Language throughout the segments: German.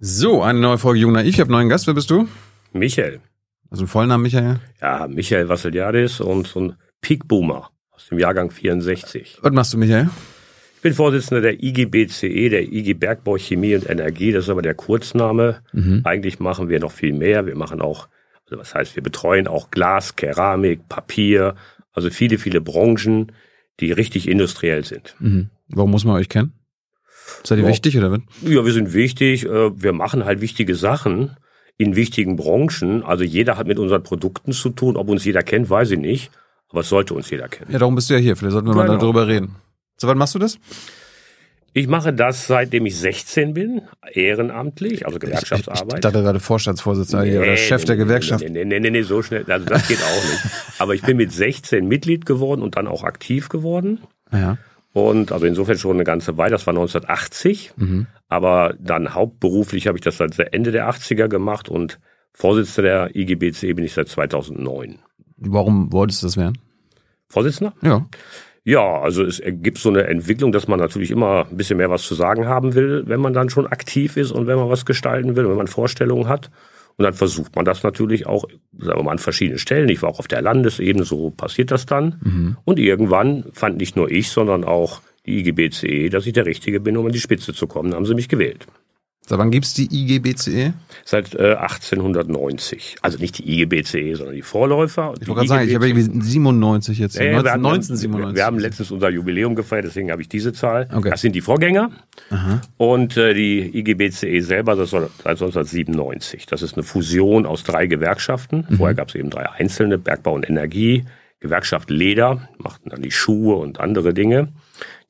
So, eine neue Folge Jung Naiv. Ich habe einen neuen Gast. Wer bist du? Michael. Also Vollnamen Michael? Ja, Michael Vassiliadis und so ein Peak-Boomer aus dem Jahrgang 64. Was machst du, Michael? Ich bin Vorsitzender der IGBCE, der IG Bergbau, Chemie und Energie. Das ist aber der Kurzname. Mhm. Eigentlich machen wir noch viel mehr. Wir machen auch, also was heißt, wir betreuen auch Glas, Keramik, Papier, also viele, viele Branchen, die richtig industriell sind. Mhm. Warum muss man euch kennen? Seid ihr ja. wichtig oder was? Ja, wir sind wichtig. Äh, wir machen halt wichtige Sachen in wichtigen Branchen. Also jeder hat mit unseren Produkten zu tun. Ob uns jeder kennt, weiß ich nicht. Aber es sollte uns jeder kennen. Ja, darum bist du ja hier. Vielleicht sollten wir genau. mal darüber reden. So, wann machst du das? Ich mache das seitdem ich 16 bin, ehrenamtlich, also Gewerkschaftsarbeit. Ich, ich dachte gerade Vorstandsvorsitzender nee, oder Chef der Gewerkschaft. Nee, nee, nee, nee, so schnell, also das geht auch nicht. Aber ich bin mit 16 Mitglied geworden und dann auch aktiv geworden. Ja. Und also insofern schon eine ganze Weile, das war 1980. Mhm. Aber dann hauptberuflich habe ich das seit Ende der 80er gemacht und Vorsitzender der IGBC bin ich seit 2009. Warum wolltest du das werden? Vorsitzender? Ja. Ja, also es ergibt so eine Entwicklung, dass man natürlich immer ein bisschen mehr was zu sagen haben will, wenn man dann schon aktiv ist und wenn man was gestalten will, wenn man Vorstellungen hat. Und dann versucht man das natürlich auch, sagen wir mal, an verschiedenen Stellen. Ich war auch auf der Landesebene, so passiert das dann. Mhm. Und irgendwann fand nicht nur ich, sondern auch die IGBCE, dass ich der Richtige bin, um an die Spitze zu kommen. Dann haben sie mich gewählt. Seit wann gibt's die IGBCE? Seit äh, 1890. Also nicht die IGBCE, sondern die Vorläufer. Ich wollte gerade sagen, ich habe irgendwie 97 jetzt. Äh, 19, wir haben, 1997. Wir haben letztens unser Jubiläum gefeiert, deswegen habe ich diese Zahl. Okay. Das sind die Vorgänger. Aha. Und äh, die IGBCE selber, das soll seit 1997. Das ist eine Fusion aus drei Gewerkschaften. Mhm. Vorher gab es eben drei einzelne, Bergbau und Energie. Gewerkschaft Leder, machten dann die Schuhe und andere Dinge.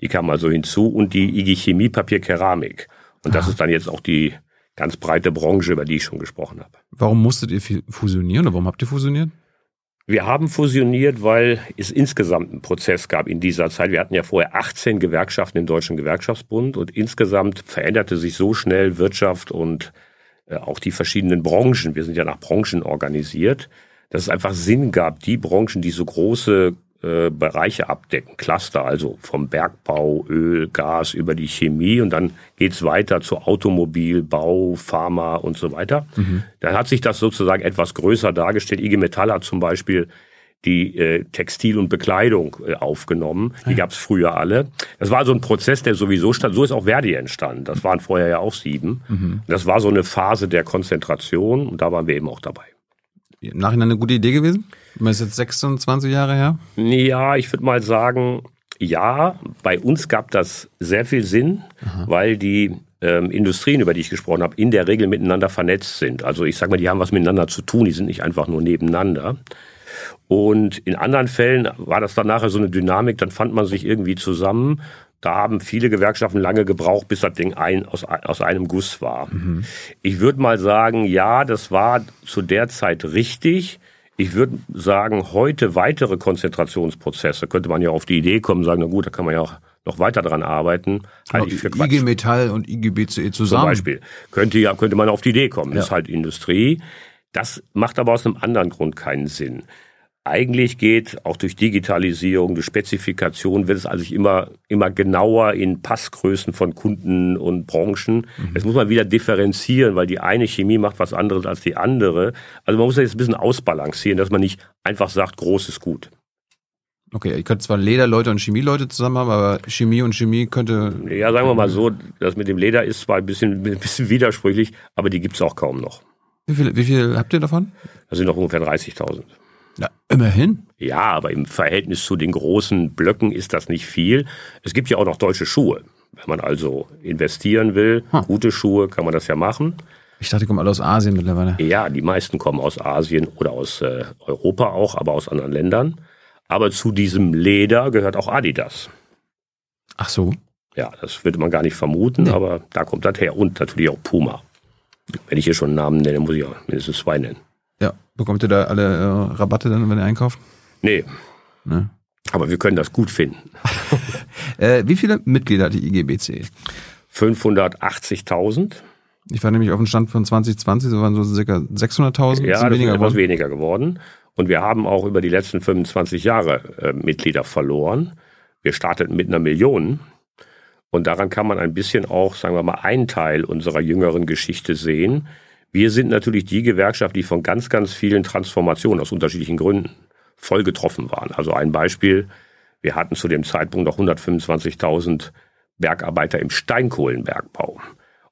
Die kamen also hinzu. Und die IG Chemie, Papier, Keramik. Und das ist dann jetzt auch die ganz breite Branche, über die ich schon gesprochen habe. Warum musstet ihr fusionieren oder warum habt ihr fusioniert? Wir haben fusioniert, weil es insgesamt einen Prozess gab in dieser Zeit. Wir hatten ja vorher 18 Gewerkschaften im Deutschen Gewerkschaftsbund und insgesamt veränderte sich so schnell Wirtschaft und äh, auch die verschiedenen Branchen. Wir sind ja nach Branchen organisiert, dass es einfach Sinn gab, die Branchen, die so große äh, Bereiche abdecken, Cluster, also vom Bergbau, Öl, Gas über die Chemie und dann geht's weiter zu Automobil, Bau, Pharma und so weiter. Mhm. Dann hat sich das sozusagen etwas größer dargestellt. IG Metall hat zum Beispiel die äh, Textil und Bekleidung äh, aufgenommen. Die gab's früher alle. Das war so ein Prozess, der sowieso stand. So ist auch Verdi entstanden. Das waren vorher ja auch sieben. Mhm. Das war so eine Phase der Konzentration und da waren wir eben auch dabei. Im Nachhinein eine gute Idee gewesen? Ist jetzt 26 Jahre her? Ja, ich würde mal sagen, ja. Bei uns gab das sehr viel Sinn, Aha. weil die ähm, Industrien, über die ich gesprochen habe, in der Regel miteinander vernetzt sind. Also ich sage mal, die haben was miteinander zu tun, die sind nicht einfach nur nebeneinander. Und in anderen Fällen war das dann nachher so eine Dynamik, dann fand man sich irgendwie zusammen da haben viele Gewerkschaften lange gebraucht, bis das Ding ein, aus, aus einem Guss war. Mhm. Ich würde mal sagen, ja, das war zu der Zeit richtig. Ich würde sagen, heute weitere Konzentrationsprozesse könnte man ja auf die Idee kommen, sagen, na gut, da kann man ja auch noch weiter dran arbeiten. Halte ich für Quatsch. IG Metall und IG BCE zusammen. Zum Beispiel. Könnte ja, könnte man auf die Idee kommen. Ja. Das ist halt Industrie. Das macht aber aus einem anderen Grund keinen Sinn eigentlich geht, auch durch Digitalisierung, durch Spezifikation, wird es also immer, immer genauer in Passgrößen von Kunden und Branchen. Mhm. Jetzt muss man wieder differenzieren, weil die eine Chemie macht was anderes als die andere. Also man muss das jetzt ein bisschen ausbalancieren, dass man nicht einfach sagt, groß ist gut. Okay, ich könnte zwar Lederleute und Chemieleute zusammen haben, aber Chemie und Chemie könnte. Ja, sagen wir mal so, das mit dem Leder ist zwar ein bisschen, ein bisschen widersprüchlich, aber die gibt's auch kaum noch. Wie viel, wie viel habt ihr davon? Das sind noch ungefähr 30.000. Na, immerhin. Ja, aber im Verhältnis zu den großen Blöcken ist das nicht viel. Es gibt ja auch noch deutsche Schuhe. Wenn man also investieren will, hm. gute Schuhe, kann man das ja machen. Ich dachte, die kommen alle aus Asien mittlerweile. Ja, die meisten kommen aus Asien oder aus äh, Europa auch, aber aus anderen Ländern. Aber zu diesem Leder gehört auch Adidas. Ach so. Ja, das würde man gar nicht vermuten, nee. aber da kommt das her. Und natürlich auch Puma. Wenn ich hier schon einen Namen nenne, muss ich auch mindestens zwei nennen. Bekommt ihr da alle äh, Rabatte dann, wenn ihr einkauft? Nee. Ne? Aber wir können das gut finden. äh, wie viele Mitglieder hat die IGBC? 580.000. Ich war nämlich auf dem Stand von 2020, so waren so circa 600.000. Ja, das weniger ist etwas weniger geworden. Und wir haben auch über die letzten 25 Jahre äh, Mitglieder verloren. Wir starteten mit einer Million Und daran kann man ein bisschen auch, sagen wir mal, einen Teil unserer jüngeren Geschichte sehen. Wir sind natürlich die Gewerkschaft, die von ganz, ganz vielen Transformationen aus unterschiedlichen Gründen voll getroffen waren. Also ein Beispiel, wir hatten zu dem Zeitpunkt noch 125.000 Bergarbeiter im Steinkohlenbergbau.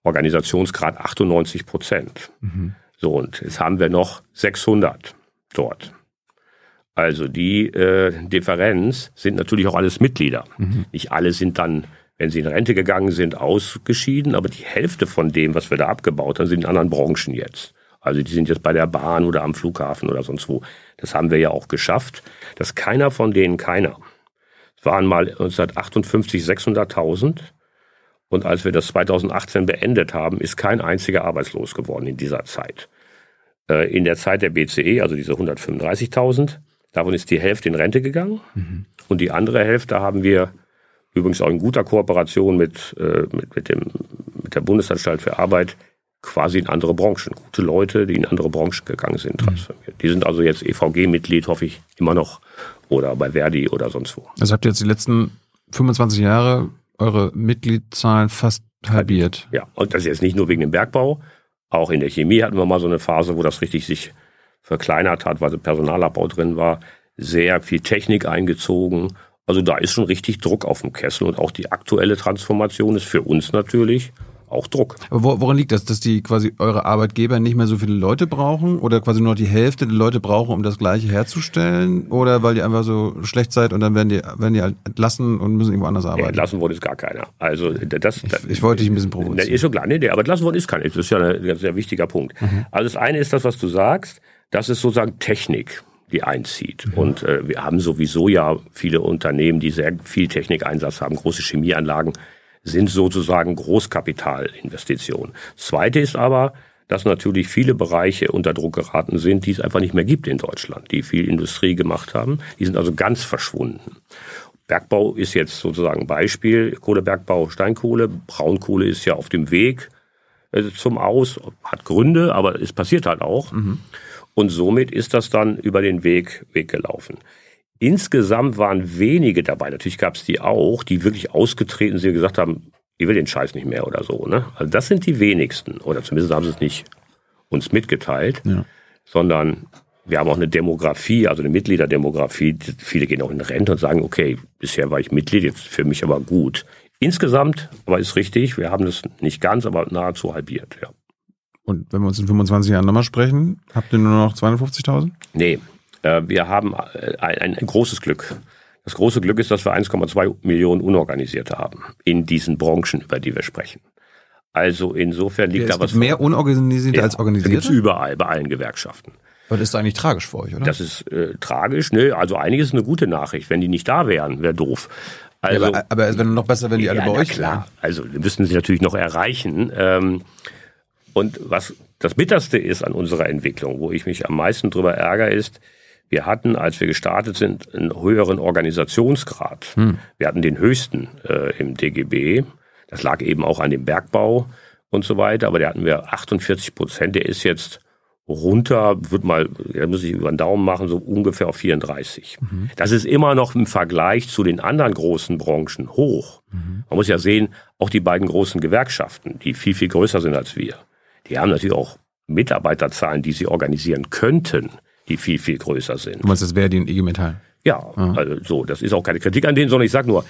Organisationsgrad 98 Prozent. Mhm. So, und jetzt haben wir noch 600 dort. Also die äh, Differenz sind natürlich auch alles Mitglieder. Mhm. Nicht alle sind dann, wenn sie in Rente gegangen sind, ausgeschieden, aber die Hälfte von dem, was wir da abgebaut haben, sind in anderen Branchen jetzt. Also die sind jetzt bei der Bahn oder am Flughafen oder sonst wo. Das haben wir ja auch geschafft, dass keiner von denen, keiner, es waren mal 1958 600.000 und als wir das 2018 beendet haben, ist kein einziger arbeitslos geworden in dieser Zeit. Äh, in der Zeit der BCE, also diese 135.000, Davon ist die Hälfte in Rente gegangen mhm. und die andere Hälfte haben wir übrigens auch in guter Kooperation mit, äh, mit, mit, dem, mit der Bundesanstalt für Arbeit quasi in andere Branchen. Gute Leute, die in andere Branchen gegangen sind, mhm. transformiert. Die sind also jetzt EVG-Mitglied, hoffe ich, immer noch. Oder bei Verdi oder sonst wo. Also habt ihr jetzt die letzten 25 Jahre eure Mitgliedszahlen fast halbiert. Ja, und das ist jetzt nicht nur wegen dem Bergbau. Auch in der Chemie hatten wir mal so eine Phase, wo das richtig sich verkleinert hat, weil Personalabbau drin war, sehr viel Technik eingezogen. Also da ist schon richtig Druck auf dem Kessel und auch die aktuelle Transformation ist für uns natürlich auch Druck. Aber woran liegt das, dass die quasi eure Arbeitgeber nicht mehr so viele Leute brauchen oder quasi nur die Hälfte der Leute brauchen, um das Gleiche herzustellen? Oder weil ihr einfach so schlecht seid und dann werden die, werden die halt entlassen und müssen irgendwo anders arbeiten? entlassen worden ist gar keiner. Also das, ich, ich wollte dich ein bisschen provozieren. Ist schon klar, nee, nee, aber entlassen worden ist keiner. Das ist ja ein sehr wichtiger Punkt. Mhm. Also das eine ist das, was du sagst. Das ist sozusagen Technik, die einzieht. Und äh, wir haben sowieso ja viele Unternehmen, die sehr viel Technikeinsatz haben, große Chemieanlagen sind sozusagen Großkapitalinvestitionen. Zweite ist aber, dass natürlich viele Bereiche unter Druck geraten sind, die es einfach nicht mehr gibt in Deutschland, die viel Industrie gemacht haben. Die sind also ganz verschwunden. Bergbau ist jetzt sozusagen Beispiel. Kohlebergbau, Steinkohle. Braunkohle ist ja auf dem Weg äh, zum Aus, hat Gründe, aber es passiert halt auch. Mhm. Und somit ist das dann über den Weg, Weg gelaufen. Insgesamt waren wenige dabei, natürlich gab es die auch, die wirklich ausgetreten sind und gesagt haben, ich will den Scheiß nicht mehr oder so. Ne? Also das sind die wenigsten. Oder zumindest haben sie es nicht uns mitgeteilt, ja. sondern wir haben auch eine Demografie, also eine Mitgliederdemografie. Viele gehen auch in Rente und sagen, okay, bisher war ich Mitglied, jetzt für mich aber gut. Insgesamt, aber ist richtig, wir haben das nicht ganz, aber nahezu halbiert, ja. Und wenn wir uns in 25 Jahren nochmal sprechen, habt ihr nur noch 250.000? Nee, äh, wir haben äh, ein, ein, großes Glück. Das große Glück ist, dass wir 1,2 Millionen Unorganisierte haben in diesen Branchen, über die wir sprechen. Also insofern liegt ja, da was. Mehr Unorganisierte ja, als Organisierte? Gibt's überall, bei allen Gewerkschaften. Aber das ist eigentlich tragisch für euch, oder? Das ist äh, tragisch, ne? Also einiges ist eine gute Nachricht. Wenn die nicht da wären, wäre doof. Also, ja, aber, aber es wäre noch besser, wenn die alle bei euch klar. Wären. Also wir müssten sie natürlich noch erreichen. Ähm, und was das Bitterste ist an unserer Entwicklung, wo ich mich am meisten drüber ärgere, ist, wir hatten, als wir gestartet sind, einen höheren Organisationsgrad. Hm. Wir hatten den höchsten äh, im DGB. Das lag eben auch an dem Bergbau und so weiter. Aber da hatten wir 48 Prozent. Der ist jetzt runter, wird mal, da muss ich über den Daumen machen, so ungefähr auf 34. Mhm. Das ist immer noch im Vergleich zu den anderen großen Branchen hoch. Mhm. Man muss ja sehen, auch die beiden großen Gewerkschaften, die viel, viel größer sind als wir, die haben natürlich auch Mitarbeiterzahlen, die sie organisieren könnten, die viel, viel größer sind. Du meinst, das wäre die IG Metall? Ja, Aha. also so, das ist auch keine Kritik an denen, sondern ich sage nur,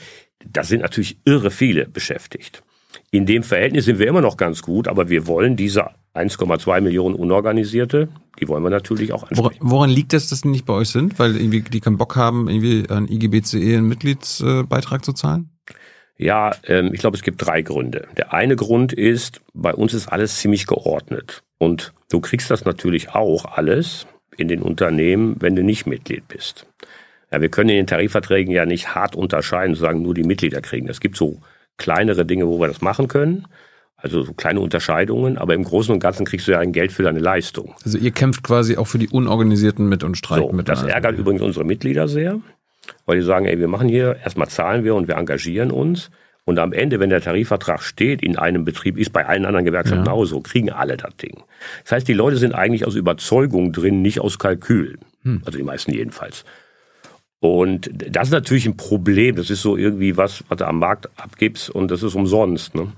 da sind natürlich irre viele beschäftigt. In dem Verhältnis sind wir immer noch ganz gut, aber wir wollen diese 1,2 Millionen Unorganisierte, die wollen wir natürlich auch ansprechen. Woran liegt es, dass die nicht bei euch sind? Weil irgendwie die keinen Bock haben, irgendwie an IGBCE einen Mitgliedsbeitrag zu zahlen? Ja, ähm, ich glaube, es gibt drei Gründe. Der eine Grund ist, bei uns ist alles ziemlich geordnet. Und du kriegst das natürlich auch alles in den Unternehmen, wenn du nicht Mitglied bist. Ja, wir können in den Tarifverträgen ja nicht hart unterscheiden, sagen nur die Mitglieder kriegen. Es gibt so kleinere Dinge, wo wir das machen können. Also so kleine Unterscheidungen, aber im Großen und Ganzen kriegst du ja ein Geld für deine Leistung. Also ihr kämpft quasi auch für die Unorganisierten mit und streikt so, mit. Das ärgert übrigens unsere Mitglieder sehr weil die sagen, ey, wir machen hier, erstmal zahlen wir und wir engagieren uns. Und am Ende, wenn der Tarifvertrag steht in einem Betrieb, ist bei allen anderen Gewerkschaften ja. auch so, kriegen alle das Ding. Das heißt, die Leute sind eigentlich aus Überzeugung drin, nicht aus Kalkül. Hm. Also die meisten jedenfalls. Und das ist natürlich ein Problem. Das ist so irgendwie was, was du am Markt abgibst und das ist umsonst. Ne?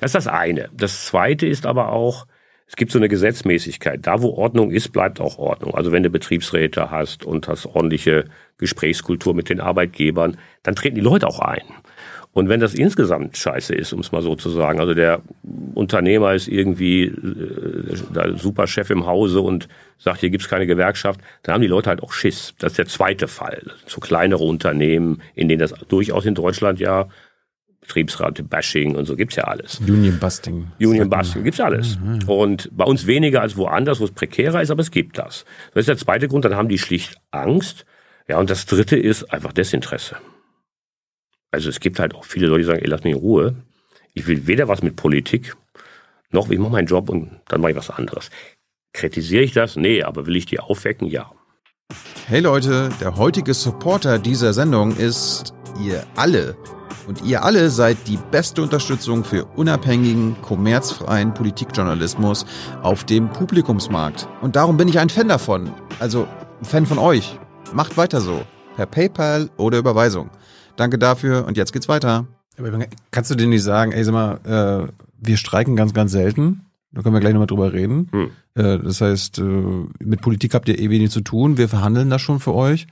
Das ist das eine. Das zweite ist aber auch, es gibt so eine Gesetzmäßigkeit. Da, wo Ordnung ist, bleibt auch Ordnung. Also wenn du Betriebsräte hast und hast ordentliche Gesprächskultur mit den Arbeitgebern, dann treten die Leute auch ein. Und wenn das insgesamt scheiße ist, um es mal so zu sagen, also der Unternehmer ist irgendwie äh, der super Chef im Hause und sagt, hier gibt's keine Gewerkschaft, dann haben die Leute halt auch Schiss. Das ist der zweite Fall. So kleinere Unternehmen, in denen das durchaus in Deutschland ja Betriebsrat-Bashing und so gibt's ja alles. Union Busting. Union Busting, gibt's alles. Mhm. Und bei uns weniger als woanders, wo es prekärer ist, aber es gibt das. Das ist der zweite Grund, dann haben die schlicht Angst. Ja, und das dritte ist einfach Desinteresse. Also es gibt halt auch viele Leute, die sagen, ey, lass mich in Ruhe. Ich will weder was mit Politik, noch ich mache meinen Job und dann mache ich was anderes. Kritisiere ich das? Nee, aber will ich die aufwecken? Ja. Hey Leute, der heutige Supporter dieser Sendung ist ihr alle. Und ihr alle seid die beste Unterstützung für unabhängigen, kommerzfreien Politikjournalismus auf dem Publikumsmarkt. Und darum bin ich ein Fan davon. Also ein Fan von euch. Macht weiter so. Per PayPal oder Überweisung. Danke dafür und jetzt geht's weiter. Aber kannst du dir nicht sagen, ey, sag mal, äh, wir streiken ganz, ganz selten. Da können wir gleich nochmal drüber reden. Hm. Äh, das heißt, äh, mit Politik habt ihr eh wenig zu tun. Wir verhandeln das schon für euch.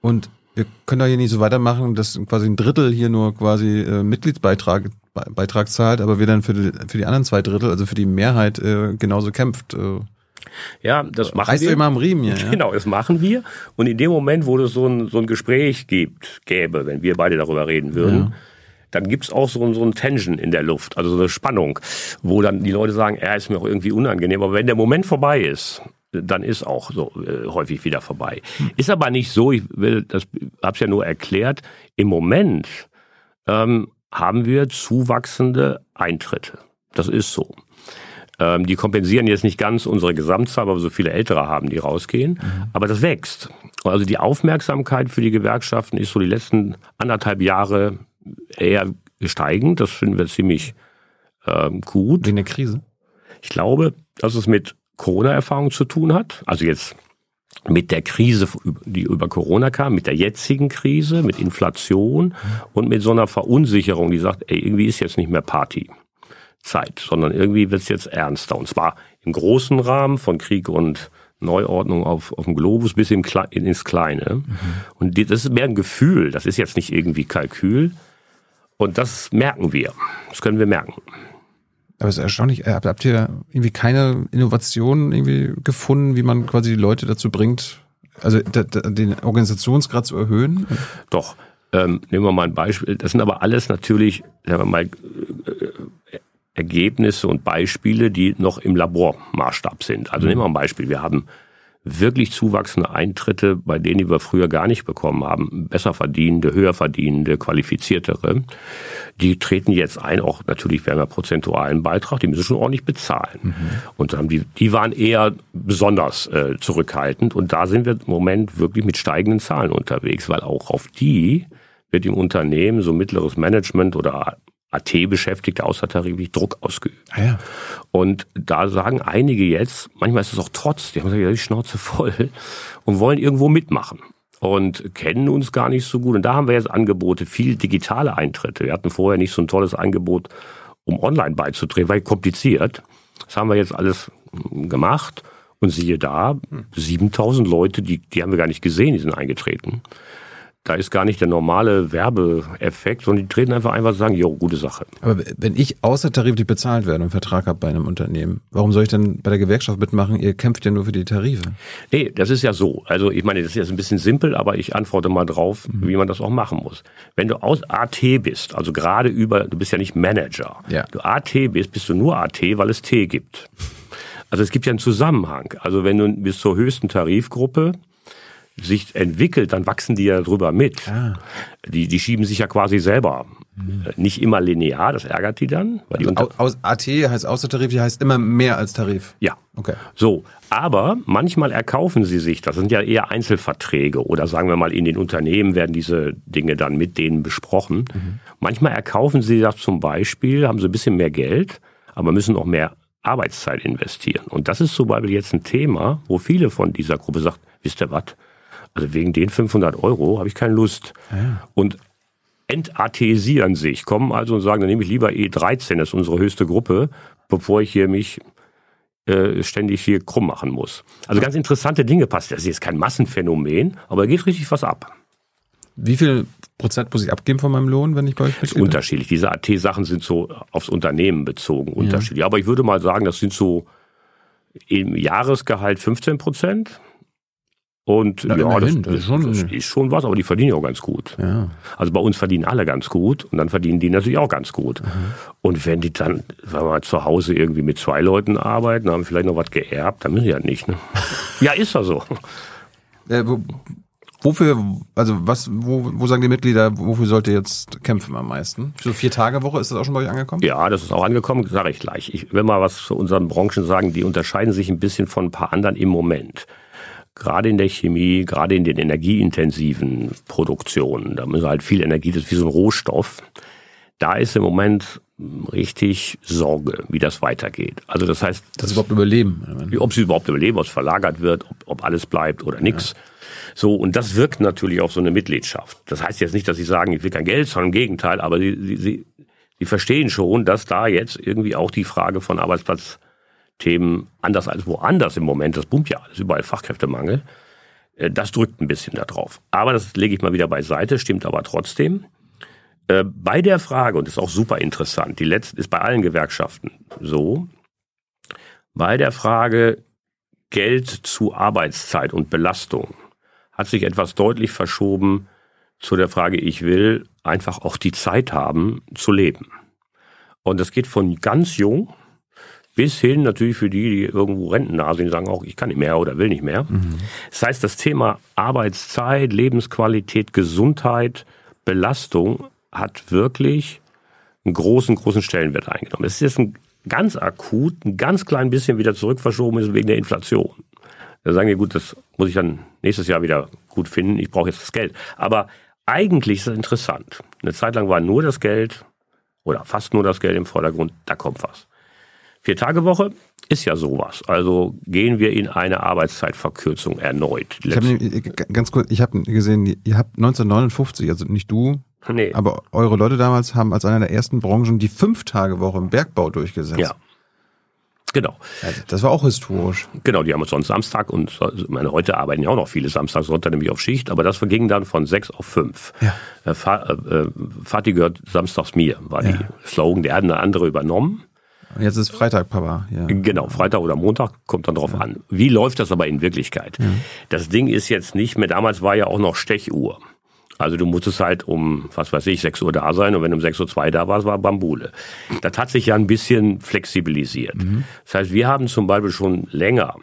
Und wir können doch hier nicht so weitermachen, dass quasi ein Drittel hier nur quasi äh, Mitgliedsbeitrag Beitrag zahlt, aber wir dann für die, für die anderen zwei Drittel, also für die Mehrheit, äh, genauso kämpft. Äh. Ja, das machen Reißt wir. immer am Riemen hier. Ja? Genau, das machen wir. Und in dem Moment, wo es so ein, so ein Gespräch gibt, gäbe, wenn wir beide darüber reden würden, ja. dann gibt's auch so, so ein Tension in der Luft, also so eine Spannung, wo dann die Leute sagen, er ist mir auch irgendwie unangenehm. Aber wenn der Moment vorbei ist, dann ist auch so äh, häufig wieder vorbei. Ist aber nicht so, ich will, das hab's ja nur erklärt, im Moment ähm, haben wir zuwachsende Eintritte. Das ist so. Ähm, die kompensieren jetzt nicht ganz unsere Gesamtzahl, weil wir so viele Ältere haben, die rausgehen. Mhm. Aber das wächst. Also die Aufmerksamkeit für die Gewerkschaften ist so die letzten anderthalb Jahre eher steigend. Das finden wir ziemlich ähm, gut. Wegen der Krise? Ich glaube, dass es mit Corona-Erfahrung zu tun hat. Also jetzt mit der Krise, die über Corona kam, mit der jetzigen Krise, mit Inflation und mit so einer Verunsicherung, die sagt, ey, irgendwie ist jetzt nicht mehr Party. Zeit, sondern irgendwie wird es jetzt ernster. Und zwar im großen Rahmen von Krieg und Neuordnung auf, auf dem Globus bis Kle ins Kleine. Mhm. Und das ist mehr ein Gefühl, das ist jetzt nicht irgendwie Kalkül. Und das merken wir. Das können wir merken. Aber es ist erstaunlich, äh, habt ihr irgendwie keine Innovationen irgendwie gefunden, wie man quasi die Leute dazu bringt, also den Organisationsgrad zu erhöhen? Doch. Ähm, nehmen wir mal ein Beispiel. Das sind aber alles natürlich, sagen wir mal, äh, Ergebnisse und Beispiele, die noch im Labormaßstab sind. Also nehmen wir ein Beispiel. Wir haben wirklich zuwachsende Eintritte, bei denen wir früher gar nicht bekommen haben. Besser verdienende, höher verdienende, qualifiziertere. Die treten jetzt ein, auch natürlich während einer prozentualen Beitrag, die müssen schon ordentlich bezahlen. Mhm. Und haben die, die waren eher besonders äh, zurückhaltend. Und da sind wir im Moment wirklich mit steigenden Zahlen unterwegs, weil auch auf die wird im Unternehmen so mittleres Management oder AT-Beschäftigte außertariflich Druck ausgeübt. Ah ja. Und da sagen einige jetzt, manchmal ist es auch trotz, die haben gesagt, ja, die Schnauze voll und wollen irgendwo mitmachen und kennen uns gar nicht so gut. Und da haben wir jetzt Angebote, viel digitale Eintritte. Wir hatten vorher nicht so ein tolles Angebot, um online beizutreten, weil kompliziert. Das haben wir jetzt alles gemacht. Und siehe da, 7000 Leute, die, die haben wir gar nicht gesehen, die sind eingetreten. Da ist gar nicht der normale Werbeeffekt, sondern die treten einfach einfach und sagen, jo, gute Sache. Aber wenn ich außertariflich bezahlt werde und einen Vertrag habe bei einem Unternehmen, warum soll ich dann bei der Gewerkschaft mitmachen? Ihr kämpft ja nur für die Tarife. Nee, das ist ja so. Also ich meine, das ist jetzt ein bisschen simpel, aber ich antworte mal drauf, mhm. wie man das auch machen muss. Wenn du aus AT bist, also gerade über, du bist ja nicht Manager. Ja. Du AT bist, bist du nur AT, weil es T gibt. Also es gibt ja einen Zusammenhang. Also wenn du bis zur höchsten Tarifgruppe sich entwickelt, dann wachsen die ja drüber mit. Ah. Die, die schieben sich ja quasi selber. Mhm. Nicht immer linear, das ärgert die dann. Weil also die aus, AT heißt Außertarif, die heißt immer mehr als Tarif. Ja. Okay. So, aber manchmal erkaufen sie sich, das sind ja eher Einzelverträge oder sagen wir mal in den Unternehmen werden diese Dinge dann mit denen besprochen. Mhm. Manchmal erkaufen sie das zum Beispiel, haben sie ein bisschen mehr Geld, aber müssen auch mehr Arbeitszeit investieren. Und das ist zum Beispiel jetzt ein Thema, wo viele von dieser Gruppe sagt, wisst ihr was, Also wegen den 500 Euro habe ich keine Lust. Ja. Und entathesieren sich, kommen also und sagen, dann nehme ich lieber E13, das ist unsere höchste Gruppe, bevor ich hier mich äh, ständig hier krumm machen muss. Also ganz interessante Dinge passieren. Das ist jetzt kein Massenphänomen, aber da geht richtig was ab. Wie viel Prozent muss ich abgeben von meinem Lohn, wenn ich bei euch bin? Das ist unterschiedlich. Diese AT-Sachen sind so aufs Unternehmen bezogen unterschiedlich. Ja. Aber ich würde mal sagen, das sind so im Jahresgehalt 15 Prozent. Und ja, ja das, das, ist schon, das, ist schon, was, aber die verdienen auch ganz gut. Ja. Also bei uns verdienen alle ganz gut und dann verdienen die natürlich auch ganz gut. Mhm. Und wenn die dann, wenn wir mal zu Hause irgendwie mit zwei Leuten arbeiten, haben vielleicht noch was geerbt, dann müssen sie ja nicht. Ne? ja, ist ja so. Äh, wo, wofür, also was, wo, wo sagen die Mitglieder, wofür sollt ihr jetzt kämpfen am meisten? So vier Tage Woche, ist das auch schon bei euch angekommen? Ja, das ist auch angekommen, sage ich gleich. Ich will mal was zu unseren Branchen sagen, die unterscheiden sich ein bisschen von ein paar anderen im Moment gerade in der Chemie, gerade in den energieintensiven Produktionen, da müssen halt viel Energie, das ist wie so ein Rohstoff. Da ist im Moment richtig Sorge, wie das weitergeht. Also das heißt, dass sie überhaupt überleben, ob sie überhaupt überleben, ob es verlagert wird, ob, ob alles bleibt oder nichts. Ja. So und das wirkt natürlich auf so eine Mitgliedschaft. Das heißt jetzt nicht, dass sie sagen, ich will kein Geld, sondern im Gegenteil. Aber sie, sie, sie, sie verstehen schon, dass da jetzt irgendwie auch die Frage von Arbeitsplatz Themen anders als woanders im Moment, das boomt ja alles, überall Fachkräftemangel, äh, das drückt ein bisschen darauf. Aber das lege ich mal wieder beiseite, stimmt aber trotzdem. Äh, bei der Frage, und das ist auch super interessant, die letzte ist bei allen Gewerkschaften so, bei der Frage Geld zu Arbeitszeit und Belastung hat sich etwas deutlich verschoben zu der Frage, ich will einfach auch die Zeit haben zu leben. Und das geht von ganz jung, bis hin natürlich für die, die irgendwo rentennah sind, die sagen auch, ich kann nicht mehr oder will nicht mehr. Mhm. Das heißt, das Thema Arbeitszeit, Lebensqualität, Gesundheit, Belastung hat wirklich einen großen, großen Stellenwert eingenommen. Es ist jetzt ein ganz akut, ein ganz klein bisschen wieder zurückverschoben ist wegen der Inflation. Da sagen die, gut, das muss ich dann nächstes Jahr wieder gut finden, ich brauche jetzt das Geld. Aber eigentlich ist das interessant. Eine Zeit lang war nur das Geld oder fast nur das Geld im Vordergrund, da kommt was. Vier-Tage-Woche ist ja sowas. Also gehen wir in eine Arbeitszeitverkürzung erneut. Ich habe ganz kurz, ich habe gesehen, ihr habt 1959, also nicht du, nee. aber eure Leute damals haben als einer der ersten Branchen die Fünf-Tage-Woche im Bergbau durchgesetzt. Ja. Genau. Also das war auch historisch. Genau, die haben uns sonst Samstag und meine heute arbeiten ja auch noch viele Samstag, Sonntag nämlich auf Schicht, aber das verging dann von sechs auf fünf. Ja. Äh, äh, Vati gehört samstags mir, war ja. die Slogan, der hat eine andere übernommen. Jetzt ist Freitag, Papa. Ja. Genau, Freitag oder Montag kommt dann drauf ja. an. Wie läuft das aber in Wirklichkeit? Ja. Das Ding ist jetzt nicht mehr, damals war ja auch noch Stechuhr. Also du musstest halt um, was weiß ich, 6 Uhr da sein und wenn du um 6.02 Uhr da warst, war Bambule. Das hat sich ja ein bisschen flexibilisiert. Mhm. Das heißt, wir haben zum Beispiel schon länger,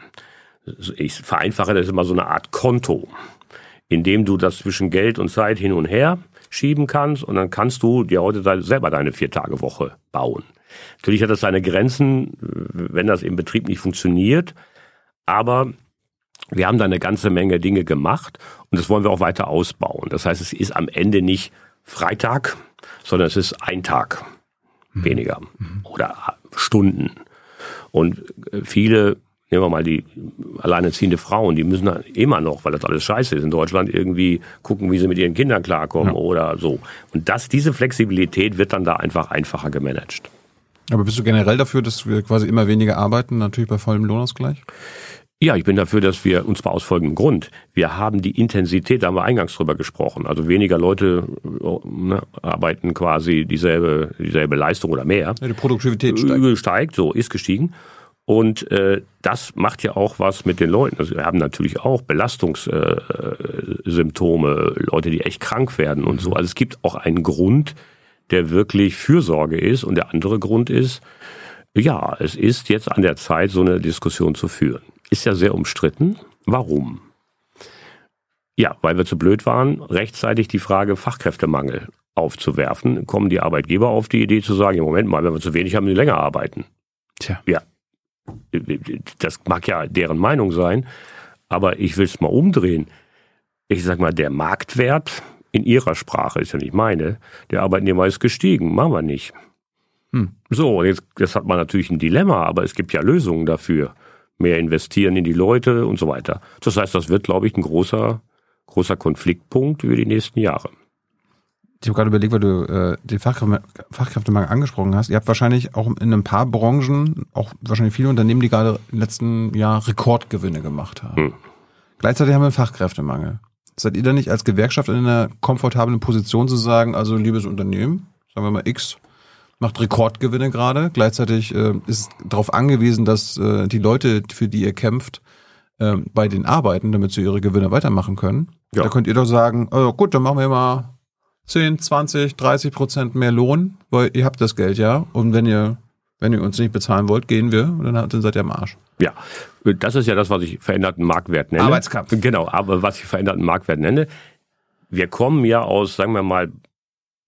ich vereinfache das immer so eine Art Konto, in dem du das zwischen Geld und Zeit hin und her schieben kannst und dann kannst du dir heute selber deine Vier-Tage-Woche bauen. Natürlich hat das seine Grenzen, wenn das im Betrieb nicht funktioniert, aber wir haben da eine ganze Menge Dinge gemacht und das wollen wir auch weiter ausbauen. Das heißt, es ist am Ende nicht Freitag, sondern es ist ein Tag mhm. weniger mhm. oder Stunden. Und viele, nehmen wir mal die alleinerziehende Frauen, die müssen immer noch, weil das alles scheiße ist in Deutschland, irgendwie gucken, wie sie mit ihren Kindern klarkommen ja. oder so. Und das, diese Flexibilität wird dann da einfach einfacher gemanagt. Aber bist du generell dafür, dass wir quasi immer weniger arbeiten, natürlich bei vollem Lohnausgleich? Ja, ich bin dafür, dass wir, und zwar aus folgendem Grund, wir haben die Intensität, da haben wir eingangs drüber gesprochen, also weniger Leute ne, arbeiten quasi dieselbe, dieselbe Leistung oder mehr. Ja, die Produktivität steigt. Steigt, so, ist gestiegen. Und äh, das macht ja auch was mit den Leuten. Also wir haben natürlich auch Belastungssymptome, äh, Leute, die echt krank werden und so. Also es gibt auch einen Grund, der wirklich Fürsorge ist. Und der andere Grund ist, ja, es ist jetzt an der Zeit, so eine Diskussion zu führen. Ist ja sehr umstritten. Warum? Ja, weil wir zu blöd waren, rechtzeitig die Frage Fachkräftemangel aufzuwerfen, kommen die Arbeitgeber auf die Idee zu sagen, im Moment mal, wenn wir zu wenig haben, die länger arbeiten. Tja. Ja. Das mag ja deren Meinung sein, aber ich will es mal umdrehen. Ich sag mal, der Marktwert in ihrer Sprache, ist ja nicht meine, der Arbeitnehmer ist gestiegen, machen wir nicht. Hm. So, jetzt, jetzt hat man natürlich ein Dilemma, aber es gibt ja Lösungen dafür. Mehr investieren in die Leute und so weiter. Das heißt, das wird, glaube ich, ein großer großer Konfliktpunkt über die nächsten Jahre. Ich habe gerade überlegt, weil du äh, den Fachkräfte, Fachkräftemangel angesprochen hast. Ihr habt wahrscheinlich auch in ein paar Branchen, auch wahrscheinlich viele Unternehmen, die gerade im letzten Jahr Rekordgewinne gemacht haben. Hm. Gleichzeitig haben wir einen Fachkräftemangel. Seid ihr da nicht als Gewerkschaft in einer komfortablen Position zu sagen, also liebes Unternehmen, sagen wir mal X, macht Rekordgewinne gerade. Gleichzeitig äh, ist darauf angewiesen, dass äh, die Leute, für die ihr kämpft, äh, bei den arbeiten, damit sie ihre Gewinne weitermachen können. Ja. Da könnt ihr doch sagen, oh, gut, dann machen wir mal 10, 20, 30 Prozent mehr Lohn, weil ihr habt das Geld ja. Und wenn ihr, wenn ihr uns nicht bezahlen wollt, gehen wir und dann, dann seid ihr am Arsch. Ja, das ist ja das, was ich veränderten Marktwert nenne. Arbeitskampf. Genau, aber was ich veränderten Marktwert nenne. Wir kommen ja aus, sagen wir mal,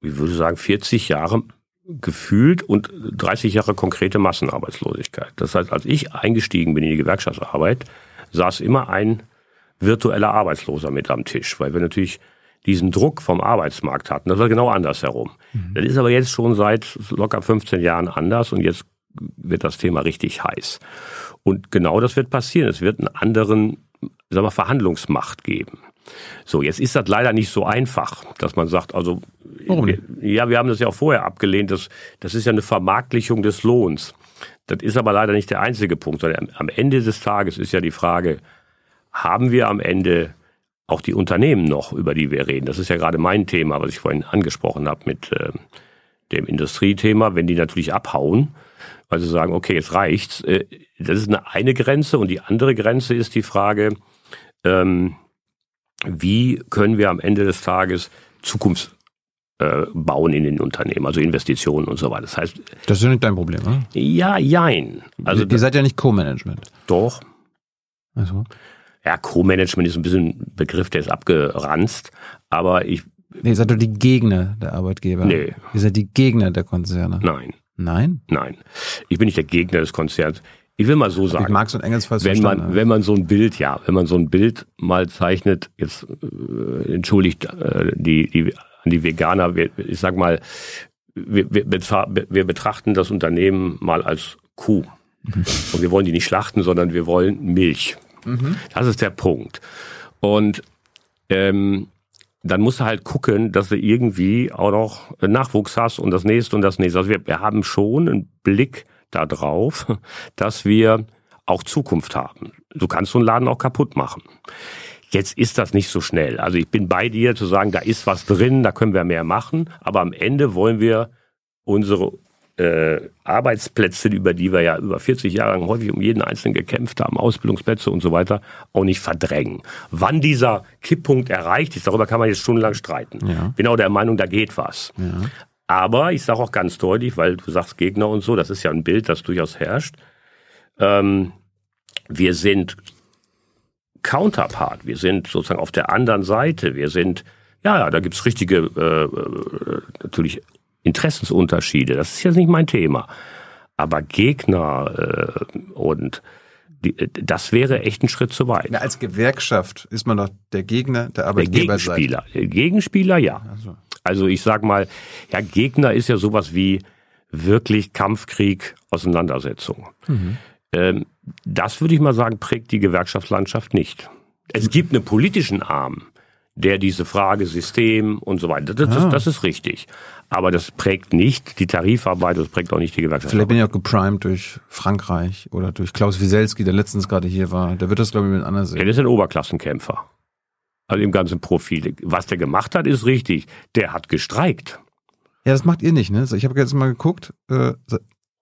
ich würde sagen, 40 Jahre gefühlt und 30 Jahre konkrete Massenarbeitslosigkeit. Das heißt, als ich eingestiegen bin in die Gewerkschaftsarbeit, saß immer ein virtueller Arbeitsloser mit am Tisch, weil wir natürlich diesen Druck vom Arbeitsmarkt hatten. Das war genau andersherum. Mhm. Das ist aber jetzt schon seit locker 15 Jahren anders und jetzt wird das Thema richtig heiß. Und genau das wird passieren. Es wird einen anderen sagen wir, Verhandlungsmacht geben. So, jetzt ist das leider nicht so einfach, dass man sagt, also Warum wir, ja, wir haben das ja auch vorher abgelehnt, das, das ist ja eine Vermarktlichung des Lohns. Das ist aber leider nicht der einzige Punkt, sondern am Ende des Tages ist ja die Frage, haben wir am Ende auch die Unternehmen noch, über die wir reden. Das ist ja gerade mein Thema, was ich vorhin angesprochen habe mit äh, dem Industriethema. Wenn die natürlich abhauen, weil sie sagen, okay, jetzt reicht's. Äh, das ist eine, eine Grenze und die andere Grenze ist die Frage, ähm, wie können wir am Ende des Tages Zukunfts äh, bauen in den Unternehmen, also Investitionen und so weiter. Das heißt, das ist ja nicht dein Problem, oder? Ja, jein. Also ihr seid ja nicht Co-Management. Doch. Also ja, Co-Management ist ein bisschen ein Begriff, der ist abgeranzt, aber ich. Nee, ihr seid doch die Gegner der Arbeitgeber. Nee. Ihr seid die Gegner der Konzerne. Nein. Nein? Nein. Ich bin nicht der Gegner des Konzerns. Ich will mal so sagen. Ich Marx und Engels falsch wenn man, wenn man so ein Bild, ja, wenn man so ein Bild mal zeichnet, jetzt äh, entschuldigt äh, die, die, an die Veganer, wir, ich sag mal, wir, wir, wir betrachten das Unternehmen mal als Kuh. Mhm. Und wir wollen die nicht schlachten, sondern wir wollen Milch. Mhm. Das ist der Punkt. Und ähm, dann musst du halt gucken, dass du irgendwie auch noch Nachwuchs hast und das nächste und das nächste. Also wir, wir haben schon einen Blick darauf, dass wir auch Zukunft haben. Du kannst so einen Laden auch kaputt machen. Jetzt ist das nicht so schnell. Also ich bin bei dir zu sagen, da ist was drin, da können wir mehr machen, aber am Ende wollen wir unsere äh, Arbeitsplätze, über die wir ja über 40 Jahre lang häufig um jeden Einzelnen gekämpft haben, Ausbildungsplätze und so weiter, auch nicht verdrängen. Wann dieser Kipppunkt erreicht ist, darüber kann man jetzt stundenlang streiten. Ja. Bin auch der Meinung, da geht was. Ja. Aber ich sage auch ganz deutlich, weil du sagst Gegner und so, das ist ja ein Bild, das durchaus herrscht. Ähm, wir sind Counterpart, wir sind sozusagen auf der anderen Seite, wir sind, ja, ja, da gibt's richtige, äh, äh natürlich Interessensunterschiede, das ist jetzt nicht mein Thema. Aber Gegner äh, und die, das wäre echt ein Schritt zu weit. Ja, als Gewerkschaft ist man doch der Gegner der Arbeitgeber. Der Gegenspieler. Der Gegenspieler, ja. Also. also ich sag mal, ja, Gegner ist ja sowas wie wirklich Kampfkrieg, Auseinandersetzung. Mhm. Ähm, das würde ich mal sagen, prägt die Gewerkschaftslandschaft nicht. Es gibt einen politischen Arm, der diese Frage System und so weiter, das, ah. das, das ist richtig. Aber das prägt nicht die Tarifarbeit, das prägt auch nicht die Gewerkschaft. Vielleicht bin ich auch geprimed durch Frankreich oder durch Klaus Wieselski, der letztens gerade hier war. Der wird das, glaube ich, mit anderen sehen. Der ist ein Oberklassenkämpfer. Also im ganzen Profil. Was der gemacht hat, ist richtig. Der hat gestreikt. Ja, das macht ihr nicht, ne? Ich habe jetzt mal geguckt, äh,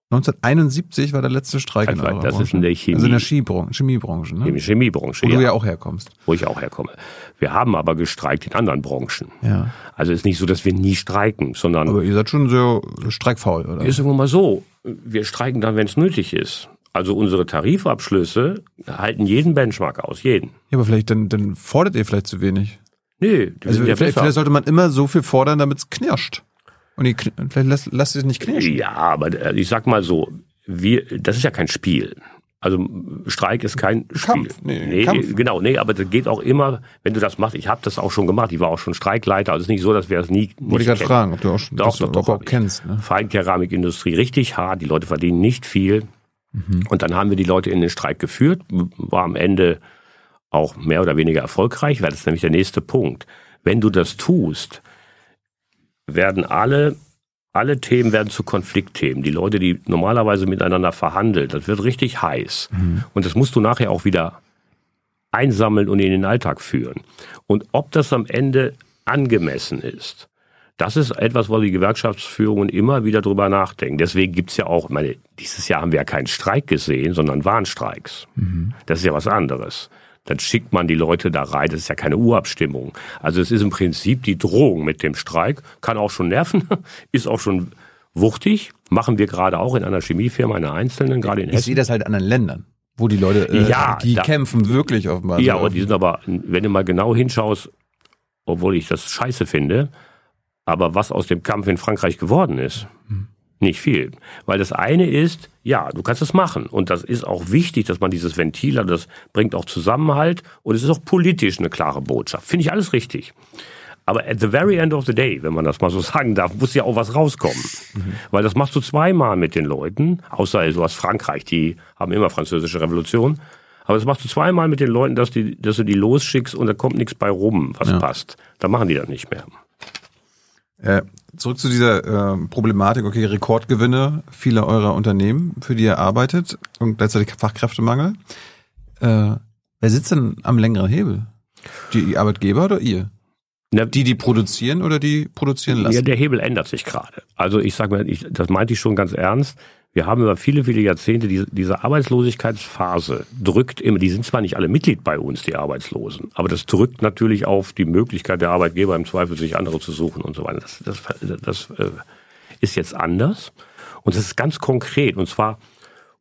1971 war der letzte Streik in eurer Das Branche. ist in der Chemie. Also in der Chemiebranche, Chemiebranche ne? In Chemiebranche, Wo ja. du ja auch herkommst. Wo ich auch herkomme. Wir haben aber gestreikt in anderen Branchen. Ja. Also ist nicht so, dass wir nie streiken, sondern... Aber ihr seid schon so streikfaul, oder? Ist irgendwo mal so. Wir streiken dann, wenn es nötig ist. Also unsere Tarifabschlüsse halten jeden Benchmark aus, jeden. Ja, aber vielleicht, dann, dann fordert ihr vielleicht zu wenig. Nee, also ja vielleicht, vielleicht sollte man immer so viel fordern, damit es knirscht. Und die, vielleicht lasst, lasst es nicht knirschen. Ja, aber äh, ich sag mal so, wir, das ist ja kein Spiel. Also Streik ist kein Spiel. Kampf, nee, nee Kampf. genau, nee, aber das geht auch immer, wenn du das machst. Ich habe das auch schon gemacht. Ich war auch schon Streikleiter. Also es ist nicht so, dass wir das nie. Wollte ich gerade fragen, ob du auch schon doch, das doch, doch, überhaupt kennst. Ne? Feinkeramikindustrie richtig hart. Die Leute verdienen nicht viel. Mhm. Und dann haben wir die Leute in den Streik geführt. War am Ende auch mehr oder weniger erfolgreich, weil das ist nämlich der nächste Punkt. Wenn du das tust, werden alle alle Themen werden zu Konfliktthemen. Die Leute, die normalerweise miteinander verhandeln, das wird richtig heiß. Mhm. Und das musst du nachher auch wieder einsammeln und in den Alltag führen. Und ob das am Ende angemessen ist, das ist etwas, wo die Gewerkschaftsführungen immer wieder drüber nachdenken. Deswegen gibt's ja auch, meine, dieses Jahr haben wir ja keinen Streik gesehen, sondern Warnstreiks. Mhm. Das ist ja was anderes. Dann schickt man die Leute da rein. Das ist ja keine Urabstimmung. Also es ist im Prinzip die Drohung mit dem Streik. Kann auch schon nerven, ist auch schon wuchtig. Machen wir gerade auch in einer Chemiefirma, einer einzelnen, gerade in Hessen. Ich sehe das halt in anderen Ländern wo die Leute, äh, ja, die da, kämpfen wirklich offenbar. Ja, und die sind aber, wenn du mal genau hinschaust, obwohl ich das scheiße finde, aber was aus dem Kampf in Frankreich geworden ist, hm. Nicht viel. Weil das eine ist, ja, du kannst es machen. Und das ist auch wichtig, dass man dieses Ventil hat, das bringt auch Zusammenhalt und es ist auch politisch eine klare Botschaft. Finde ich alles richtig. Aber at the very end of the day, wenn man das mal so sagen darf, muss ja auch was rauskommen. Mhm. Weil das machst du zweimal mit den Leuten, außer du hast Frankreich, die haben immer französische Revolution. Aber das machst du zweimal mit den Leuten, dass, die, dass du die losschickst und da kommt nichts bei rum, was ja. passt. Da machen die das nicht mehr. Äh, zurück zu dieser äh, Problematik, okay, Rekordgewinne vieler eurer Unternehmen, für die ihr arbeitet und gleichzeitig Fachkräftemangel. Äh, wer sitzt denn am längeren Hebel? Die Arbeitgeber oder ihr? Die, die produzieren oder die produzieren lassen? Ja, der Hebel ändert sich gerade. Also ich sage mal, ich, das meinte ich schon ganz ernst. Wir haben über viele, viele Jahrzehnte diese, diese Arbeitslosigkeitsphase drückt immer, die sind zwar nicht alle Mitglied bei uns, die Arbeitslosen, aber das drückt natürlich auf die Möglichkeit der Arbeitgeber im Zweifel, sich andere zu suchen und so weiter. Das, das, das äh, ist jetzt anders und das ist ganz konkret und zwar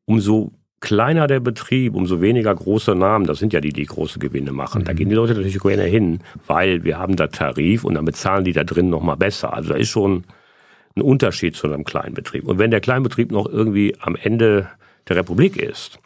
umso kleiner der Betrieb, umso weniger große Namen, das sind ja die, die große Gewinne machen. Da mhm. gehen die Leute natürlich gerne hin, weil wir haben da Tarif und dann bezahlen die da drin nochmal besser. Also da ist schon ein Unterschied zu einem kleinen Betrieb. Und wenn der Kleinbetrieb noch irgendwie am Ende der Republik ist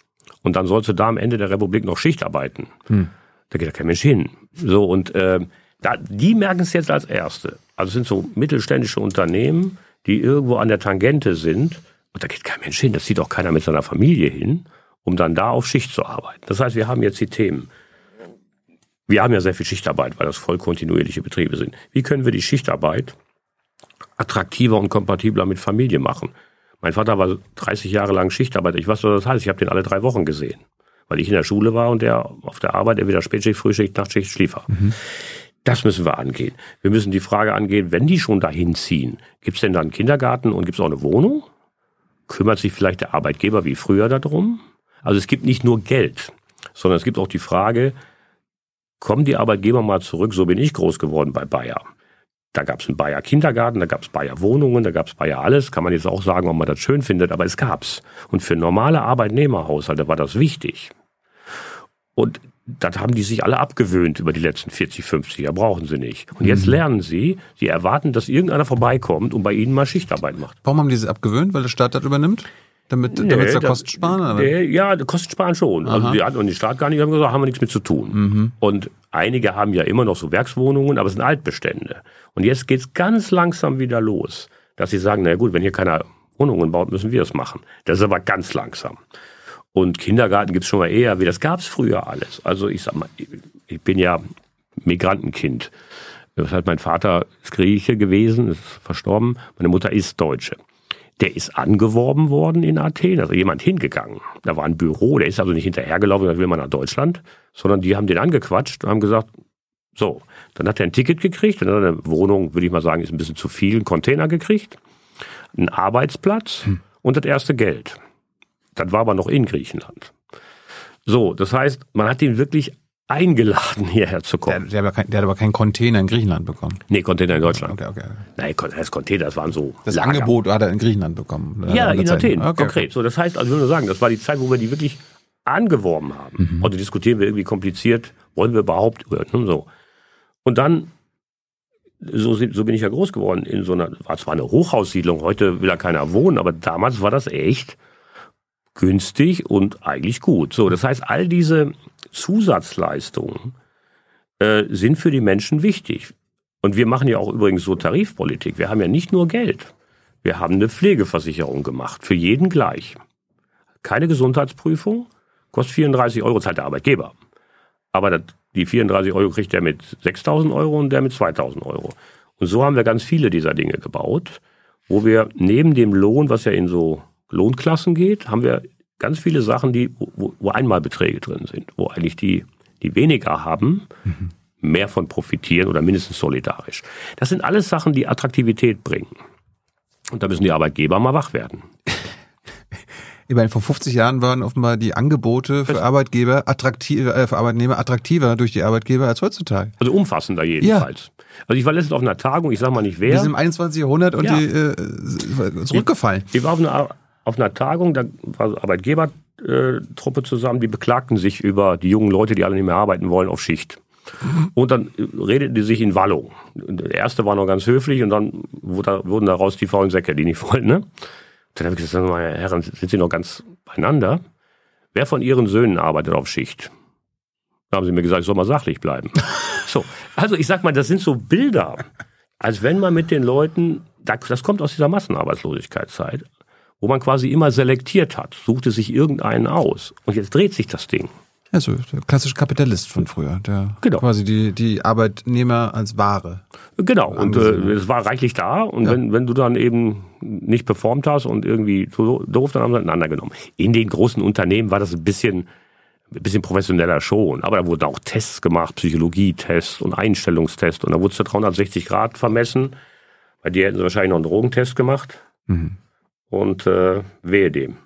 und dann sollst du da am Ende der Republik noch Schicht arbeiten, hm. da geht da kein Mensch hin. So und äh, da, die merken es jetzt als Erste. Also es sind so mittelständische Unternehmen, die irgendwo an der Tangente sind und da geht kein Mensch hin, das sieht auch keiner mit seiner Familie hin, um dann da auf Schicht zu arbeiten. Das heißt, wir haben jetzt die Themen. Wir haben ja sehr viel Schichtarbeit, weil das voll kontinuierliche Betriebe sind. Wie können wir die Schichtarbeit attraktiver und kompatibler mit Familie machen? Mein Vater war 30 Jahre lang Schichtarbeiter. Ich weiß, was das heißt. Ich habe den alle drei Wochen gesehen, weil ich in der Schule war und der auf der Arbeit entweder Spätschicht, Frühschicht, Nachtschicht, Schliefer. Mhm. Das müssen wir angehen. Wir müssen die Frage angehen, wenn die schon dahin ziehen, gibt es denn da einen Kindergarten und gibt es auch eine Wohnung? kümmert sich vielleicht der Arbeitgeber wie früher darum? Also es gibt nicht nur Geld, sondern es gibt auch die Frage, kommen die Arbeitgeber mal zurück, so bin ich groß geworden bei Bayer. Da gab es einen Bayer Kindergarten, da gab es Bayer Wohnungen, da gab es Bayer alles. Kann man jetzt auch sagen, ob man das schön findet, aber es gab's. Und für normale Arbeitnehmerhaushalte war das wichtig. Und das haben die sich alle abgewöhnt über die letzten 40, 50 Jahre, brauchen sie nicht. Und jetzt mhm. lernen sie, sie erwarten, dass irgendeiner vorbeikommt und bei ihnen mal Schichtarbeit macht. Warum haben die sie abgewöhnt? Weil der Staat das übernimmt? Damit, nee, damit da Kosten sparen? Nee, ja, Kosten sparen schon. Also Aha. Also die hatten und die Staat gar nicht, haben gesagt, haben wir nichts mit zu tun. Mhm. Und einige haben ja immer noch so Werkswohnungen, aber es sind Altbestände. Und jetzt geht's ganz langsam wieder los, dass sie sagen, na gut, wenn hier keiner Wohnungen baut, müssen wir es machen. Das ist aber ganz langsam. Und Kindergarten gibt's schon mal eher, wie das gab's früher alles. Also ich sag mal, ich bin ja Migrantenkind. Das heißt, mein Vater ist Grieche gewesen, ist verstorben. Meine Mutter ist Deutsche. Der ist angeworben worden in Athen, also jemand hingegangen. Da war ein Büro, der ist also nicht hinterhergelaufen, da will man nach Deutschland, sondern die haben den angequatscht und haben gesagt, so, dann hat er ein Ticket gekriegt, dann hat er eine Wohnung, würde ich mal sagen, ist ein bisschen zu viel, einen Container gekriegt, einen Arbeitsplatz hm. und das erste Geld. Das war aber noch in Griechenland. So, das heißt, man hat ihn wirklich eingeladen, hierher zu kommen. Der, der, der, hat aber keinen Container in Griechenland bekommen. Nee, Container in Deutschland. Okay, okay. Nein, das Container, das waren so. Das Lager. Angebot hat er in Griechenland bekommen. Ja, in Athen, okay, konkret. So, das heißt, also ich nur sagen, das war die Zeit, wo wir die wirklich angeworben haben. Mhm. Heute diskutieren wir irgendwie kompliziert, wollen wir überhaupt, ne, so. Und dann, so, so bin ich ja groß geworden, in so einer, war zwar eine Hochhaussiedlung, heute will da keiner wohnen, aber damals war das echt günstig und eigentlich gut. So, das heißt, all diese Zusatzleistungen äh, sind für die Menschen wichtig. Und wir machen ja auch übrigens so Tarifpolitik. Wir haben ja nicht nur Geld. Wir haben eine Pflegeversicherung gemacht, für jeden gleich. Keine Gesundheitsprüfung, kostet 34 Euro, zahlt der Arbeitgeber. aber die 34 Euro kriegt der mit 6.000 Euro und der mit 2.000 Euro. Und so haben wir ganz viele dieser Dinge gebaut, wo wir neben dem Lohn, was ja in so Lohnklassen geht, haben wir ganz viele Sachen, die, wo, wo Einmalbeträge drin sind, wo eigentlich die, die weniger haben, mhm. mehr von profitieren oder mindestens solidarisch. Das sind alles Sachen, die Attraktivität bringen. Und da müssen die Arbeitgeber mal wach werden. Ich meine, vor 50 Jahren waren offenbar die Angebote für Arbeitgeber attraktiver, äh, für Arbeitnehmer attraktiver durch die Arbeitgeber als heutzutage. Also umfassender jedenfalls. Ja. Also ich war letztens auf einer Tagung, ich sag mal nicht wer. Wir sind im 21. Jahrhundert und ja. die äh, zurückgefallen. Ich, ich war auf einer, auf einer Tagung, da war Arbeitgebertruppe zusammen, die beklagten sich über die jungen Leute, die alle nicht mehr arbeiten wollen, auf Schicht. Und dann redeten die sich in Wallung. Der erste war noch ganz höflich und dann wurden daraus die faulen Säcke, die nicht wollen. Ne? Dann habe ich gesagt, meine Herren, sind Sie noch ganz beieinander? Wer von Ihren Söhnen arbeitet auf Schicht? Da haben sie mir gesagt, ich soll mal sachlich bleiben. so, also ich sag mal, das sind so Bilder, als wenn man mit den Leuten, das kommt aus dieser Massenarbeitslosigkeitszeit, wo man quasi immer selektiert hat, suchte sich irgendeinen aus. Und jetzt dreht sich das Ding. Also der klassische Kapitalist von früher, der genau. quasi die, die Arbeitnehmer als Ware. Genau, und äh, es war reichlich da und ja. wenn, wenn du dann eben nicht performt hast und irgendwie so doof, dann haben sie aneinander genommen. In den großen Unternehmen war das ein bisschen, ein bisschen professioneller schon, aber da wurden auch Tests gemacht, Psychologietests und Einstellungstests und da wurde es 360 Grad vermessen. Bei dir hätten sie wahrscheinlich noch einen Drogentest gemacht mhm. Und äh, wehe dem.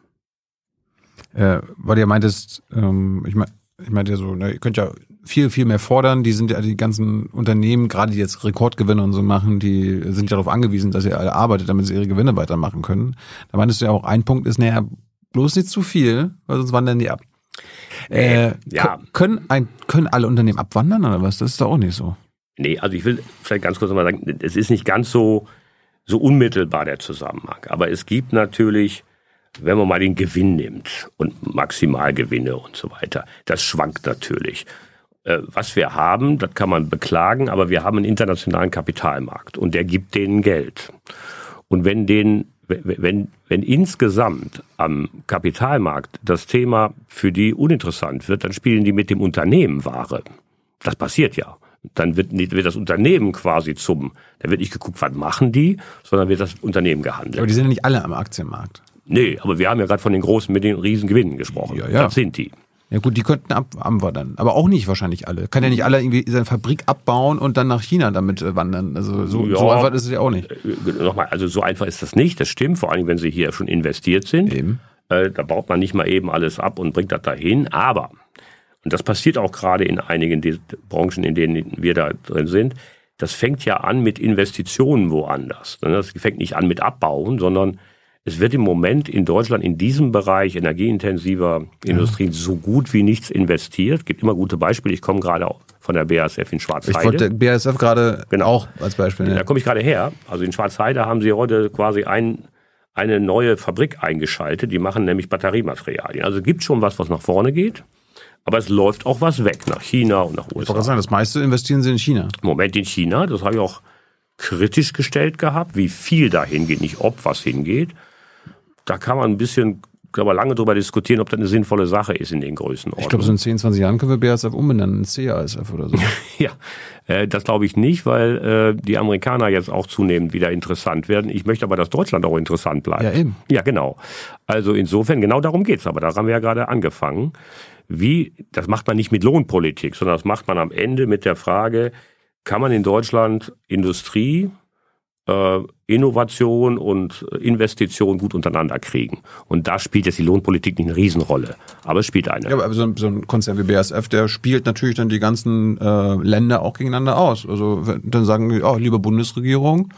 Äh, weil ihr meintest, ähm, ich meine, ich meinte ja so, ne, ihr könnt ja viel, viel mehr fordern. Die sind ja die ganzen Unternehmen, gerade die jetzt Rekordgewinne und so machen, die sind ja darauf angewiesen, dass ihr alle arbeitet, damit sie ihre Gewinne weitermachen können. Da meintest du ja auch, ein Punkt ist, naja, bloß nicht zu viel, weil sonst wandern die ab. Äh, äh, ja. Können, ein, können alle Unternehmen abwandern oder was? Das ist doch auch nicht so. Nee, also ich will vielleicht ganz kurz mal sagen, es ist nicht ganz so, so unmittelbar der Zusammenhang. Aber es gibt natürlich wenn man mal den Gewinn nimmt und Maximalgewinne und so weiter, das schwankt natürlich. Äh, was wir haben, das kann man beklagen, aber wir haben einen internationalen Kapitalmarkt und der gibt denen Geld. Und wenn den, wenn, wenn insgesamt am Kapitalmarkt das Thema für die uninteressant wird, dann spielen die mit dem Unternehmen Ware. Das passiert ja. Dann wird, wird das Unternehmen quasi zum, da wird nicht geguckt, was machen die, sondern wird das Unternehmen gehandelt. Aber die sind ja nicht alle am Aktienmarkt. Nee, aber wir haben ja gerade von den großen mit den riesen Gewinnen gesprochen. Ja, ja. Das sind die. Ja gut, die könnten ab abwandern, aber auch nicht wahrscheinlich alle. Kann ja nicht alle irgendwie seine Fabrik abbauen und dann nach China damit äh, wandern. Also so, ja, so einfach ist es ja auch nicht. Äh, nochmal, also so einfach ist das nicht. Das stimmt, vor allem wenn sie hier schon investiert sind. Eben. Äh, da baut man nicht mal eben alles ab und bringt das dahin. Aber und das passiert auch gerade in einigen Branchen, in denen wir da drin sind. Das fängt ja an mit Investitionen woanders. Das fängt nicht an mit Abbauen, sondern es wird im Moment in Deutschland in diesem Bereich energieintensiver Industrien ja. so gut wie nichts investiert. Es gibt immer gute Beispiele. Ich komme gerade von der BASF in Schwarzheide. Ich wollte BASF gerade genau. auch als Beispiel. Ja. Da komme ich gerade her. Also in Schwarzheide haben sie heute quasi ein, eine neue Fabrik eingeschaltet. Die machen nämlich Batteriematerialien. Also es gibt schon was, was nach vorne geht. Aber es läuft auch was weg nach China und nach USA. Ich sagen, das meiste investieren sie in China. Moment in China, das habe ich auch kritisch gestellt gehabt, wie viel da hingeht, nicht ob was hingeht da kann man ein bisschen aber lange darüber diskutieren, ob das eine sinnvolle Sache ist in den Größenordnungen. Ich glaube, so in 10, 20 Jahren können wir BASF umbenennen in CASF oder so. ja, äh, das glaube ich nicht, weil äh, die Amerikaner jetzt auch zunehmend wieder interessant werden. Ich möchte aber, dass Deutschland auch interessant bleibt. Ja, eben. Ja, genau. Also insofern, genau darum geht's. Aber da haben wir ja gerade angefangen. Wie, das macht man nicht mit Lohnpolitik, sondern das macht man am Ende mit der Frage, kann man in Deutschland Industrie äh, Innovation und Investition gut untereinander kriegen. Und da spielt jetzt die Lohnpolitik nicht eine Riesenrolle, aber es spielt eine. Ja, aber so ein, so ein Konzern wie BASF, der spielt natürlich dann die ganzen äh, Länder auch gegeneinander aus. Also dann sagen die, oh, liebe Bundesregierung,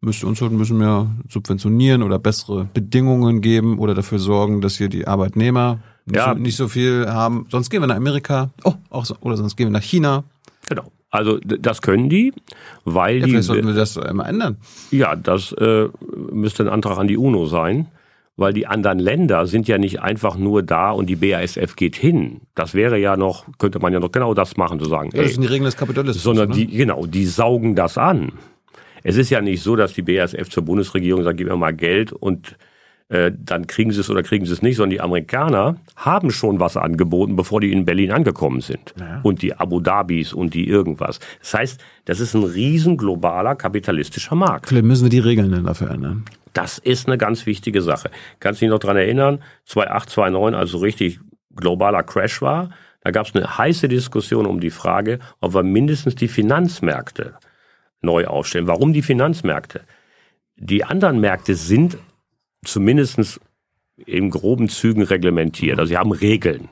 müsste uns halt bisschen mehr subventionieren oder bessere Bedingungen geben oder dafür sorgen, dass hier die Arbeitnehmer nicht, ja. so, nicht so viel haben. Sonst gehen wir nach Amerika, oh, auch so, oder sonst gehen wir nach China. Genau. Also das können die, weil ja, die. Vielleicht sollten wir das immer ändern. Ja, das äh, müsste ein Antrag an die UNO sein, weil die anderen Länder sind ja nicht einfach nur da und die BASF geht hin. Das wäre ja noch, könnte man ja noch genau das machen, zu sagen. Ja, das sind die Regeln des Kapitalismus. Sondern ne? die, genau, die saugen das an. Es ist ja nicht so, dass die BASF zur Bundesregierung sagt, gib mir mal Geld und äh, dann kriegen sie es oder kriegen sie es nicht, sondern die Amerikaner haben schon was angeboten, bevor die in Berlin angekommen sind. Ja. Und die Abu Dhabis und die irgendwas. Das heißt, das ist ein riesen globaler kapitalistischer Markt. Vielleicht müssen wir die Regeln dann dafür ändern. Das ist eine ganz wichtige Sache. Kannst du dich noch dran erinnern? 2008, 2009, also richtig globaler Crash war. Da gab es eine heiße Diskussion um die Frage, ob wir mindestens die Finanzmärkte neu aufstellen. Warum die Finanzmärkte? Die anderen Märkte sind zumindest in groben Zügen reglementiert. Also sie haben Regeln.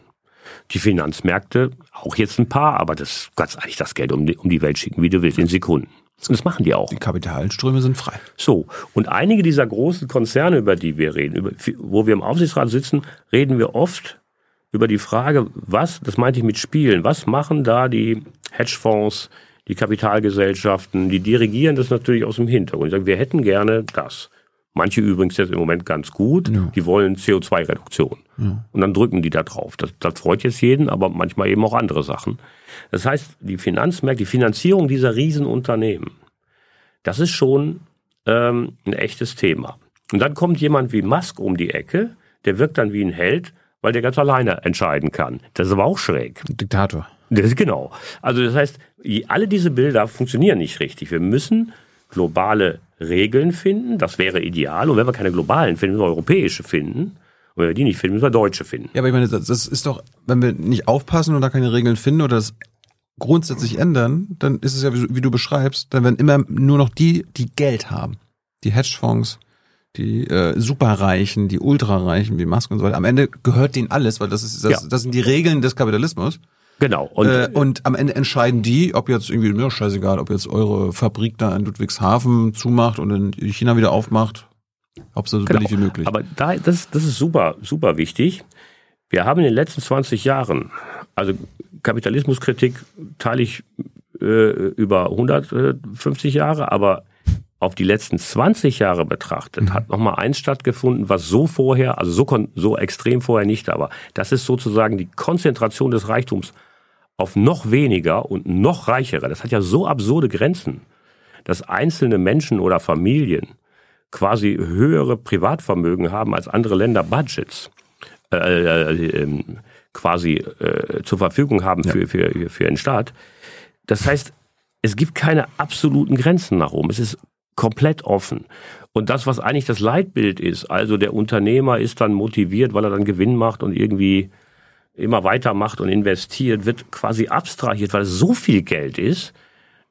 Die Finanzmärkte, auch jetzt ein paar, aber das kannst eigentlich das Geld um die, um die Welt schicken, wie du willst, in Sekunden. Und das machen die auch. Die Kapitalströme sind frei. So. Und einige dieser großen Konzerne, über die wir reden, über, wo wir im Aufsichtsrat sitzen, reden wir oft über die Frage, was, das meinte ich mit Spielen, was machen da die Hedgefonds, die Kapitalgesellschaften, die dirigieren das natürlich aus dem Hintergrund. Die sagen, wir hätten gerne das. Manche übrigens jetzt im Moment ganz gut, ja. die wollen CO2-Reduktion. Ja. Und dann drücken die da drauf. Das, das freut jetzt jeden, aber manchmal eben auch andere Sachen. Das heißt, die Finanzmärkte, die Finanzierung dieser Riesenunternehmen, das ist schon ähm, ein echtes Thema. Und dann kommt jemand wie Musk um die Ecke, der wirkt dann wie ein Held, weil der ganz alleine entscheiden kann. Das ist aber auch schräg. Diktator. Das ist genau. Also das heißt, alle diese Bilder funktionieren nicht richtig. Wir müssen globale Regeln finden. Das wäre ideal. Und wenn wir keine globalen finden, müssen wir europäische finden. Und wenn wir die nicht finden, müssen wir deutsche finden. Ja, aber ich meine, das ist doch, wenn wir nicht aufpassen und da keine Regeln finden oder das grundsätzlich ändern, dann ist es ja, wie du beschreibst, dann werden immer nur noch die, die Geld haben. Die Hedgefonds, die äh, Superreichen, die Ultrareichen wie Musk und so weiter. Am Ende gehört denen alles, weil das ist das, ja. das sind die Regeln des Kapitalismus. Genau. Und, äh, und am Ende entscheiden die, ob jetzt irgendwie, mir scheißegal, ob jetzt eure Fabrik da in Ludwigshafen zumacht und in China wieder aufmacht. Hauptsache so genau. billig wie möglich. Aber da, das, das ist super, super wichtig. Wir haben in den letzten 20 Jahren, also Kapitalismuskritik teile ich äh, über 150 Jahre, aber auf die letzten 20 Jahre betrachtet, mhm. hat nochmal eins stattgefunden, was so vorher, also so, so extrem vorher nicht da war. Das ist sozusagen die Konzentration des Reichtums auf noch weniger und noch reichere. Das hat ja so absurde Grenzen, dass einzelne Menschen oder Familien quasi höhere Privatvermögen haben als andere Länder Budgets äh, äh, äh, quasi äh, zur Verfügung haben für, ja. für, für den Staat. Das heißt, es gibt keine absoluten Grenzen nach oben. Es ist komplett offen. Und das, was eigentlich das Leitbild ist, also der Unternehmer ist dann motiviert, weil er dann Gewinn macht und irgendwie immer weitermacht und investiert, wird quasi abstrahiert, weil es so viel Geld ist,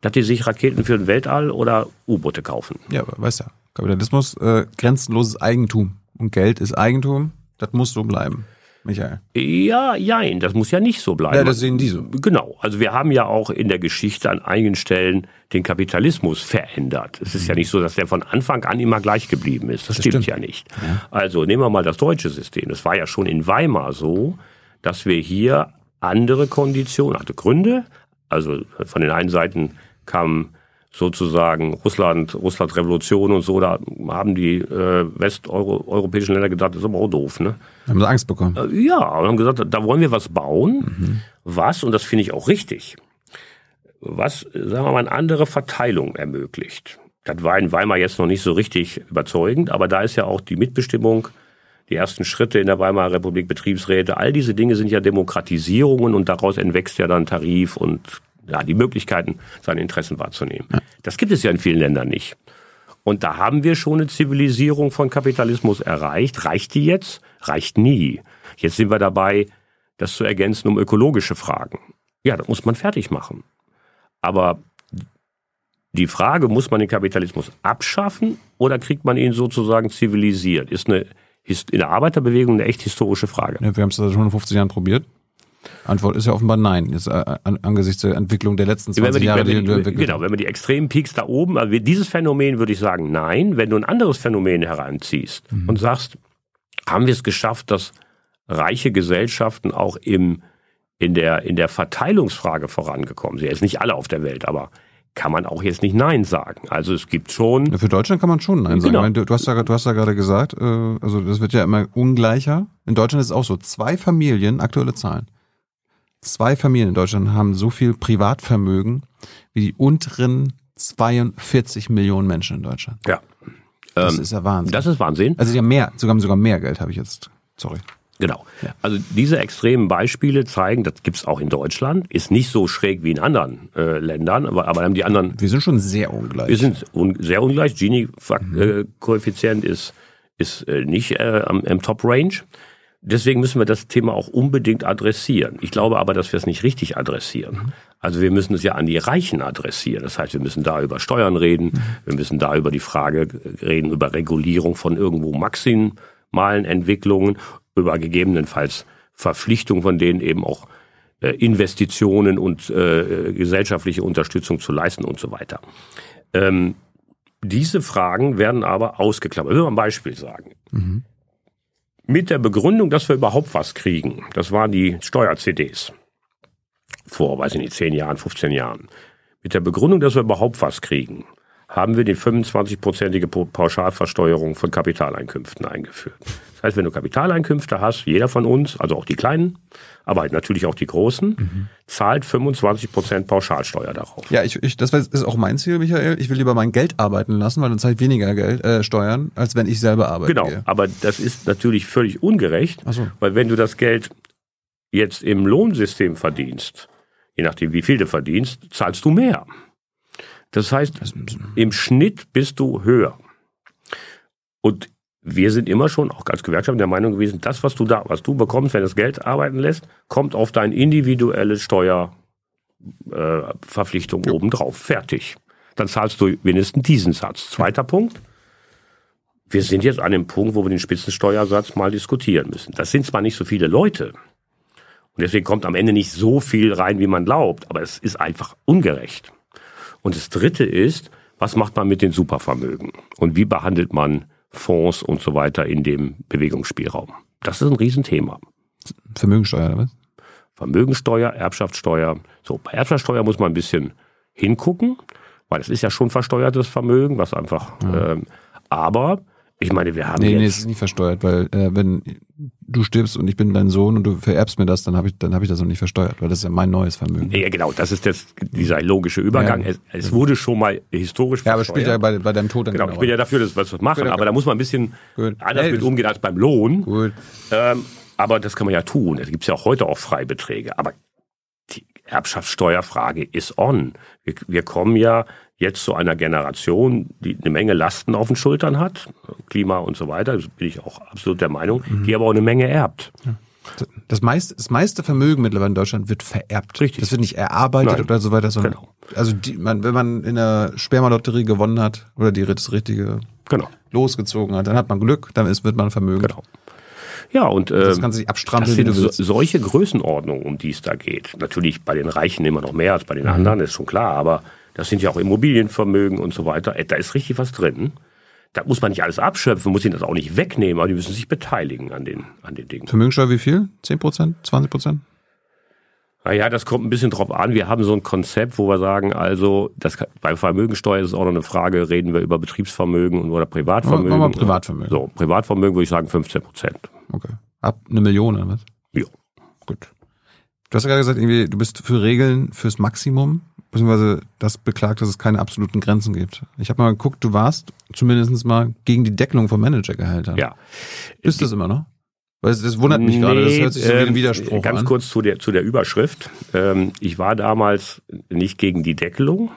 dass die sich Raketen für den Weltall oder U-Boote kaufen. Ja, aber weißt du, Kapitalismus, äh, grenzenloses Eigentum. Und Geld ist Eigentum, das muss so bleiben. Michael? Ja, jein, das muss ja nicht so bleiben. Ja, das sehen die so. Genau. Also wir haben ja auch in der Geschichte an einigen Stellen den Kapitalismus verändert. Es ist mhm. ja nicht so, dass der von Anfang an immer gleich geblieben ist. Das, das stimmt, stimmt, ja nicht. Ja. Also nehmen wir mal das deutsche System. Es war ja schon in Weimar so, dass wir hier andere Konditionen, hatte Gründe. Also von den einen Seiten kamen sozusagen Russland, Russland Revolution und so, da haben die äh, westeuropäischen Länder gedacht, das ist aber auch doof, ne? Haben sie Angst bekommen? Äh, ja, und haben gesagt, da wollen wir was bauen, mhm. was, und das finde ich auch richtig, was, sagen wir mal, eine andere Verteilung ermöglicht. Das war in Weimar jetzt noch nicht so richtig überzeugend, aber da ist ja auch die Mitbestimmung, die ersten Schritte in der Weimarer Republik, Betriebsräte, all diese Dinge sind ja Demokratisierungen und daraus entwächst ja dann Tarif und ja, die Möglichkeiten, seine Interessen wahrzunehmen. Das gibt es ja in vielen Ländern nicht. Und da haben wir schon eine Zivilisierung von Kapitalismus erreicht. Reicht die jetzt? Reicht nie. Jetzt sind wir dabei, das zu ergänzen um ökologische Fragen. Ja, das muss man fertig machen. Aber die Frage, muss man den Kapitalismus abschaffen oder kriegt man ihn sozusagen zivilisiert, ist eine, in der Arbeiterbewegung eine echt historische Frage. Ja, wir haben es schon in 50 Jahren probiert. Antwort ist ja offenbar nein, jetzt, äh, angesichts der Entwicklung der letzten 20 die, Jahre. Die, die, genau, wenn man die extremen Peaks da oben, also dieses Phänomen würde ich sagen nein. Wenn du ein anderes Phänomen heranziehst mhm. und sagst, haben wir es geschafft, dass reiche Gesellschaften auch im, in, der, in der Verteilungsfrage vorangekommen sind. Jetzt nicht alle auf der Welt, aber kann man auch jetzt nicht Nein sagen. Also es gibt schon. Ja, für Deutschland kann man schon Nein sagen. Genau. Du, du, hast ja, du hast ja gerade gesagt, äh, also das wird ja immer ungleicher. In Deutschland ist es auch so. Zwei Familien, aktuelle Zahlen, zwei Familien in Deutschland haben so viel Privatvermögen wie die unteren 42 Millionen Menschen in Deutschland. Ja. Das ist ja Wahnsinn. Das ist Wahnsinn. Also haben mehr, sogar, sogar mehr Geld habe ich jetzt. Sorry. Genau. Also diese extremen Beispiele zeigen, das gibt's auch in Deutschland, ist nicht so schräg wie in anderen äh, Ländern, aber, aber haben die anderen. Wir sind schon sehr ungleich. Wir sind un sehr ungleich. Gini-Koeffizient mhm. äh, ist, ist äh, nicht äh, am, im Top-Range. Deswegen müssen wir das Thema auch unbedingt adressieren. Ich glaube aber, dass wir es nicht richtig adressieren. Mhm. Also wir müssen es ja an die Reichen adressieren. Das heißt, wir müssen da über Steuern reden, mhm. wir müssen da über die Frage reden, über Regulierung von irgendwo maximalen Entwicklungen, über gegebenenfalls Verpflichtung von denen eben auch äh, Investitionen und äh, gesellschaftliche Unterstützung zu leisten und so weiter. Ähm, diese Fragen werden aber ausgeklammert. Ich will mal ein Beispiel sagen. Mhm mit der Begründung, dass wir überhaupt was kriegen. Das waren die Steuer-CDs. Vor, weiß ich nicht, 10 Jahren, 15 Jahren. Mit der Begründung, dass wir überhaupt was kriegen, haben wir die 25-prozentige Pauschalversteuerung von Kapitaleinkünften eingeführt. Das heißt, wenn du Kapitaleinkünfte hast, jeder von uns, also auch die Kleinen, aber halt natürlich auch die Großen, mhm. zahlt 25 Prozent Pauschalsteuer darauf. Ja, ich, ich, das ist auch mein Ziel, Michael. Ich will lieber mein Geld arbeiten lassen, weil dann zahle ich weniger Geld, äh, Steuern, als wenn ich selber arbeite. Genau, gehe. aber das ist natürlich völlig ungerecht, so. weil wenn du das Geld jetzt im Lohnsystem verdienst, je nachdem wie viel du verdienst, zahlst du mehr. Das heißt, im Schnitt bist du höher. Und wir sind immer schon, auch als Gewerkschaft, der Meinung gewesen, das, was du da, was du bekommst, wenn das Geld arbeiten lässt, kommt auf dein individuelle Steuerverpflichtung äh, obendrauf. Fertig. Dann zahlst du wenigstens diesen Satz. Zweiter Punkt. Wir sind jetzt an dem Punkt, wo wir den Spitzensteuersatz mal diskutieren müssen. Das sind zwar nicht so viele Leute. Und deswegen kommt am Ende nicht so viel rein, wie man glaubt, aber es ist einfach ungerecht. Und das dritte ist, was macht man mit den Supervermögen? Und wie behandelt man Fonds und so weiter in dem Bewegungsspielraum? Das ist ein Riesenthema. Vermögensteuer oder was? Vermögensteuer, Erbschaftssteuer. So, bei Erbschaftssteuer muss man ein bisschen hingucken, weil es ist ja schon versteuertes Vermögen, was einfach, ja. ähm, aber ich meine, wir haben nee, jetzt... Nee, es ist nicht versteuert, weil äh, wenn du stirbst und ich bin dein Sohn und du vererbst mir das, dann habe ich, dann habe ich das noch nicht versteuert, weil das ist ja mein neues Vermögen. Ja, genau, das ist das, dieser logische Übergang. Ja, es, es wurde schon mal historisch versteuert. Ja, aber spielt ja bei, bei deinem Tod dann Genau, ich bin ja dafür, dass wir das machen, Gut, aber da muss man ein bisschen Gut. anders mit umgehen als beim Lohn. Gut. Ähm, aber das kann man ja tun. Es gibt ja auch heute auch Freibeträge. Aber die Erbschaftssteuerfrage ist on. Wir, wir kommen ja jetzt zu einer Generation, die eine Menge Lasten auf den Schultern hat, Klima und so weiter, das bin ich auch absolut der Meinung, mhm. die aber auch eine Menge erbt. Das meiste, das meiste Vermögen mittlerweile in Deutschland wird vererbt. Richtig. Das wird nicht erarbeitet Nein. oder so weiter, sondern genau. also die, man, wenn man in der Spermalotterie gewonnen hat oder die das richtige genau. losgezogen hat, dann hat man Glück, dann ist, wird man Vermögen. Genau. Ja, und äh, das kann sich abstrampeln, das sind so, solche Größenordnungen, um die es da geht. Natürlich bei den Reichen immer noch mehr als bei den mhm. anderen, ist schon klar, aber das sind ja auch Immobilienvermögen und so weiter. Da ist richtig was drin. Da muss man nicht alles abschöpfen, muss ihnen das auch nicht wegnehmen, aber die müssen sich beteiligen an den, an den Dingen. Vermögensteuer wie viel? 10 Prozent? 20 Prozent? Naja, das kommt ein bisschen drauf an. Wir haben so ein Konzept, wo wir sagen, also das, bei Vermögensteuer ist es auch noch eine Frage, reden wir über Betriebsvermögen oder Privatvermögen. Machen wir Privatvermögen. So, Privatvermögen würde ich sagen 15 Prozent. Okay. Ab eine Million oder was? Ja. Gut. Du hast ja gerade gesagt, irgendwie, du bist für Regeln fürs Maximum beziehungsweise das beklagt, dass es keine absoluten Grenzen gibt. Ich habe mal geguckt, du warst zumindest mal gegen die Deckelung von Managergehältern. Ja. Ist das immer noch? Weil das, wundert mich nee, gerade, das hört sich so wie ein ähm, Widerspruch ganz an. kurz zu der, zu der Überschrift. Ähm, ich war damals nicht gegen die Deckelung,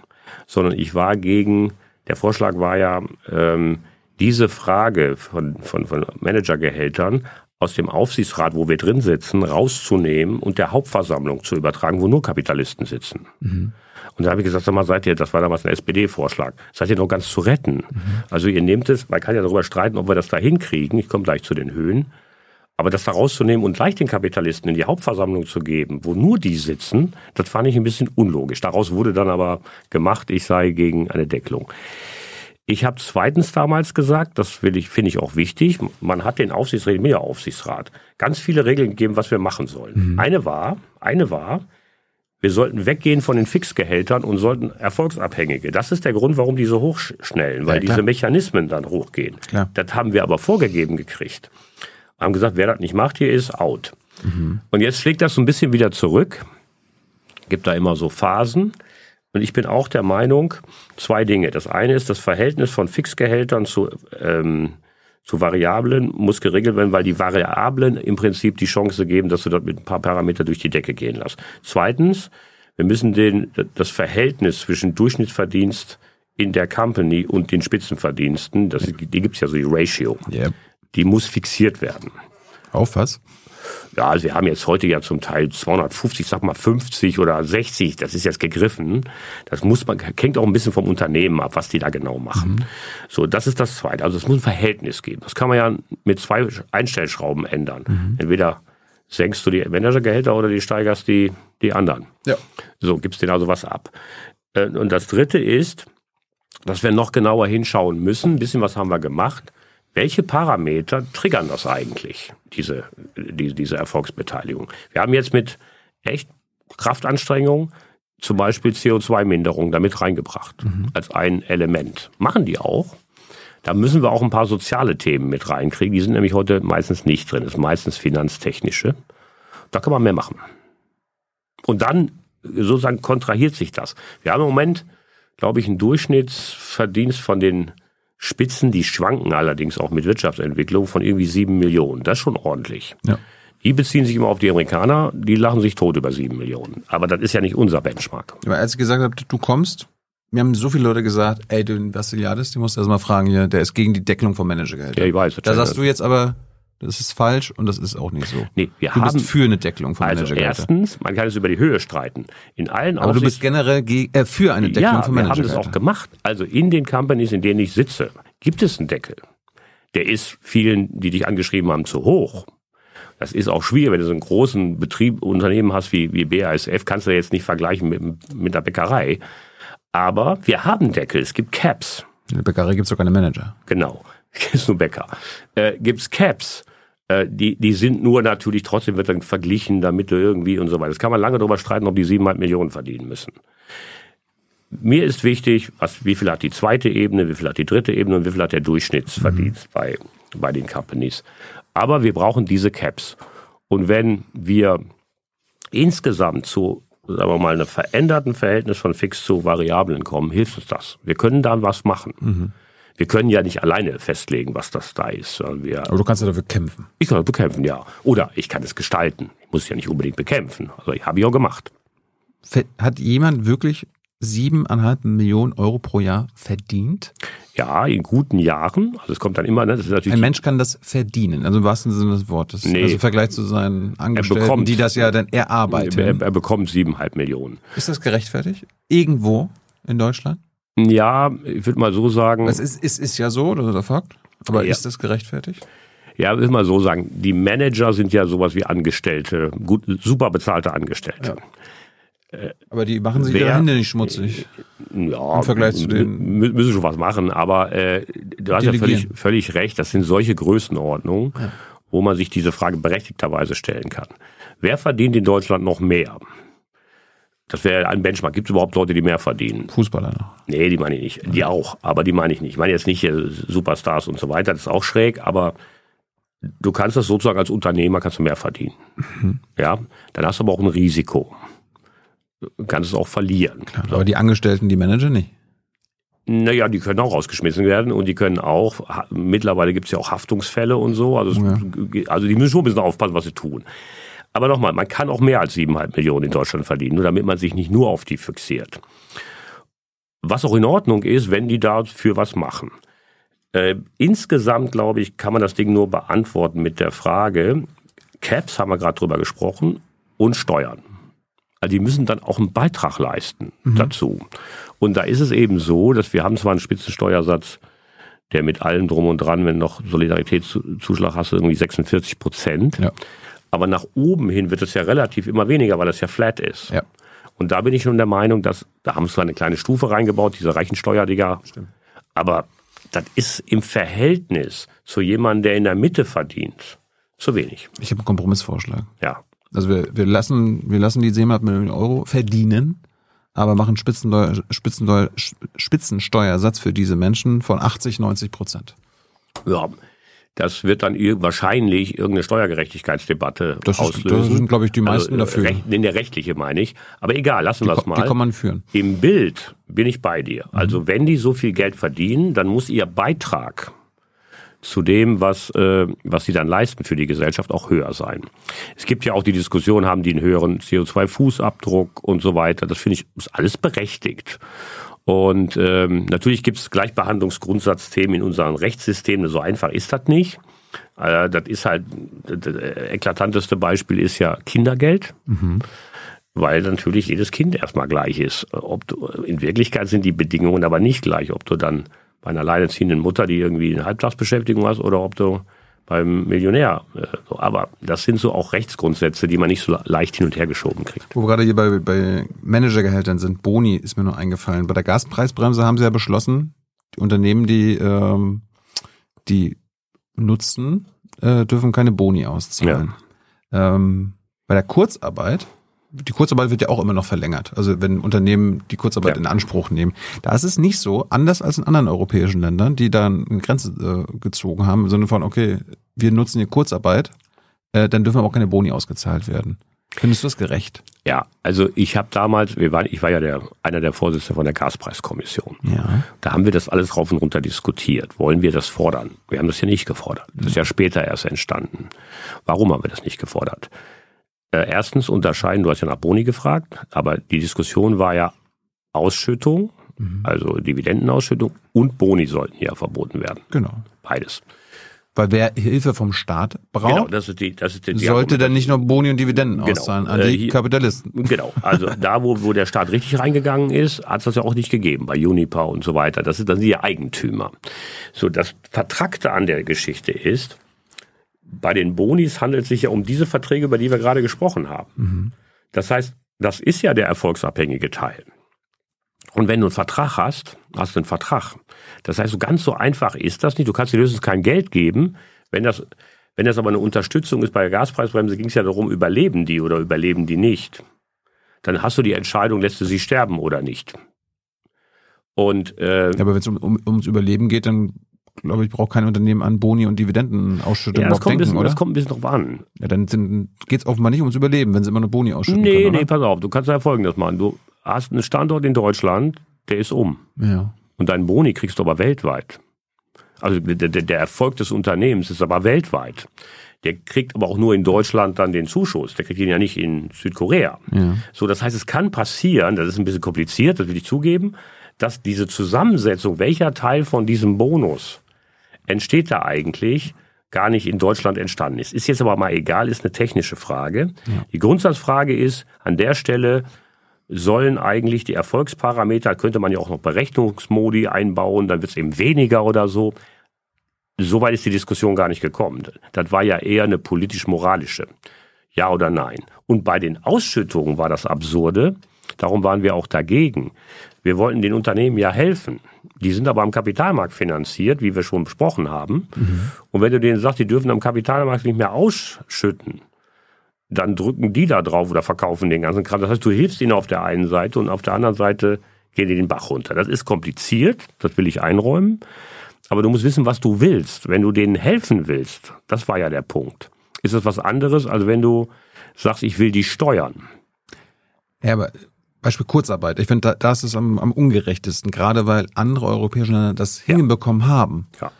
sondern ich war gegen, der Vorschlag war ja, ähm, diese Frage von, von, von Managergehältern aus dem Aufsichtsrat, wo wir drin sitzen, rauszunehmen und der Hauptversammlung zu übertragen, wo nur Kapitalisten sitzen. Mhm. Und da habe ich gesagt, sag mal, seid ihr, das war damals ein SPD-Vorschlag, seid ihr noch ganz zu retten? Mhm. Also ihr nehmt es, man kann ja darüber streiten, ob wir das da hinkriegen, ich komme gleich zu den Höhen, aber das da rauszunehmen und gleich den Kapitalisten in die Hauptversammlung zu geben, wo nur die sitzen, das fand ich ein bisschen unlogisch. Daraus wurde dann aber gemacht, ich sei gegen eine Deckelung. Ich habe zweitens damals gesagt, das will ich, finde ich auch wichtig, man hat den Aufsichtsrat, den Aufsichtsrat, ganz viele Regeln gegeben, was wir machen sollen. Mhm. Eine war, eine war, wir sollten weggehen von den Fixgehältern und sollten Erfolgsabhängige. Das ist der Grund, warum die so hochschnellen, weil ja, diese Mechanismen dann hochgehen. Klar. Das haben wir aber vorgegeben gekriegt. Haben gesagt, wer das nicht macht, hier ist out. Mhm. Und jetzt schlägt das so ein bisschen wieder zurück. Gibt da immer so Phasen. Und ich bin auch der Meinung, zwei Dinge. Das eine ist, das Verhältnis von Fixgehältern zu, ähm, zu Variablen muss geregelt werden, weil die Variablen im Prinzip die Chance geben, dass du dort mit ein paar Parameter durch die Decke gehen lässt. Zweitens, wir müssen den, das Verhältnis zwischen Durchschnittsverdienst in der Company und den Spitzenverdiensten, das, die gibt's ja so, die Ratio, Yeah. die muss fixiert werden. Auf was? Ja, also wir haben jetzt heute ja zum Teil 250, sag mal 50 oder 60, das ist jetzt gegriffen. Das muss man, hängt auch ein bisschen vom Unternehmen ab, was die da genau machen. So, das ist das Zweite. Also es muss ein Verhältnis geben. Das kann man ja mit zwei Einstellschrauben ändern. Entweder senkst du die Managergehälter oder die steigerst die, die anderen. Ja. So, gibst denen also was ab. Äh, Und das Dritte ist, dass wir noch genauer hinschauen müssen. Ein bisschen was haben wir gemacht. Welche Parameter triggern das eigentlich, diese, die, diese Erfolgsbeteiligung? Wir haben jetzt mit echt Kraftanstrengung zum Beispiel CO2-Minderung damit reingebracht, als ein Element. Machen die auch. Da müssen wir auch ein paar soziale Themen mit reinkriegen. Die sind nämlich heute meistens nicht drin. Das ist meistens finanztechnische. Da kann man mehr machen. Und dann sozusagen kontrahiert sich das. Wir haben im Moment, glaube ich, einen Durchschnittsverdienst von den Spitzen, die schwanken allerdings auch mit Wirtschaftsentwicklung von irgendwie sieben Millionen. Das ist schon ordentlich. Ja. Die beziehen sich immer auf die Amerikaner, die lachen sich tot über sieben Millionen. Aber das ist ja nicht unser Benchmark. Aber als ich gesagt habe, du kommst, mir haben so viele Leute gesagt, ey, du Vassiliadis, die musst du erst mal fragen hier, der ist gegen die Deckelung von Managergehältern. Ja, ich weiß. Da sagst du jetzt aber, das ist falsch und das ist auch nicht so. Nee, wir du haben, bist für eine Deckelung von also Managergehältern. erstens, man kann es über die Höhe streiten. In allen Aber du bist generell ge äh, für eine Deckelung ja, von wir haben das Managergehältern. auch gemacht. Also in den Companies, in denen ich sitze, gibt es einen Deckel. Der ist vielen, die dich angeschrieben haben, zu hoch. Das ist auch schwierig, wenn du so einen großen Betrieb, Unternehmen hast wie, wie BASF, kannst du jetzt nicht vergleichen mit, mit der Bäckerei. Aber wir haben Deckel, es gibt Caps. In der Bäckerei gibt's doch keine Manager. Genau. Bäcker. Äh, gibt's Caps. Äh, die, die sind nur natürlich, trotzdem wird dann verglichen, damit du irgendwie und so weiter. Das kann man lange darüber streiten, ob die siebeneinhalb Millionen verdienen müssen. Mir ist wichtig, was, wie viel hat die zweite Ebene, wie viel hat die dritte Ebene und wie viel hat der Durchschnittsverdienst bei, bei den Companies. Aber wir brauchen diese Caps. Und wenn wir insgesamt zu, sagen wir mal, einem veränderten Verhältnis von Fix zu Variablen kommen, hilft uns das. Wir können da was machen. Wir können ja nicht alleine festlegen, was das da ist. Wir, Aber du kannst ja dafür kämpfen. ich kann es bekämpfen, ja. Oder ich kann es gestalten. Ich muss es ja nicht unbedingt bekämpfen. Also ich habe ich auch gemacht. Hat jemand wirklich siebeneinhalb Millionen Euro pro Jahr verdient? Ja, in guten Jahren. Also es kommt dann immer, ne, das ist natürlich Ein Mensch kann das verdienen, also im wahrsten Sinne des Wortes. Nee. Also im Vergleich zu seinen Angestellten, bekommt- die das ja dann erarbeiten. er, er bekommt siebeneinhalb Millionen. Ist das gerechtfertigt? Irgendwo in Deutschland? Ja, ich würde mal so sagen, Das ist, ist, ist ja so, das ist der Fakt. Aber Ja. ist das gerechtfertigt? ja, ich will mal so sagen, die Manager sind ja sowas wie Angestellte, gut, super bezahlte Angestellte. Aber die machen sich ihre Hände nicht schmutzig. Ja, Im Vergleich zu den- mü- müssen schon was machen, aber äh, du hast ja völlig, völlig recht, das sind solche Größenordnungen, wo man sich diese Frage berechtigterweise stellen kann. Wer verdient in Deutschland noch mehr? Das wäre ein Benchmark. Gibt es überhaupt Leute, die mehr verdienen? Fußballer noch. Nee, die meine ich nicht. Die auch, aber die meine ich nicht. Ich meine jetzt nicht hier Superstars und so weiter, das ist auch schräg, aber du kannst das sozusagen als Unternehmer kannst du mehr verdienen. Ja, dann hast du aber auch ein Risiko. Du kannst es auch verlieren. Aber die Angestellten, die Manager nicht. Naja, die können auch rausgeschmissen werden und die können auch, mittlerweile gibt es ja auch Haftungsfälle und so, also, es, also die müssen schon ein bisschen aufpassen, was sie tun. Aber nochmal, man kann auch mehr als siebeneinhalb Millionen in Deutschland verdienen, nur damit man sich nicht nur auf die fixiert. Was auch in Ordnung ist, wenn die dafür was machen. Äh, insgesamt, glaube ich, kann man das Ding nur beantworten mit der Frage, Caps haben wir gerade drüber gesprochen und Steuern. Also die müssen dann auch einen Beitrag leisten dazu. Und da ist es eben so, dass wir haben zwar einen Spitzensteuersatz, der mit allem drum und dran, wenn du noch Solidaritätszuschlag hast, irgendwie 46 Prozent. Ja. Aber nach oben hin wird es ja relativ immer weniger, weil das ja flat ist. Ja. Und da bin ich schon der Meinung, dass, da haben sie zwar eine kleine Stufe reingebaut, diese Reichensteuer, Digga. Aber das ist im Verhältnis zu jemandem, der in der Mitte verdient, zu wenig. Ich habe einen Kompromissvorschlag. Ja. Also wir, wir lassen, wir lassen die 700 Millionen Euro verdienen, aber machen Spitzensteuer, Spitzensteuer, Spitzensteuersatz für diese Menschen von 80, 90 Prozent. Ja, Das wird dann wahrscheinlich irgendeine Steuergerechtigkeitsdebatte das auslösen. das sind, glaube ich, die meisten also, dafür. Recht, in der rechtliche meine ich. Aber egal, lassen wir es mal. Die kann man führen. Im Bild bin ich bei dir. Also wenn die so viel Geld verdienen, dann muss ihr Beitrag zu dem, was, äh, was sie dann leisten für die Gesellschaft, auch höher sein. Es gibt ja auch die Diskussion, haben die einen höheren CO2-Fußabdruck und so weiter. Das finde ich ist alles berechtigt. Und ähm, natürlich gibt es Gleichbehandlungsgrundsatzthemen in unserem Rechtssystem. So einfach ist das nicht. Äh, das ist halt, das eklatanteste Beispiel ist ja Kindergeld. Mhm. Weil natürlich jedes Kind erstmal gleich ist. Ob du, in Wirklichkeit sind die Bedingungen aber nicht gleich, ob du dann bei einer alleinerziehenden Mutter, die irgendwie eine Halbtagsbeschäftigung hast, oder ob du beim Millionär. Äh, aber das sind so auch Rechtsgrundsätze, die man nicht so leicht hin und her geschoben kriegt. Wo wir gerade hier bei, bei Managergehältern sind, Boni ist mir nur eingefallen. Bei der Gaspreisbremse haben sie ja beschlossen, die Unternehmen, die ähm, die nutzen, äh, dürfen keine Boni auszahlen. Ja. Ähm, bei der Kurzarbeit die Kurzarbeit wird ja auch immer noch verlängert. Also wenn Unternehmen die Kurzarbeit ja. in Anspruch nehmen. Da ist es nicht so, anders als in anderen europäischen Ländern, die da eine Grenze äh, gezogen haben, im Sinne von, okay, wir nutzen hier Kurzarbeit, äh, dann dürfen aber auch keine Boni ausgezahlt werden. Findest du das gerecht? Ja, also ich habe damals, wir waren, ich war ja der, einer der Vorsitzenden von der Gaspreiskommission. Ja. Da haben wir das alles rauf und runter diskutiert. Wollen wir das fordern? Wir haben das ja nicht gefordert. Das ist ja später erst entstanden. Warum haben wir das nicht gefordert? Äh, erstens unterscheiden, du hast ja nach Boni gefragt, aber die Diskussion war ja Ausschüttung, mhm. also Dividendenausschüttung und Boni sollten ja verboten werden. Genau. Beides. Weil wer Hilfe vom Staat braucht, genau, das ist die, das ist die, die sollte dann nicht nur Boni und Dividenden genau. auszahlen an die äh, Kapitalisten. Genau, also da, wo, wo der Staat richtig reingegangen ist, hat es das ja auch nicht gegeben, bei Unipa und so weiter. Das ist dann die Eigentümer. So, das Vertrackte an der Geschichte ist, bei den Bonis handelt es sich ja um diese Verträge, über die wir gerade gesprochen haben. Mhm. Das heißt, das ist ja der erfolgsabhängige Teil. Und wenn du einen Vertrag hast, hast du einen Vertrag. Das heißt, so ganz so einfach ist das nicht. Du kannst dir höchstens kein Geld geben. Wenn das, wenn das aber eine Unterstützung ist bei der Gaspreisbremse, ging es ja darum, überleben die oder überleben die nicht. Dann hast du die Entscheidung, lässt du sie sterben oder nicht. Und, äh, ja, aber wenn es um, um, ums Überleben geht, dann glaube ich, braucht kein Unternehmen an Boni und Dividendenausschüttung ja, das kommt, denken, bisschen, oder? das kommt ein bisschen drauf an. Ja, dann geht es offenbar nicht ums Überleben, wenn sie immer nur Boni ausschütten Nee, können, nee, pass auf, du kannst ja folgendes machen. Du hast einen Standort in Deutschland, der ist um. Ja. Und deinen Boni kriegst du aber weltweit. Also der, der, der Erfolg des Unternehmens ist aber weltweit. Der kriegt aber auch nur in Deutschland dann den Zuschuss. Der kriegt ihn ja nicht in Südkorea. Ja. So, das heißt, es kann passieren, das ist ein bisschen kompliziert, das will ich zugeben, dass diese Zusammensetzung, welcher Teil von diesem Bonus entsteht da eigentlich, gar nicht in Deutschland entstanden ist. Ist jetzt aber mal egal, ist eine technische Frage. Ja. Die Grundsatzfrage ist, an der Stelle sollen eigentlich die Erfolgsparameter, könnte man ja auch noch Berechnungsmodi einbauen, dann wird es eben weniger oder so. Soweit ist die Diskussion gar nicht gekommen. Das war ja eher eine politisch-moralische. Ja oder nein. Und bei den Ausschüttungen war das Absurde. Darum waren wir auch dagegen. Wir wollten den Unternehmen ja helfen. Die sind aber am Kapitalmarkt finanziert, wie wir schon besprochen haben. Mhm. Und wenn du denen sagst, die dürfen am Kapitalmarkt nicht mehr ausschütten, dann drücken die da drauf oder verkaufen den ganzen Kram. Das heißt, du hilfst ihnen auf der einen Seite und auf der anderen Seite gehen die den Bach runter. Das ist kompliziert, das will ich einräumen. Aber du musst wissen, was du willst. Wenn du denen helfen willst, das war ja der Punkt. Ist das was anderes, als wenn du sagst, ich will die steuern? Ja, aber Beispiel Kurzarbeit. Ich finde, da, da ist es am, am ungerechtesten, gerade weil andere europäische Länder das ja. hinbekommen haben. Ja.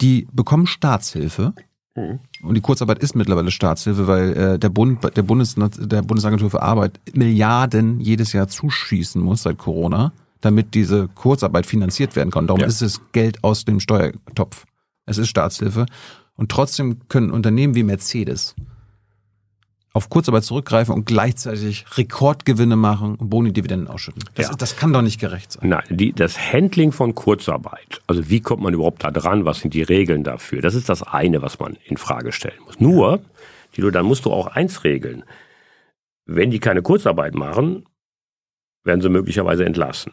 Die bekommen Staatshilfe. Mhm. Und die Kurzarbeit ist mittlerweile Staatshilfe, weil äh, der Bund, der Bundes, der Bundesagentur für Arbeit Milliarden jedes Jahr zuschießen muss seit Corona, damit diese Kurzarbeit finanziert werden kann. Darum ja. ist es Geld aus dem Steuertopf. Es ist Staatshilfe. Und trotzdem können Unternehmen wie Mercedes auf Kurzarbeit zurückgreifen und gleichzeitig Rekordgewinne machen und Boni-Dividenden ausschütten. Das, ja. das kann doch nicht gerecht sein. Nein, die, das Handling von Kurzarbeit, also wie kommt man überhaupt da dran, was sind die Regeln dafür, das ist das eine, was man in Frage stellen muss. Nur, die, dann musst du auch eins regeln. Wenn die keine Kurzarbeit machen, werden sie möglicherweise entlassen.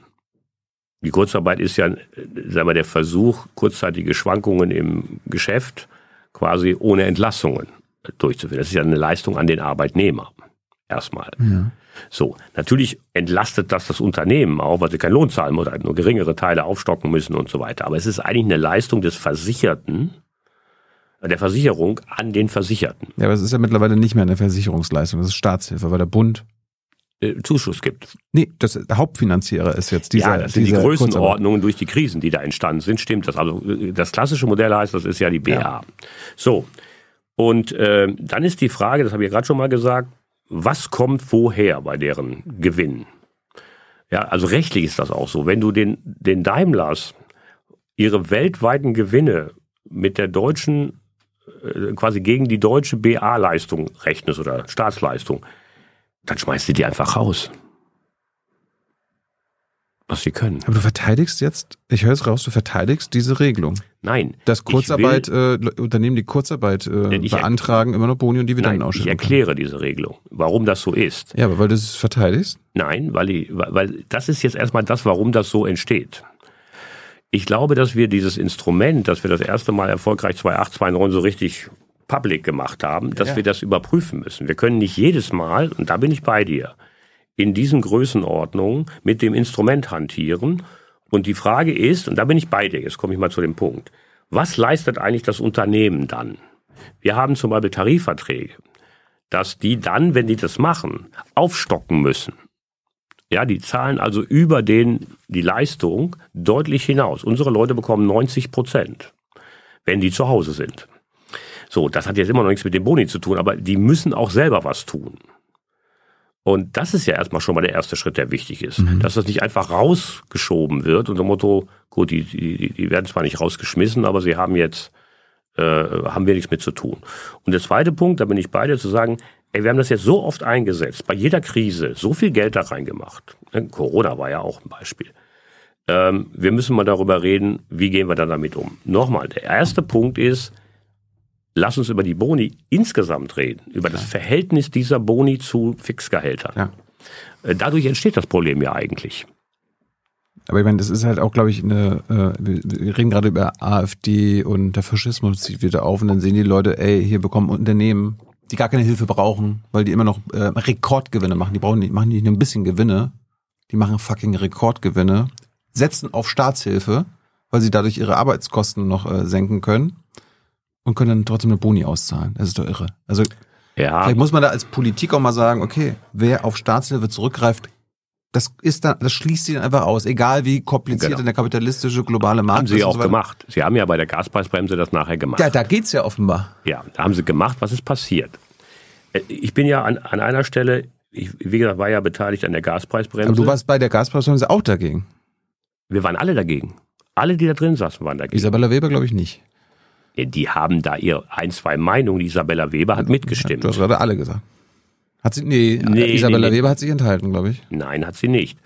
Die Kurzarbeit ist ja, sagen wir, der Versuch, kurzzeitige Schwankungen im Geschäft quasi ohne Entlassungen durchzuführen. Das ist ja eine Leistung an den Arbeitnehmer. Erstmal. Ja. So, natürlich entlastet das das Unternehmen auch, weil sie keinen Lohn zahlen oder nur geringere Teile aufstocken müssen und so weiter. Aber es ist eigentlich eine Leistung des Versicherten, der Versicherung an den Versicherten. Ja, aber es ist ja mittlerweile nicht mehr eine Versicherungsleistung, das ist Staatshilfe, weil der Bund äh, Zuschuss gibt. Nee, das Hauptfinanzierer ist jetzt dieser. Ja, das sind die Größenordnungen durch die Krisen, die da entstanden sind, stimmt das. Also äh, das klassische Modell heißt, das ist ja die BA. Ja. So. Und äh, dann ist die Frage, das habe ich gerade schon mal gesagt, was kommt woher bei deren Gewinn? Ja, also rechtlich ist das auch so. Wenn du den, den Daimlers ihre weltweiten Gewinne mit der deutschen, äh, quasi gegen die deutsche BA-Leistung rechnest oder Staatsleistung, dann schmeißt du die einfach raus. Was sie können. Aber du verteidigst jetzt, ich höre es raus, du verteidigst diese Regelung. Nein. Dass Kurzarbeit, will, äh, Unternehmen, die Kurzarbeit äh, beantragen, immer noch Boni und Dividenden ausschütten. Ich erkläre diese Regelung, warum das so ist. Ja, aber weil du es verteidigst? Nein, weil, ich, weil das ist jetzt erstmal das, warum das so entsteht. Ich glaube, dass wir dieses Instrument, dass wir das erste Mal erfolgreich 2008, 2009 so richtig public gemacht haben, dass ja. wir das überprüfen müssen. Wir können nicht jedes Mal, und da bin ich bei dir, in diesen Größenordnungen mit dem Instrument hantieren. Und die Frage ist, und da bin ich bei dir, jetzt komme ich mal zu dem Punkt, was leistet eigentlich das Unternehmen dann? Wir haben zum Beispiel Tarifverträge, dass die dann, wenn die das machen, aufstocken müssen. Ja, die zahlen also über den, die Leistung deutlich hinaus. Unsere Leute bekommen 90 Prozent, wenn die zu Hause sind. So, das hat jetzt immer noch nichts mit dem Boni zu tun, aber die müssen auch selber was tun. Und das ist ja erstmal schon mal der erste Schritt, der wichtig ist. Mhm. Dass das nicht einfach rausgeschoben wird unter dem Motto, gut, die, die, die werden zwar nicht rausgeschmissen, aber sie haben jetzt, äh, haben wir nichts mit zu tun. Und der zweite Punkt, da bin ich bei dir, zu sagen, ey, wir haben das jetzt so oft eingesetzt, bei jeder Krise, so viel Geld da reingemacht. Ne, Corona war ja auch ein Beispiel. Ähm, wir müssen mal darüber reden, wie gehen wir dann damit um. Nochmal, der erste Punkt ist, lass uns über die Boni insgesamt reden, über das Verhältnis dieser Boni zu Fixgehältern. Ja. Äh, dadurch entsteht das Problem ja eigentlich. Aber ich meine, das ist halt auch, glaube ich, eine, äh, wir reden gerade über AfD und der Faschismus zieht wieder auf und dann sehen die Leute, ey, hier bekommen Unternehmen, die gar keine Hilfe brauchen, weil die immer noch äh, Rekordgewinne machen. Die brauchen nicht, machen nicht nur ein bisschen Gewinne, die machen fucking Rekordgewinne, setzen auf Staatshilfe, weil sie dadurch ihre Arbeitskosten noch äh, senken können und können dann trotzdem eine Boni auszahlen. Das ist doch irre. Also ja. vielleicht muss man da als Politik auch mal sagen, okay, wer auf Staatshilfe zurückgreift, das ist dann, das schließt sie dann einfach aus, egal wie kompliziert genau. der kapitalistische globale Markt ist. Haben sie auch so gemacht. Sie haben ja bei der Gaspreisbremse das nachher gemacht. Ja, da geht's ja offenbar. Ja, da haben sie gemacht. Was ist passiert? Äh, ich bin ja an, an einer Stelle, ich, wie gesagt, war ja beteiligt an der Gaspreisbremse. Aber du warst bei der Gaspreisbremse auch dagegen. Wir waren alle dagegen. Alle, die da drin saßen, waren dagegen. Isabella Weber, glaube ich, nicht die haben da ihr ein, zwei Meinungen. Die Isabella Weber hat mitgestimmt. du hast gerade alle gesagt. Hat sie, nee, nee Isabella nee, nee. Weber hat sich enthalten, glaube ich. Nein, hat sie nicht.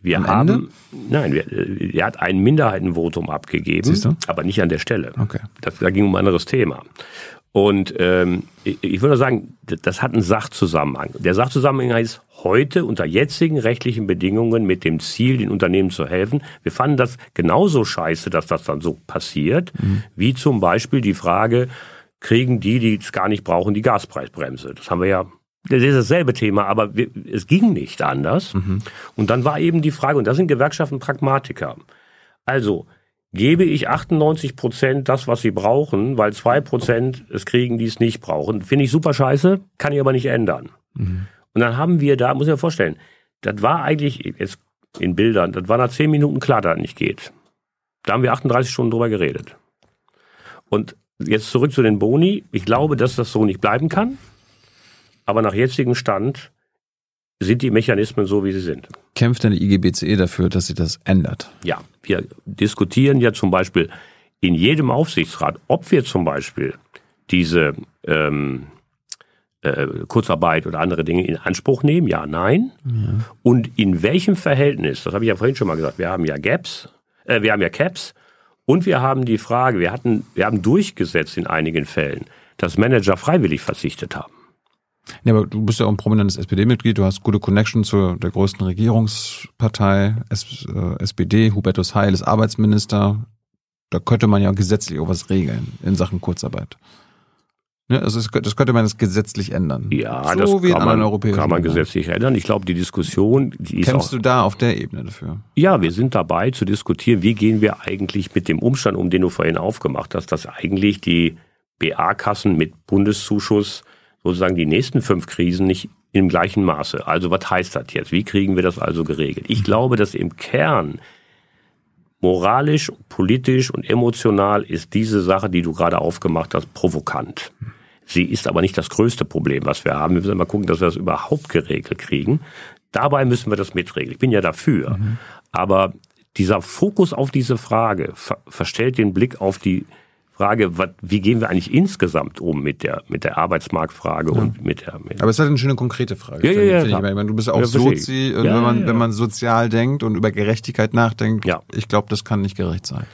Wir Am haben, Ende? nein, wir, er hat ein Minderheitenvotum abgegeben, aber nicht an der Stelle. Okay. Das, da ging um ein anderes Thema. Und ähm, ich, würde sagen, das hat einen Sachzusammenhang. Der Sachzusammenhang heißt heute unter jetzigen rechtlichen Bedingungen mit dem Ziel, den Unternehmen zu helfen. Wir fanden das genauso scheiße, dass das dann so passiert, mhm. wie zum Beispiel die Frage, kriegen die, die es gar nicht brauchen, die Gaspreisbremse. Das haben wir ja das ist dasselbe Thema, aber wir, es ging nicht anders. Mhm. Und dann war eben die Frage, und da sind Gewerkschaften Pragmatiker. Also, gebe ich 98 Prozent das, was sie brauchen, weil zwei Prozent es kriegen, die es nicht brauchen. Finde ich super scheiße, kann ich aber nicht ändern. Mhm. Und dann haben wir da, muss ich mir vorstellen, das war eigentlich, jetzt in Bildern, das war nach zehn Minuten klar, dass das nicht geht. Da haben wir 38 Stunden drüber geredet. Und jetzt zurück zu den Boni. Ich glaube, dass das so nicht bleiben kann. Aber nach jetzigem Stand sind die Mechanismen so, wie sie sind. Kämpft denn die IGBCE dafür, dass sie das ändert? Ja, wir diskutieren ja zum Beispiel in jedem Aufsichtsrat, ob wir zum Beispiel diese ähm, äh, Kurzarbeit oder andere Dinge in Anspruch nehmen, ja, nein. Ja. Und in welchem Verhältnis, das habe ich ja vorhin schon mal gesagt, wir haben ja Gaps, äh, wir haben ja Caps und wir haben die Frage, wir hatten, wir haben durchgesetzt in einigen Fällen, dass Manager freiwillig verzichtet haben. Ja, aber du bist ja auch ein prominentes SPD-Mitglied, du hast gute Connection zu der größten Regierungspartei, S, äh, SPD, Hubertus Heil ist Arbeitsminister. Da könnte man ja gesetzlich auch was regeln in Sachen Kurzarbeit. Ne, also das könnte man das gesetzlich ändern. Ja, so das wie kann, man, europäischen kann man gesetzlich ändern. Ich glaube, die Diskussion, die ist Kämpfst auch, du da auf der Ebene dafür? Ja, wir sind dabei zu diskutieren, wie gehen wir eigentlich mit dem Umstand um, den du vorhin aufgemacht hast, dass eigentlich die BA-Kassen mit Bundeszuschuss sozusagen die nächsten fünf Krisen nicht im gleichen Maße. Also was heißt das jetzt? Wie kriegen wir das also geregelt? Ich glaube, dass im Kern moralisch, politisch und emotional ist diese Sache, die du gerade aufgemacht hast, provokant. Sie ist aber nicht das größte Problem, was wir haben. Wir müssen mal gucken, dass wir das überhaupt geregelt kriegen. Dabei müssen wir das mitregeln. Ich bin ja dafür. Mhm. Aber dieser Fokus auf diese Frage ver verstellt den Blick auf die Frage, wat, wie gehen wir eigentlich insgesamt um mit der, mit der Arbeitsmarktfrage ja. und mit der. Mit Aber es ist halt eine schöne konkrete Frage. Ja, ja, ja, ich. Meine, du bist auch ja, Sozi und wenn man, wenn man sozial denkt und über Gerechtigkeit nachdenkt, ja. ich glaube, das kann nicht gerecht sein.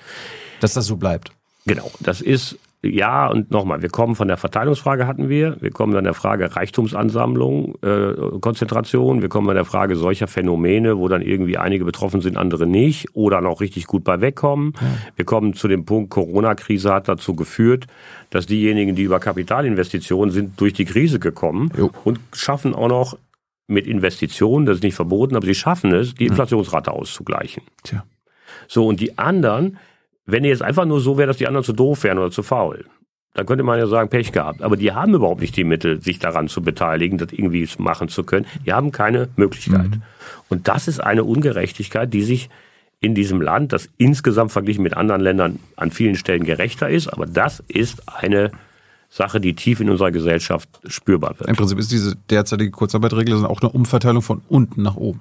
Dass das so bleibt. Genau. Das ist ja, und nochmal, wir kommen von der Verteilungsfrage hatten wir, wir kommen an der Frage Reichtumsansammlung, äh, Konzentration, wir kommen an der Frage solcher Phänomene, wo dann irgendwie einige betroffen sind, andere nicht oder noch richtig gut bei wegkommen. Ja. Wir kommen zu dem Punkt, Corona-Krise hat dazu geführt, dass diejenigen, die über Kapitalinvestitionen sind, durch die Krise gekommen jo. und schaffen auch noch mit Investitionen, das ist nicht verboten, aber sie schaffen es, die Inflationsrate auszugleichen. Tja. So, und die anderen, wenn jetzt einfach nur so wäre, dass die anderen zu doof wären oder zu faul, dann könnte man ja sagen, Pech gehabt. Aber die haben überhaupt nicht die Mittel, sich daran zu beteiligen, das irgendwie machen zu können. Die haben keine Möglichkeit. Mhm. Und das ist eine Ungerechtigkeit, die sich in diesem Land, das insgesamt verglichen mit anderen Ländern an vielen Stellen gerechter ist, aber das ist eine Sache, die tief in unserer Gesellschaft spürbar wird. Im Prinzip ist diese derzeitige Kurzarbeitregel auch eine Umverteilung von unten nach oben.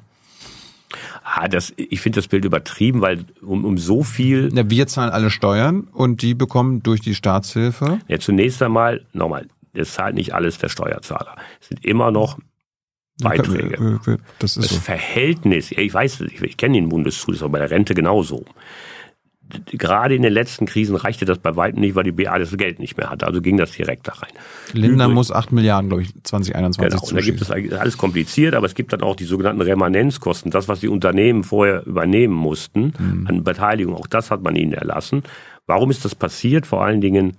Ah, das, ich finde das Bild übertrieben, weil um, um so viel. Ja, wir zahlen alle Steuern und die bekommen durch die Staatshilfe. Ja, zunächst einmal, nochmal, es zahlt nicht alles der Steuerzahler. Es sind immer noch Beiträge. Das, ist das so. Verhältnis, ich weiß, ich, ich kenne den Bundeszuschuss, aber bei der Rente genauso gerade in den letzten Krisen reichte das bei weitem nicht, weil die BA das Geld nicht mehr hatte. Also ging das direkt da rein. Lindner Übrig, muss 8 Milliarden, glaube ich, 2021 Genau, und da gibt es alles kompliziert, aber es gibt dann auch die sogenannten Remanenzkosten, das, was die Unternehmen vorher übernehmen mussten mhm. an Beteiligung. Auch das hat man ihnen erlassen. Warum ist das passiert? Vor allen Dingen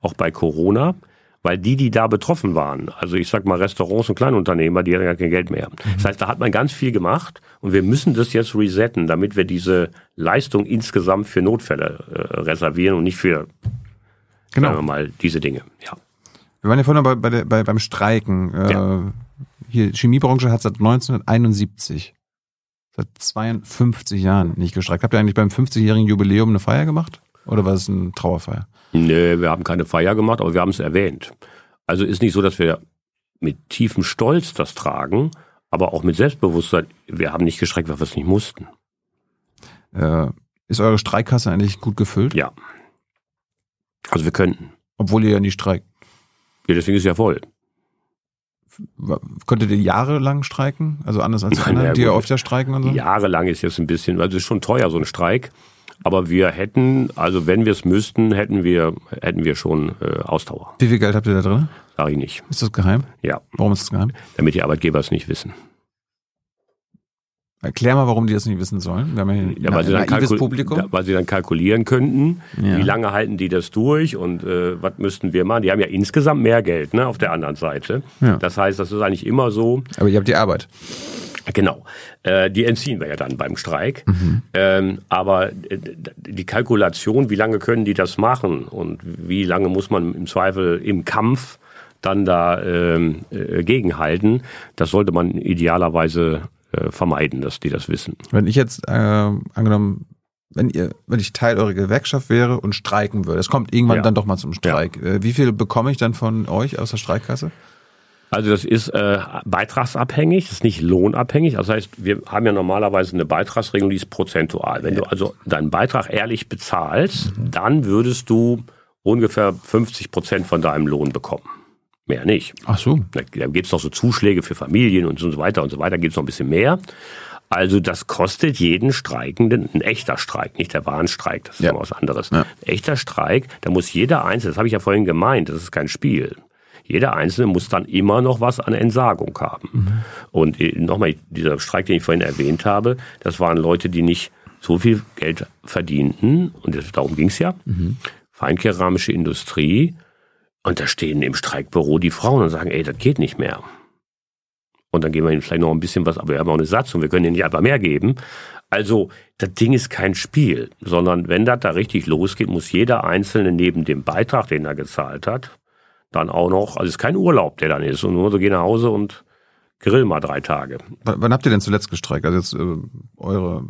auch bei Corona weil die, die da betroffen waren, also ich sag mal Restaurants und Kleinunternehmer, die hatten gar kein Geld mehr. Mhm. Das heißt, da hat man ganz viel gemacht und wir müssen das jetzt resetten, damit wir diese Leistung insgesamt für Notfälle äh, reservieren und nicht für, genau. sagen wir mal, diese Dinge. Ja. Wir waren ja vorhin bei, bei, bei beim Streiken. Äh, ja. Hier, Chemiebranche hat seit 1971, seit 52 Jahren nicht gestreikt. Habt ihr eigentlich beim 50-jährigen Jubiläum eine Feier gemacht? Oder war es eine Trauerfeier? Nee, wir haben keine Feier gemacht, aber wir haben es erwähnt. Also ist nicht so, dass wir mit tiefem Stolz das tragen, aber auch mit Selbstbewusstsein. Wir haben nicht gestreckt, weil wir es nicht mussten. Äh, ist eure Streikkasse eigentlich gut gefüllt? Ja. Also wir könnten. Obwohl ihr ja nie streikt. Ja, deswegen ist es ja voll. Könntet ihr jahrelang streiken? Also anders als die anderen, ja, die ja öfter streiken und so? Jahrelang ist jetzt ein bisschen, also es ist schon teuer, so ein Streik. Aber wir hätten, also wenn wir es müssten, hätten wir, hätten wir schon äh, Ausdauer. Wie viel Geld habt ihr da drin? Sag ich nicht. Ist das geheim? Ja. Warum ist das geheim? Damit die Arbeitgeber es nicht wissen. Erklär mal, warum die das nicht wissen sollen. Wir haben ja, ja weil, sie dann Publikum. weil sie dann kalkulieren könnten, ja. wie lange halten die das durch und äh, was müssten wir machen. Die haben ja insgesamt mehr Geld ne, auf der anderen Seite. Ja. Das heißt, das ist eigentlich immer so. Aber ihr habt die Arbeit. Genau. Äh, die entziehen wir ja dann beim Streik. Mhm. Ähm, aber äh, die Kalkulation, wie lange können die das machen und wie lange muss man im Zweifel im Kampf dann da ähm, äh, gegenhalten, das sollte man idealerweise äh, vermeiden, dass die das wissen. Wenn ich jetzt äh, angenommen wenn ihr, wenn ich Teil eurer Gewerkschaft wäre und streiken würde, es kommt irgendwann ja. dann doch mal zum Streik. Ja. Wie viel bekomme ich dann von euch aus der Streikkasse? Also das ist äh, beitragsabhängig, das ist nicht lohnabhängig. Das heißt, wir haben ja normalerweise eine Beitragsregelung, die ist prozentual. Wenn ja. du also deinen Beitrag ehrlich bezahlst, mhm. dann würdest du ungefähr 50 Prozent von deinem Lohn bekommen. Mehr nicht. Ach so. Da, da gibt es noch so Zuschläge für Familien und so weiter und so weiter, gibt es noch ein bisschen mehr. Also das kostet jeden Streikenden, ein echter Streik, nicht der Warnstreik, das ist ja. was anderes. Ja. Ein echter Streik, da muss jeder Einzelne, das habe ich ja vorhin gemeint, das ist kein Spiel. Jeder Einzelne muss dann immer noch was an Entsagung haben. Mhm. Und äh, nochmal, dieser Streik, den ich vorhin erwähnt habe, das waren Leute, die nicht so viel Geld verdienten, und darum ging es ja, mhm. feinkeramische Industrie, und da stehen im Streikbüro die Frauen und sagen, ey, das geht nicht mehr. Und dann geben wir ihnen vielleicht noch ein bisschen was, aber wir haben auch eine Satzung, wir können ihnen nicht einfach mehr geben. Also das Ding ist kein Spiel, sondern wenn das da richtig losgeht, muss jeder Einzelne neben dem Beitrag, den er gezahlt hat, dann auch noch, also es ist kein Urlaub, der dann ist, und nur so geh nach Hause und grill mal drei Tage. W wann habt ihr denn zuletzt gestreikt? Also jetzt äh, eure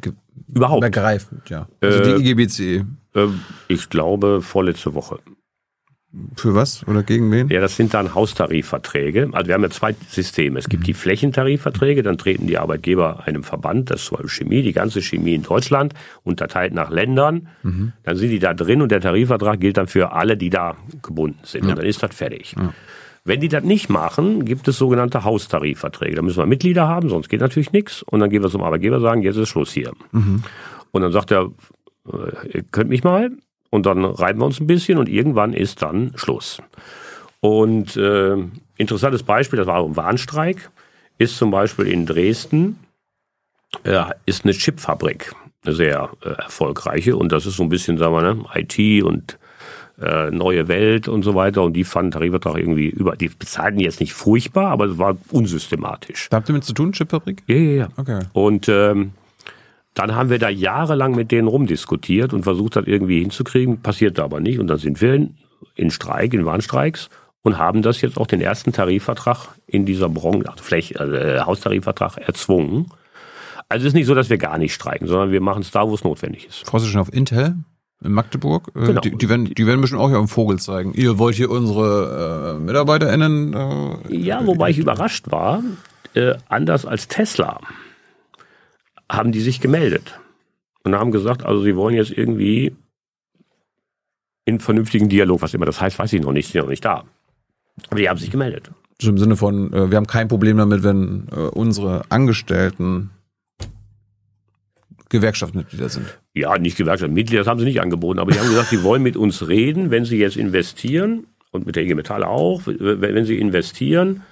Ge überhaupt ergreifend, ja. Also äh, die IGBC. Äh, ich glaube vorletzte Woche. Für was oder gegen wen? Ja, das sind dann Haustarifverträge. Also wir haben ja zwei Systeme. Es gibt mhm. die Flächentarifverträge, dann treten die Arbeitgeber einem Verband, das ist zum Beispiel Chemie, die ganze Chemie in Deutschland, unterteilt nach Ländern. Mhm. Dann sind die da drin und der Tarifvertrag gilt dann für alle, die da gebunden sind. Ja. Und dann ist das fertig. Ja. Wenn die das nicht machen, gibt es sogenannte Haustarifverträge. Da müssen wir Mitglieder haben, sonst geht natürlich nichts. Und dann gehen wir zum Arbeitgeber und sagen, jetzt ist Schluss hier. Mhm. Und dann sagt er, äh, ihr könnt mich mal, und dann reiben wir uns ein bisschen und irgendwann ist dann Schluss. Und äh, interessantes Beispiel, das war ein Warnstreik, ist zum Beispiel in Dresden, äh, ist eine Chipfabrik, eine sehr äh, erfolgreiche und das ist so ein bisschen, sagen wir, ne, IT und äh, neue Welt und so weiter und die fanden Tarifvertrag irgendwie über, die bezahlten jetzt nicht furchtbar, aber es war unsystematisch. Habt ihr mit zu tun, Chipfabrik? Ja, ja, ja. Okay. Und ähm, dann haben wir da jahrelang mit denen rumdiskutiert und versucht, das irgendwie hinzukriegen, passierte aber nicht. Und dann sind wir in, in Streik, in Warnstreiks und haben das jetzt auch den ersten Tarifvertrag in dieser Branche, also Fläche, äh, Haustarifvertrag erzwungen. Also es ist nicht so, dass wir gar nicht streiken, sondern wir machen es da, wo es notwendig ist. Freust du schon auf Intel? In Magdeburg? Äh, genau. Die, die, werden, die werden bestimmt auch hier am Vogel zeigen. Ihr wollt hier unsere äh, MitarbeiterInnen. Äh, ja, wobei ich überrascht war, äh, anders als Tesla haben die sich gemeldet und haben gesagt, also sie wollen jetzt irgendwie in vernünftigen Dialog, was immer das heißt, weiß ich noch nicht, sind noch nicht da. Aber die haben sich gemeldet. So Im Sinne von, äh, wir haben kein Problem damit, wenn äh, unsere Angestellten Gewerkschaftsmitglieder sind. Ja, nicht Gewerkschaftsmitglieder, das haben sie nicht angeboten, aber die haben gesagt, sie wollen mit uns reden, wenn sie jetzt investieren und mit der IG Metall auch, wenn sie investieren,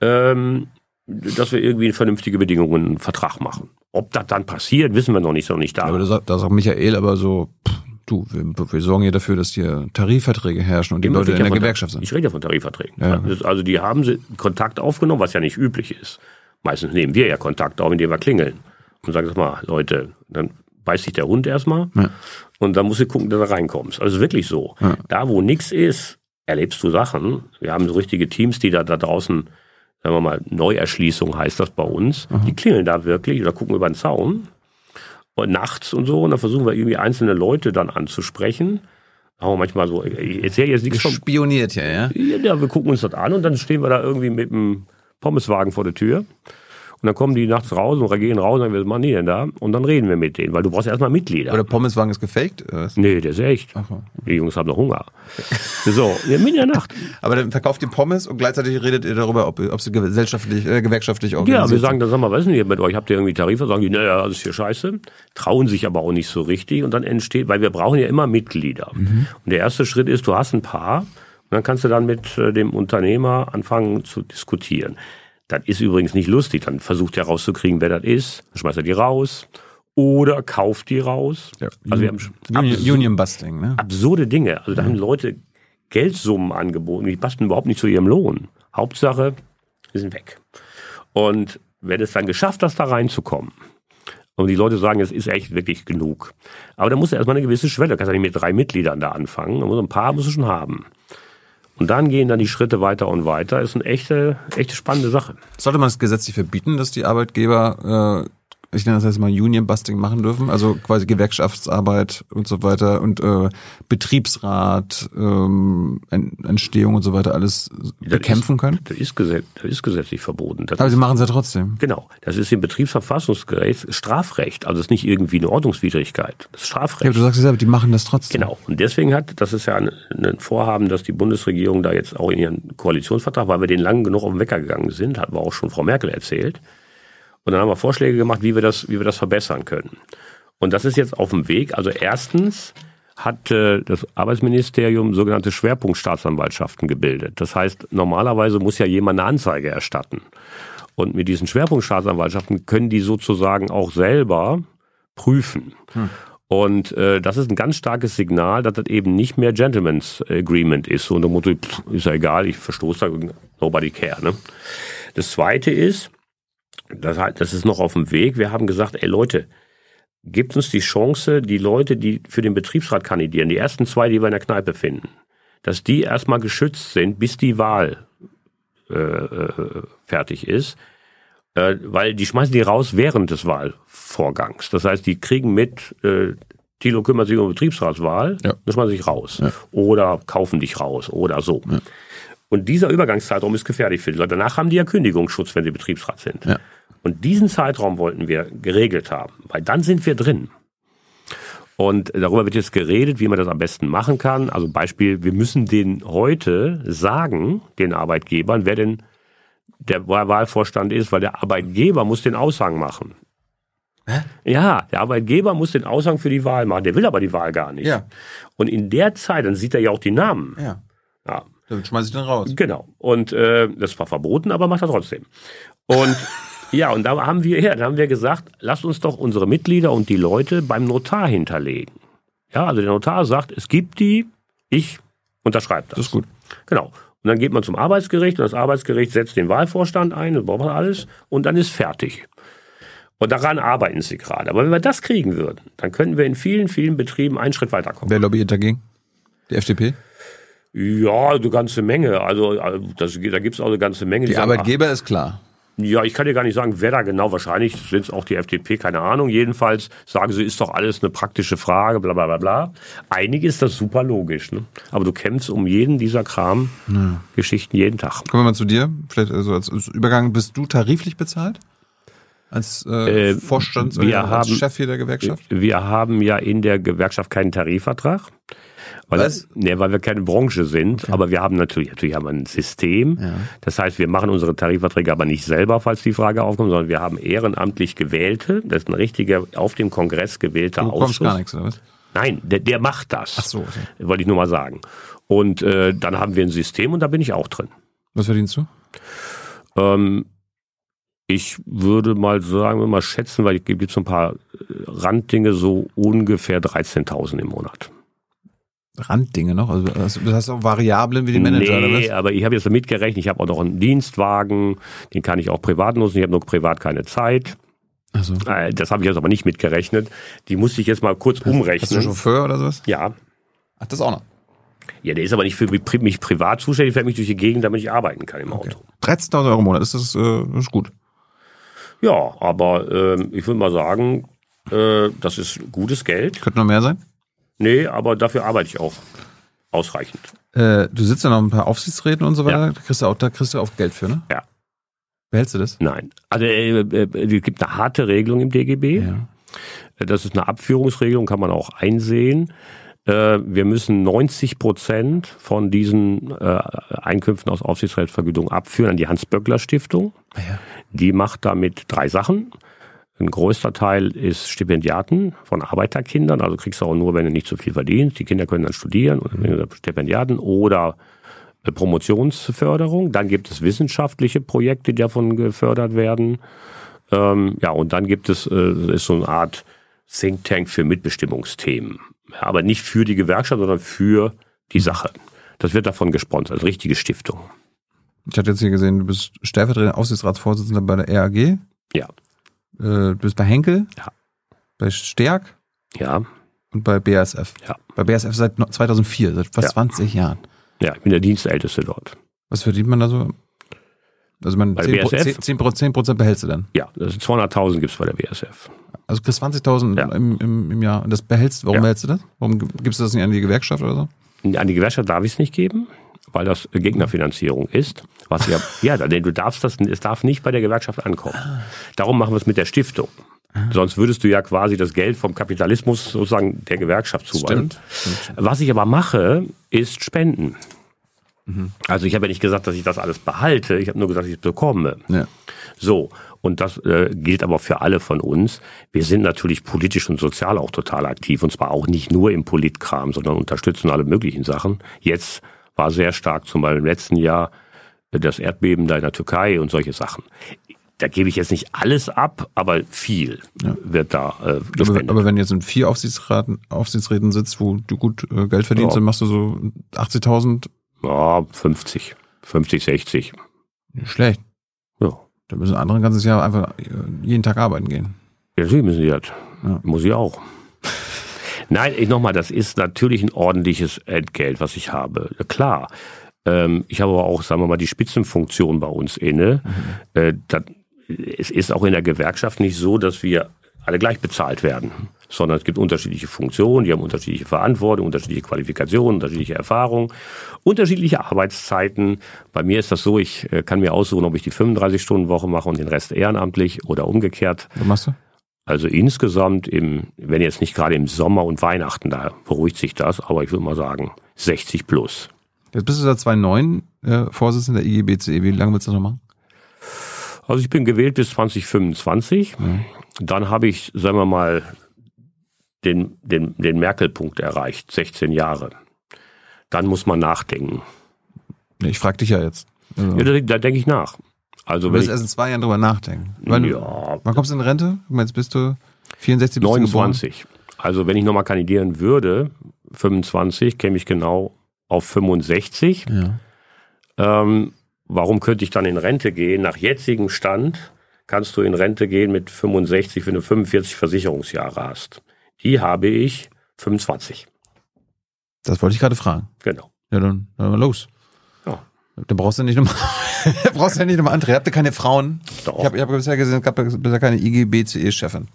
ähm, dass wir irgendwie vernünftige Bedingungen einen Vertrag machen. Ob das dann passiert, wissen wir noch nicht, noch nicht da. Aber da sagt, da sagt Michael aber so, pff, du, wir, wir sorgen ja dafür, dass hier Tarifverträge herrschen und die Immer Leute in der Gewerkschaft sind. Ich rede ja von Tarifverträgen. Ja. Also die haben Kontakt aufgenommen, was ja nicht üblich ist. Meistens nehmen wir ja Kontakt auf, indem wir klingeln und sagen, sag mal, Leute, dann beißt sich der Hund erstmal ja. und dann musst du gucken, dass du reinkommst. Also wirklich so. Ja. Da, wo nichts ist, erlebst du Sachen. Wir haben so richtige Teams, die da, da draußen sagen wir mal, Neuerschließung heißt das bei uns. Mhm. Die klingeln da wirklich oder gucken über den Zaun und nachts und so und dann versuchen wir irgendwie einzelne Leute dann anzusprechen. Wir manchmal so, ich erzähle jetzt nichts von. Spioniert ja, ja? Ja, wir gucken uns das an und dann stehen wir da irgendwie mit dem Pommeswagen vor der Tür. Und dann kommen die nachts raus und gehen raus und sagen, was machen die denn da? Und dann reden wir mit denen, weil du brauchst erstmal Mitglieder. Oder der Pommeswagen ist gefaked? Nee, der ist echt. Ach, Die Jungs haben noch Hunger. so, ja, mitten in der Nacht. Aber dann verkauft ihr Pommes und gleichzeitig redet ihr darüber, ob, ob sie gesellschaftlich, äh, gewerkschaftlich organisiert Ja, wir sagen dann, sag mal, was ist denn hier mit euch? Habt ihr irgendwie Tarife? Sagen die, naja, das ist hier scheiße. Trauen sich aber auch nicht so richtig. Und dann entsteht, weil wir brauchen ja immer Mitglieder. Mhm. Und der erste Schritt ist, du hast ein paar und dann kannst du dann mit äh, dem Unternehmer anfangen zu diskutieren. Das ist übrigens nicht lustig. Dann versucht er rauszukriegen, wer das ist. Dann schmeißt er die raus. Oder kauft die raus. Ja. Also wir haben Union, Union Busting, ne? Absurde Dinge. Also da ja. haben Leute Geldsummen angeboten, die passen überhaupt nicht zu ihrem Lohn. Hauptsache, die sind weg. Und wenn es dann geschafft hast, da reinzukommen, und die Leute sagen, es ist echt wirklich genug. Aber da muss er erstmal eine gewisse Schwelle. Du kannst ja nicht mit drei Mitgliedern da anfangen. Da muss ein paar musst du schon haben. Und dann gehen dann die Schritte weiter und weiter. Ist eine echte, echte spannende Sache. Sollte man es gesetzlich verbieten, dass die Arbeitgeber äh, ich nenne das jetzt mal Union Busting machen dürfen, also quasi Gewerkschaftsarbeit und so weiter und äh, Betriebsrat, ähm, Entstehung und so weiter alles das bekämpfen können? Das ist, gesetz, das ist gesetzlich verboten. Das Aber sie machen es ja trotzdem. Genau. Das ist im Betriebsverfassungsgericht Strafrecht. Also es ist nicht irgendwie eine Ordnungswidrigkeit. Das ist Strafrecht. Ja, du sagst ja selber, die machen das trotzdem. Genau. Und deswegen hat, das ist ja ein, ein Vorhaben, dass die Bundesregierung da jetzt auch in ihren Koalitionsvertrag, weil wir den lang genug auf den Wecker gegangen sind, hat wir auch schon Frau Merkel erzählt, und dann haben wir Vorschläge gemacht, wie wir das, wie wir das verbessern können. Und das ist jetzt auf dem Weg. Also erstens hat äh, das Arbeitsministerium sogenannte Schwerpunktstaatsanwaltschaften gebildet. Das heißt, normalerweise muss ja jemand eine Anzeige erstatten. Und mit diesen Schwerpunktstaatsanwaltschaften können die sozusagen auch selber prüfen. Hm. Und äh, das ist ein ganz starkes Signal, dass das eben nicht mehr Gentleman's Agreement ist. So unter Motto, pff, ist ja egal, ich verstoße da, nobody care. Ne? Das Zweite ist, das, das ist noch auf dem Weg, wir haben gesagt, ey Leute, gibt uns die Chance, die Leute, die für den Betriebsrat kandidieren, die ersten zwei, die wir in der Kneipe finden, dass die erstmal geschützt sind, bis die Wahl äh, äh fertig ist äh, weil die schmeißen die raus während des Wahlvorgangs. Das heißt, die kriegen mit, äh, Thilo kümmert sich um Betriebsratswahl, ja. dann schmeißen sich raus. Ja. Oder kaufen dich raus oder so. Ja. Und dieser Übergangszeitraum ist gefährlich für die Leute. Danach haben die ja Kündigungsschutz, wenn sie Betriebsrat sind. Ja. Und diesen Zeitraum wollten wir geregelt haben, weil dann sind wir drin. Und darüber wird jetzt geredet, wie man das am besten machen kann. Also Beispiel, wir müssen den heute sagen, den Arbeitgebern, wer denn der Wahlvorstand ist, weil der Arbeitgeber muss den Aushang machen. Hä? Ja, der Arbeitgeber muss den Aushang für die Wahl machen. Der will aber die Wahl gar nicht. Ja. Und in der Zeit, dann sieht er ja auch die Namen. Ja. ja. Dann schmeiß ich den raus. Genau. Und äh, das war verboten, aber macht er trotzdem. Und ja, und da haben wir, ja, da haben wir gesagt, lasst uns doch unsere Mitglieder und die Leute beim Notar hinterlegen. Ja, also der Notar sagt, es gibt die, ich unterschreibe das. Das ist gut. Genau. Und dann geht man zum Arbeitsgericht und das Arbeitsgericht setzt den Wahlvorstand ein, das braucht man alles, und dann ist fertig. Und daran arbeiten sie gerade. Aber wenn wir das kriegen würden, dann könnten wir in vielen, vielen Betrieben einen Schritt weiterkommen. Wer lobbyiert dagegen? Die FDP? Ja, eine ganze Menge. Also das, da gibt es auch eine ganze Menge. Die, die Arbeitgeber sagen, ist klar. Ja, ich kann dir gar nicht sagen, wer da genau, wahrscheinlich sind es auch die FDP, keine Ahnung. Jedenfalls sagen sie, ist doch alles eine praktische Frage, bla bla bla bla. Einige ist das super logisch. Ne? Aber du kämpfst um jeden dieser Kram-Geschichten ja. jeden Tag. Kommen wir mal zu dir. Vielleicht also als Übergang, bist du tariflich bezahlt? Als äh, äh, Vorstands- oder als Chef hier der Gewerkschaft? Wir haben ja in der Gewerkschaft keinen Tarifvertrag. Weil, Was? Ne, weil wir keine Branche sind, okay. aber wir haben natürlich, natürlich haben wir ein System. Ja. Das heißt, wir machen unsere Tarifverträge aber nicht selber, falls die Frage aufkommt, sondern wir haben ehrenamtlich gewählte, das ist ein richtiger, auf dem Kongress gewählter du Ausschuss. gar nichts, oder was? Nein, der, der macht das. Ach so. Okay. Wollte ich nur mal sagen. Und äh, dann haben wir ein System und da bin ich auch drin. Was verdienst du? Ähm, ich würde mal sagen, wir mal schätzen, weil es gibt so ein paar äh, Randdinge, so ungefähr 13.000 im Monat. Randdinge noch? Also das heißt auch Variablen wie die Manager nee, oder was? aber ich habe jetzt damit gerechnet, ich habe auch noch einen Dienstwagen, den kann ich auch privat nutzen, ich habe nur privat keine Zeit. Also. Das habe ich jetzt aber nicht mitgerechnet. Die musste ich jetzt mal kurz hast, umrechnen. Hast du einen Chauffeur oder sowas? Ja. Ach, das auch noch? Ja, der ist aber nicht für mich privat zuständig, fährt mich durch die Gegend, damit ich arbeiten kann im okay. Auto. 13.000 Euro im Monat, ist das, äh, ist gut. Ja, aber äh, ich würde mal sagen, äh, das ist gutes Geld. Könnte noch mehr sein? Nee, aber dafür arbeite ich auch ausreichend. Äh, du sitzt ja noch ein paar Aufsichtsräten und so weiter, ja. da, kriegst du auch, da kriegst du auch Geld für, ne? Ja. Behältst du das? Nein. Also äh, äh, es gibt eine harte Regelung im DGB. Ja. Das ist eine Abführungsregelung, kann man auch einsehen. Äh, wir müssen 90 Prozent von diesen äh, Einkünften aus Aufsichtsratsvergütung abführen an die Hans-Böckler-Stiftung. Ah ja. Die macht damit drei Sachen. Ein größter Teil ist Stipendiaten von Arbeiterkindern, also kriegst du auch nur, wenn du nicht so viel verdienst. Die Kinder können dann studieren und mhm. Stipendiaten oder äh, Promotionsförderung. Dann gibt es wissenschaftliche Projekte, die davon gefördert werden. Ähm, ja, und dann gibt es äh, ist so eine Art Think Tank für Mitbestimmungsthemen. Aber nicht für die Gewerkschaft, sondern für die Sache. Das wird davon gesponsert, als richtige Stiftung. Ich hatte jetzt hier gesehen, du bist stellvertretender Aufsichtsratsvorsitzender bei der RAG. Ja. Äh, du bist bei Henkel? Ja. Bei Stärk? Ja. Und bei BASF? Ja. Bei BASF seit 2004, seit fast ja. 20 Jahren. Ja, ich bin der Dienstälteste dort. Was verdient man da so? Also man bei 10, BASF? 10, 10 Prozent behältst du dann? Ja, das 200.000 gibt's bei der BASF. Also kriegst 20.000 ja. im, im, im Jahr und das behältst, warum behältst du das? Warum gibst du das nicht an die Gewerkschaft oder so? An die Gewerkschaft darf ich es nicht geben, weil das Gegnerfinanzierung ist. Was ja, ja, denn du darfst das, es darf nicht bei der Gewerkschaft ankommen. Darum machen wir es mit der Stiftung. Sonst würdest du ja quasi das Geld vom Kapitalismus sozusagen der Gewerkschaft zuweisen. Was ich aber mache, ist Spenden. Mhm. Also ich habe ja nicht gesagt, dass ich das alles behalte, ich habe nur gesagt, dass ich es bekomme. Ja. So, und das äh, gilt aber für alle von uns. Wir sind natürlich politisch und sozial auch total aktiv, und zwar auch nicht nur im Politkram, sondern unterstützen alle möglichen Sachen. Jetzt war sehr stark, zum Beispiel im letzten Jahr, das Erdbeben da in der Türkei und solche Sachen. da gebe ich jetzt nicht alles ab, aber viel ja. wird da äh, gespendet. Aber, aber wenn jetzt in vier Aufsichtsräten, Aufsichtsräten sitzt, wo du gut äh, Geld verdienst, ja. dann machst du so 80.000? Ja, 50, 50, 60. Nicht schlecht. Ja. Da müssen andere ein ganzes Jahr einfach äh, jeden Tag arbeiten gehen. Ja, natürlich müssen die. Ja. Muss ich auch. Nein, ich nochmal, das ist natürlich ein ordentliches Entgelt, was ich habe. Klar. Ähm, ich habe aber auch, sagen wir mal, die Spitzenfunktion bei uns inne. Mhm. Äh, das, es ist auch in der Gewerkschaft nicht so, dass wir alle gleich bezahlt werden, sondern es gibt unterschiedliche Funktionen, die haben unterschiedliche Verantwortung, unterschiedliche Qualifikationen, unterschiedliche Erfahrungen, unterschiedliche Arbeitszeiten. Bei mir ist das so, ich äh, kann mir aussuchen, ob ich die 35-Stunden-Woche mache und den Rest ehrenamtlich oder umgekehrt. Was machst du? Also insgesamt im, wenn jetzt nicht gerade im Sommer und Weihnachten, da beruhigt sich das, aber ich würde mal sagen 60 plus. Jetzt bist du seit 2009 äh, Vorsitzender der IGBCE. Wie lange willst du das noch machen? Also ich bin gewählt bis 2025. Mhm. Dann habe ich, sagen wir mal, den, den, den Merkel-Punkt erreicht, 16 Jahre. Dann muss man nachdenken. Ich frage dich ja jetzt. Also. Ja, da, da denke ich nach. Also du wirst erst in zwei Jahren drüber nachdenken. Wann, ja. Wann kommst du in Rente? Jetzt bist du 64 bis 29. Also wenn ich nochmal kandidieren würde, 25, käme ich genau auf 65. Ja. Ähm, warum könnte ich dann in Rente gehen? Nach jetzigem Stand kannst du in Rente gehen mit 65, wenn du 45 Versicherungsjahre hast. Die habe ich 25. Das wollte ich gerade fragen. Genau. Ja, dann, dann los. Ja. Dann brauchst du nicht nochmal, brauchst du ja nicht nochmal andere. Habt ihr keine Frauen? Doch. Ich habe hab bisher gesehen, es gab bisher keine IGBCE-Chefin.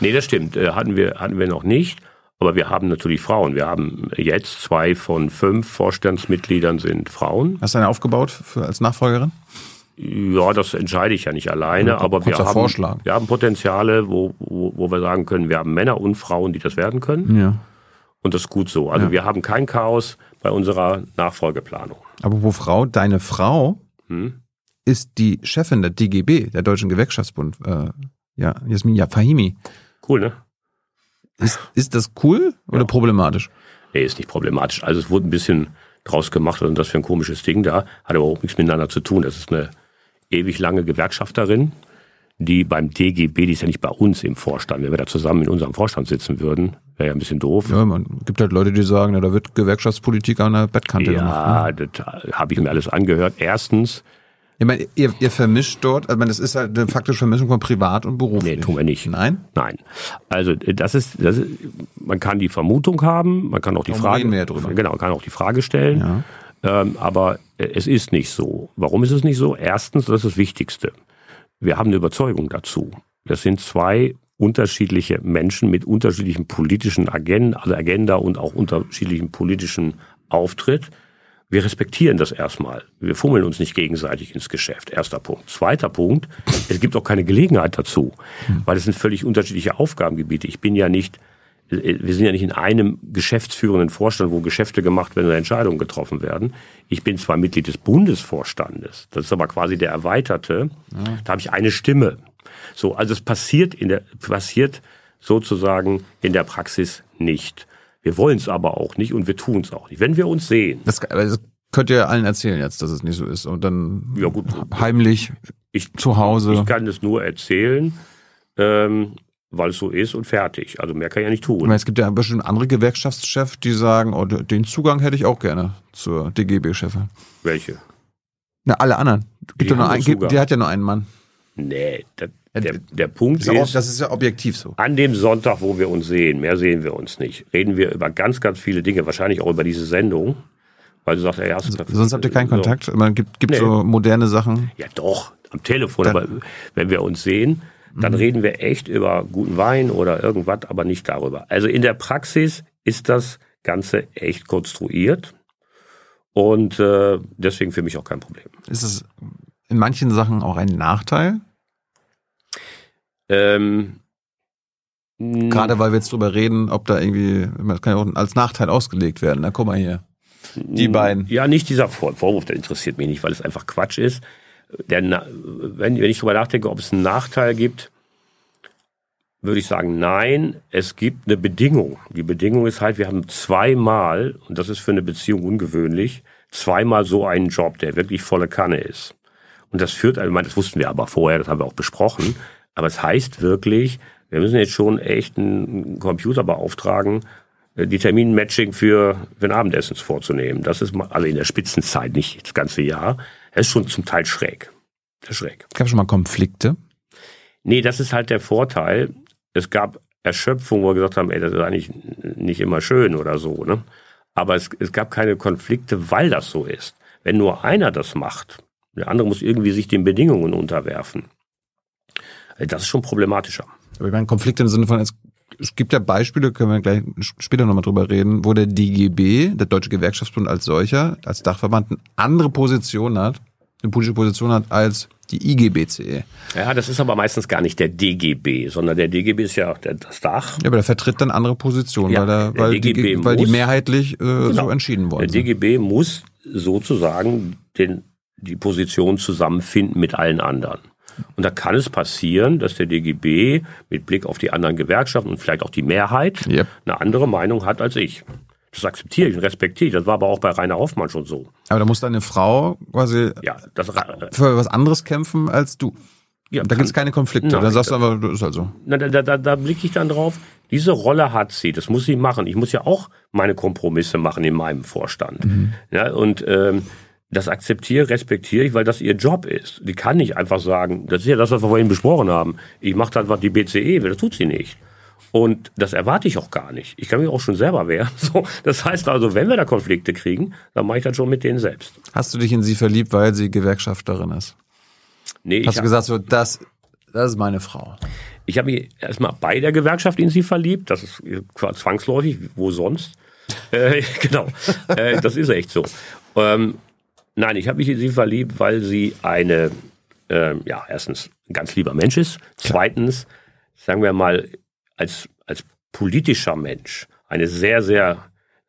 Nee, das stimmt. Äh, hatten wir, hatten wir noch nicht. Aber wir haben natürlich Frauen. Wir haben jetzt zwei von fünf Vorstandsmitgliedern sind Frauen. Hast du eine aufgebaut für, als Nachfolgerin? Ja, das entscheide ich ja nicht alleine, ja, aber wir haben, wir haben Potenziale, wo, wo, wo wir sagen können, wir haben Männer und Frauen, die das werden können. Ja. Und das ist gut so. Also ja. wir haben kein Chaos bei unserer Nachfolgeplanung. Aber wo Frau, deine Frau hm? ist die Chefin der DGB, der Deutschen Gewerkschaftsbund, äh, ja, Jasmin Fahimi. Cool, ne? Ist, ist das cool oder ja. problematisch? Nee, ist nicht problematisch. Also es wurde ein bisschen draus gemacht und das für ein komisches Ding da. Hat aber auch nichts miteinander zu tun. Das ist eine ewig lange Gewerkschafterin, die beim DGB, die ist ja nicht bei uns im Vorstand. Wenn wir da zusammen in unserem Vorstand sitzen würden, wäre ja ein bisschen doof. Ja, man gibt halt Leute, die sagen, ja, da wird Gewerkschaftspolitik an der Bettkante ja, gemacht. Ja, ne? das habe ich mir alles angehört. Erstens ich meine, ihr, ihr vermischt dort, also das ist halt eine faktische Vermischung von Privat und Beruf. Nee, tun wir nicht. Nein? Nein. Also das ist, das ist, man kann die Vermutung haben, man kann auch die Warum Frage, wir drüber. genau, man kann auch die Frage stellen, ja. ähm, aber es ist nicht so. Warum ist es nicht so? Erstens, das ist das Wichtigste. Wir haben eine Überzeugung dazu. Das sind zwei unterschiedliche Menschen mit unterschiedlichen politischen Agenda, also Agenda und auch unterschiedlichen politischen Auftritt wir respektieren das erstmal. Wir fummeln uns nicht gegenseitig ins Geschäft. Erster Punkt. Zweiter Punkt. Es gibt auch keine Gelegenheit dazu, weil es sind völlig unterschiedliche Aufgabengebiete. Ich bin ja nicht, wir sind ja nicht in einem geschäftsführenden Vorstand, wo Geschäfte gemacht werden und Entscheidungen getroffen werden. Ich bin zwar Mitglied des Bundesvorstandes. Das ist aber quasi der erweiterte. Da habe ich eine Stimme. So, also es passiert in der, passiert sozusagen in der Praxis nicht. Wir wollen es aber auch nicht und wir tun es auch nicht. Wenn wir uns sehen. Das, das könnt ihr allen erzählen jetzt, dass es nicht so ist. Und dann ja, gut. heimlich ich, zu Hause. Ich kann es nur erzählen, ähm, weil es so ist und fertig. Also mehr kann ich ja nicht tun. Meine, es gibt ja bestimmt andere Gewerkschaftschefs, die sagen, oh, den Zugang hätte ich auch gerne zur DGB-Chefin. Welche? Na, alle anderen. Gibt ja nur einen, gibt, der hat ja nur einen Mann. Nee, das, der, der Punkt ist, ist, das ist ja objektiv so. An dem Sonntag, wo wir uns sehen, mehr sehen wir uns nicht, reden wir über ganz, ganz viele Dinge, wahrscheinlich auch über diese Sendung. Weil du sagst, ja, hast, sonst habt ihr keinen so. Kontakt. Man gibt, gibt nee. so moderne Sachen. Ja, doch, am Telefon. Dann, aber wenn wir uns sehen, dann mhm. reden wir echt über guten Wein oder irgendwas, aber nicht darüber. Also in der Praxis ist das Ganze echt konstruiert und äh, deswegen für mich auch kein Problem. Ist es in manchen Sachen auch ein Nachteil? Ähm, Gerade weil wir jetzt drüber reden, ob da irgendwie, das kann ja auch als Nachteil ausgelegt werden. Na, guck mal hier. Die beiden. Ja, nicht dieser Vorwurf, der interessiert mich nicht, weil es einfach Quatsch ist. Der, wenn, wenn ich drüber nachdenke, ob es einen Nachteil gibt, würde ich sagen, nein, es gibt eine Bedingung. Die Bedingung ist halt, wir haben zweimal, und das ist für eine Beziehung ungewöhnlich, zweimal so einen Job, der wirklich volle Kanne ist. Und das führt, ich meine, das wussten wir aber vorher, das haben wir auch besprochen. Aber es heißt wirklich, wir müssen jetzt schon echt einen Computer beauftragen, äh, die Terminmatching für, für ein Abendessen vorzunehmen. Das ist mal, also in der Spitzenzeit, nicht das ganze Jahr. Das ist schon zum Teil schräg. Ist schräg. Gab es schon mal Konflikte? Nee, das ist halt der Vorteil. Es gab Erschöpfung, wo wir gesagt haben, ey, das ist eigentlich nicht immer schön oder so. Ne? Aber es, es gab keine Konflikte, weil das so ist. Wenn nur einer das macht, der andere muss irgendwie sich den Bedingungen unterwerfen. Das ist schon problematischer. Aber ich meine, Konflikte im Sinne von, es, es gibt ja Beispiele, können wir gleich später nochmal drüber reden, wo der DGB, der Deutsche Gewerkschaftsbund als solcher, als Dachverband eine andere Position hat, eine politische Position hat als die IGBCE. Ja, das ist aber meistens gar nicht der DGB, sondern der DGB ist ja das Dach. Ja, aber der vertritt dann andere Positionen, ja, weil, der, weil, der die, weil die mehrheitlich äh, genau, so entschieden worden Der DGB muss sozusagen den, die Position zusammenfinden mit allen anderen. Und da kann es passieren, dass der DGB mit Blick auf die anderen Gewerkschaften und vielleicht auch die Mehrheit yep. eine andere Meinung hat als ich. Das akzeptiere ich und respektiere ich. Das war aber auch bei Rainer Hoffmann schon so. Aber da muss deine Frau quasi ja, das, für was anderes kämpfen als du. Ja, da gibt es keine Konflikte. Nein, da sagst du aber, das ist halt so. Da, da, da, da blicke ich dann drauf. Diese Rolle hat sie. Das muss sie machen. Ich muss ja auch meine Kompromisse machen in meinem Vorstand. Mhm. Ja, und ähm, das akzeptiere, respektiere ich, weil das ihr Job ist. Die kann nicht einfach sagen, das ist ja das, was wir vorhin besprochen haben. Ich mache das, was die BCE will. Das tut sie nicht. Und das erwarte ich auch gar nicht. Ich kann mich auch schon selber wehren. So, das heißt also, wenn wir da Konflikte kriegen, dann mache ich das schon mit denen selbst. Hast du dich in sie verliebt, weil sie Gewerkschafterin ist? Nee, Hast du gesagt, so, das, das ist meine Frau? Ich habe mich erstmal bei der Gewerkschaft in sie verliebt. Das ist zwangsläufig. Wo sonst? äh, genau. äh, das ist echt so. Ähm, Nein, ich habe mich in sie verliebt, weil sie eine, ähm, ja, erstens ein ganz lieber Mensch ist. Zweitens, sagen wir mal, als, als politischer Mensch eine sehr, sehr,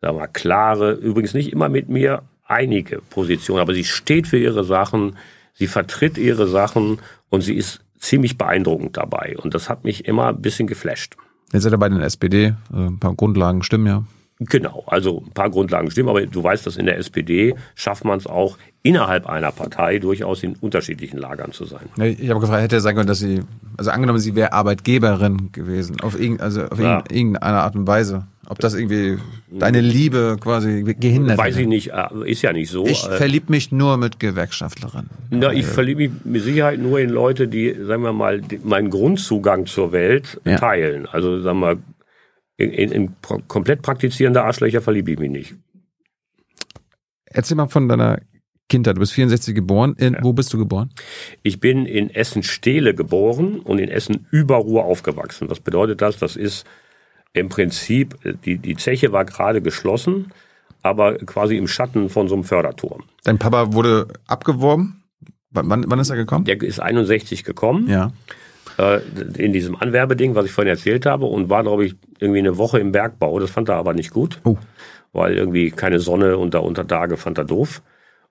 sagen wir mal, klare, übrigens nicht immer mit mir einige Position, aber sie steht für ihre Sachen, sie vertritt ihre Sachen und sie ist ziemlich beeindruckend dabei. Und das hat mich immer ein bisschen geflasht. Jetzt seid ihr bei den SPD, äh, ein paar Grundlagen stimmen ja. Genau, also ein paar Grundlagen stimmen, aber du weißt, dass in der SPD schafft man es auch, innerhalb einer Partei durchaus in unterschiedlichen Lagern zu sein. Ich habe gefragt, hätte er sagen können, dass sie, also angenommen, sie wäre Arbeitgeberin gewesen, auf, irgendeine, also auf ja. irgendeine Art und Weise. Ob das irgendwie deine Liebe quasi gehindert Weiß ich nicht, äh, ist ja nicht so. Ich äh, verlieb mich nur mit Gewerkschaftlerinnen. Na, ich verliebe mich mit Sicherheit nur in Leute, die, sagen wir mal, meinen Grundzugang zur Welt ja. teilen. Also, sagen wir mal, in, in, in komplett praktizierende Arschlöcher verliebe ich mich nicht. Erzähl mal von deiner Kindheit. Du bist 64 geboren. In, ja. Wo bist du geboren? Ich bin in Essen-Stehle geboren und in Essen-Überruhr aufgewachsen. Was bedeutet das? Das ist im Prinzip, die, die Zeche war gerade geschlossen, aber quasi im Schatten von so einem Förderturm. Dein Papa wurde abgeworben? Wann, wann ist er gekommen? Der ist 61 gekommen. Ja äh, in diesem Anwerbeding, was ich vorhin erzählt habe, und war, glaube ich, irgendwie eine Woche im Bergbau. Das fand er aber nicht gut, oh. weil irgendwie keine Sonne unter Untertage fand er doof.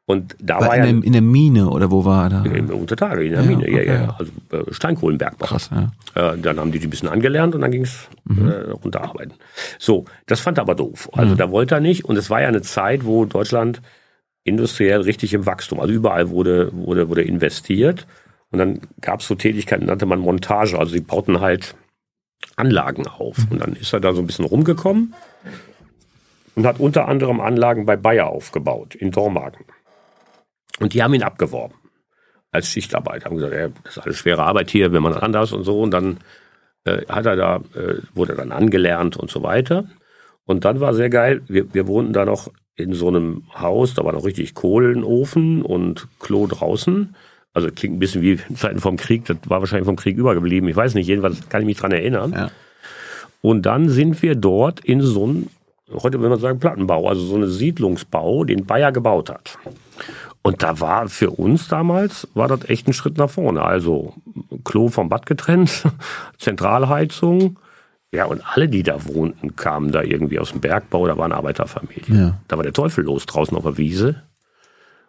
Und da war, war in, ja, der, in der Mine oder wo war er da? Im Untertage, in der ja, Mine, okay. ja, ja. Also äh, Steinkohlenbergbau. Krass, ja. Äh, dann haben die die ein bisschen angelernt und dann ging es mhm. äh, runterarbeiten. So, das fand er aber doof. Also mhm. da wollte er nicht. Und es war ja eine Zeit, wo Deutschland industriell richtig im Wachstum, also überall wurde, wurde, wurde investiert. Und dann gab es so Tätigkeiten, nannte man Montage. Also sie bauten halt Anlagen auf. Und dann ist er da so ein bisschen rumgekommen und hat unter anderem Anlagen bei Bayer aufgebaut, in Dormagen. Und die haben ihn abgeworben als Schichtarbeiter. Haben gesagt, ja, das ist alles schwere Arbeit hier, wenn man anders und so. Und dann äh, hat er da, äh, wurde er dann angelernt und so weiter. Und dann war sehr geil, wir, wir wohnten da noch in so einem Haus, da war noch richtig Kohlenofen und Klo draußen. Also klingt ein bisschen wie Zeiten vom Krieg, das war wahrscheinlich vom Krieg übergeblieben. Ich weiß nicht, jedenfalls kann ich mich dran erinnern. Ja. Und dann sind wir dort in so einem, heute würde man sagen Plattenbau, also so eine Siedlungsbau, den Bayer gebaut hat. Und da war für uns damals, war das echt ein Schritt nach vorne. Also Klo vom Bad getrennt, Zentralheizung. Ja, und alle, die da wohnten, kamen da irgendwie aus dem Bergbau, da waren Arbeiterfamilien. Ja. Da war der Teufel los draußen auf der Wiese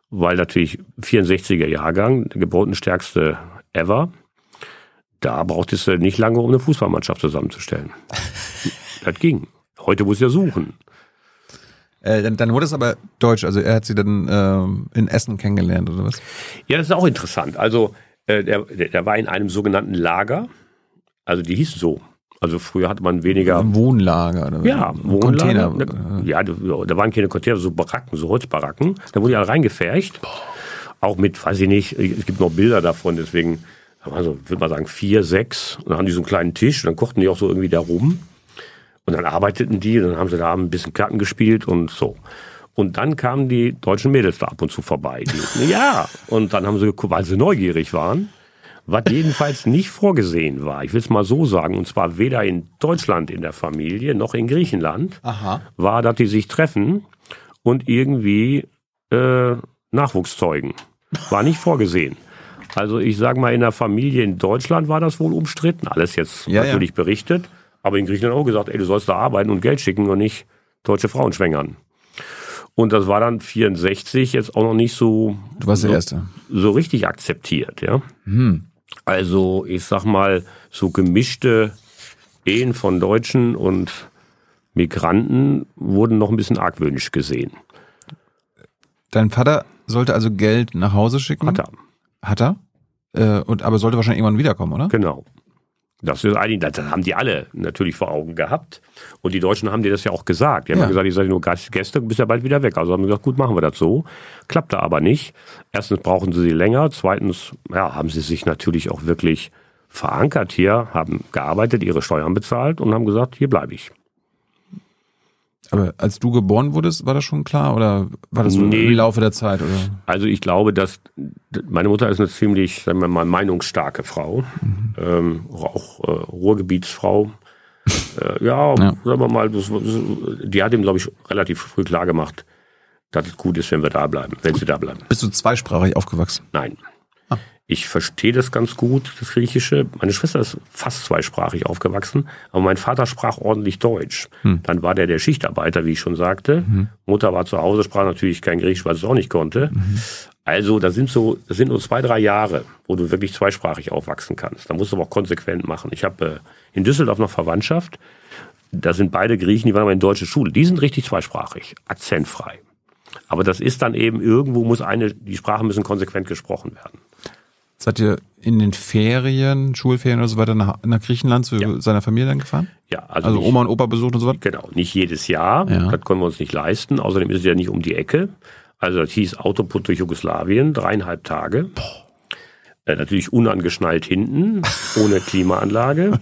weil natürlich 64er Jahrgang, der geburtenstärkste ever, da brauchtest du nicht lange, um eine Fußballmannschaft zusammenzustellen. das ging. Heute muss ja suchen. Äh, dann, dann wurde es aber deutsch, also er hat sie dann ähm, in Essen kennengelernt oder was? Ja, das ist auch interessant. Also äh, der, der war in einem sogenannten Lager, also die hieß so. Also früher hatte man weniger. Ein Wohnlager oder Ja, Wohnlager. Container. Da, ja, da, waren keine Container, so Baracken, so Holzbaracken. Da wurden die alle reingefercht. Auch mit, weiß ich nicht, es gibt noch Bilder davon, deswegen, also würde man sagen, vier, sechs. Und dann haben die so einen kleinen Tisch und dann kochten die auch so irgendwie da rum. Und dann arbeiteten die, dann haben sie da ein bisschen Karten gespielt und so. Und dann kamen die deutschen Mädels da ab und zu vorbei. Die, ja, und dann haben sie, geguckt, weil sie neugierig waren, was jedenfalls nicht vorgesehen war. Ich will es mal so sagen, und zwar weder in Deutschland in der Familie noch in Griechenland, Aha. war, dass die sich treffen und irgendwie äh, Nachwuchs zeugen. War nicht vorgesehen. Also ich sage mal, in der Familie in Deutschland war das wohl umstritten. Alles jetzt Ja, natürlich berichtet. Aber in Griechenland auch gesagt, ey, du sollst da arbeiten und Geld schicken und nicht deutsche Frauen schwängern. Und das war dann 64 jetzt auch noch nicht so, Du warst der so, Erste. so richtig akzeptiert, ja. Hm. Also ich sag mal, so gemischte Ehen von Deutschen und Migranten wurden noch ein bisschen argwöhnisch gesehen. Dein Vater sollte also Geld nach Hause schicken? Hat er. Hat er? Äh, und, aber sollte wahrscheinlich irgendwann wiederkommen, oder? Genau. Das, ist eigentlich, das haben die alle natürlich vor Augen gehabt. Und die Deutschen haben dir das ja auch gesagt. Die haben Ja. gesagt, ihr seid nur Gäste, bist ja bald wieder weg. Also haben wir gesagt, gut, machen wir das so. Klappte aber nicht. Erstens brauchen sie sie länger. Zweitens ja, haben sie sich natürlich auch wirklich verankert hier, haben gearbeitet, ihre Steuern bezahlt und haben gesagt, hier bleibe ich. Aber als du geboren wurdest, war das schon klar oder war das so Nee. im Laufe der Zeit? Oder? Also ich glaube, dass meine Mutter ist eine ziemlich, sagen wir mal, meinungsstarke Frau, ähm, auch äh, Ruhrgebietsfrau. äh, ja, Ja. sagen wir mal, das, die hat ihm, glaube ich, relativ früh klar gemacht, dass es gut ist, wenn wir da bleiben, wenn sie da bleiben. Bist du zweisprachig aufgewachsen? Nein. Ich verstehe das ganz gut, das Griechische. Meine Schwester ist fast zweisprachig aufgewachsen, aber mein Vater sprach ordentlich Deutsch. Hm. Dann war der der Schichtarbeiter, wie ich schon sagte. Mutter war zu Hause, sprach natürlich kein Griechisch, weil sie es auch nicht konnte. Mhm. Also, da sind so, das sind nur zwei, drei Jahre, wo du wirklich zweisprachig aufwachsen kannst. Da musst du aber auch konsequent machen. Ich habe äh, in Düsseldorf noch Verwandtschaft. Da sind beide Griechen, die waren aber in deutsche Schule. Die sind richtig zweisprachig, akzentfrei. Aber das ist dann eben, irgendwo muss eine, die Sprachen müssen konsequent gesprochen werden. Seid ihr in den Ferien, Schulferien oder so weiter nach, nach Griechenland zu Ja. seiner Familie dann gefahren? Ja, also, Also nicht, Oma und Opa besucht und so weiter? Genau, nicht jedes Jahr. Ja. Das können wir uns nicht leisten. Außerdem ist es ja nicht um die Ecke. Also das hieß Autoput durch Jugoslawien, dreieinhalb Tage. Äh, natürlich unangeschnallt hinten, ohne Klimaanlage.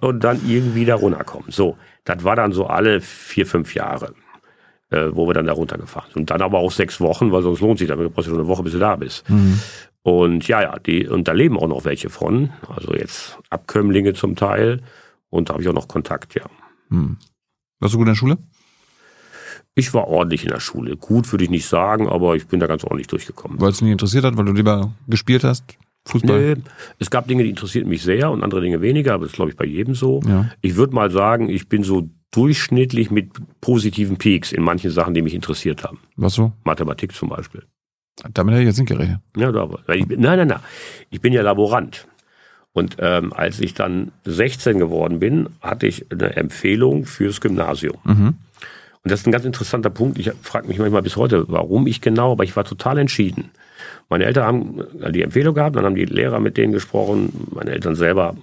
und dann irgendwie da runterkommen. So, das war dann so alle vier, fünf Jahre, äh, wo wir dann da runtergefahren sind. Und dann aber auch sechs Wochen, weil sonst lohnt sich das. Du brauchst ja schon eine Woche, bis du da bist. Und ja, ja, die, und da leben auch noch welche von. Also jetzt Abkömmlinge zum Teil. Und da habe ich auch noch Kontakt, ja. Warst du gut in der Schule? Ich war ordentlich in der Schule. Gut würde ich nicht sagen, aber ich bin da ganz ordentlich durchgekommen. Weil es dich nicht interessiert hat, weil du lieber gespielt hast? Fußball? Nee, es gab Dinge, die interessierten mich sehr und andere Dinge weniger, aber das ist, glaube ich, bei jedem so. Ja. Ich würde mal sagen, ich bin so durchschnittlich mit positiven Peaks in manchen Sachen, die mich interessiert haben. Was so? Mathematik zum Beispiel. Damit hätte ich jetzt nicht gerechnet. Ja, da, ich, nein, nein, nein. Ich bin ja Laborant. Und ähm, als ich dann 16 geworden bin, hatte ich eine Empfehlung fürs Gymnasium. Mhm. Und das ist ein ganz interessanter Punkt. Ich frage mich manchmal bis heute, warum ich genau, aber ich war total entschieden. Meine Eltern haben äh, die Empfehlung gehabt, dann haben die Lehrer mit denen gesprochen. Meine Eltern selber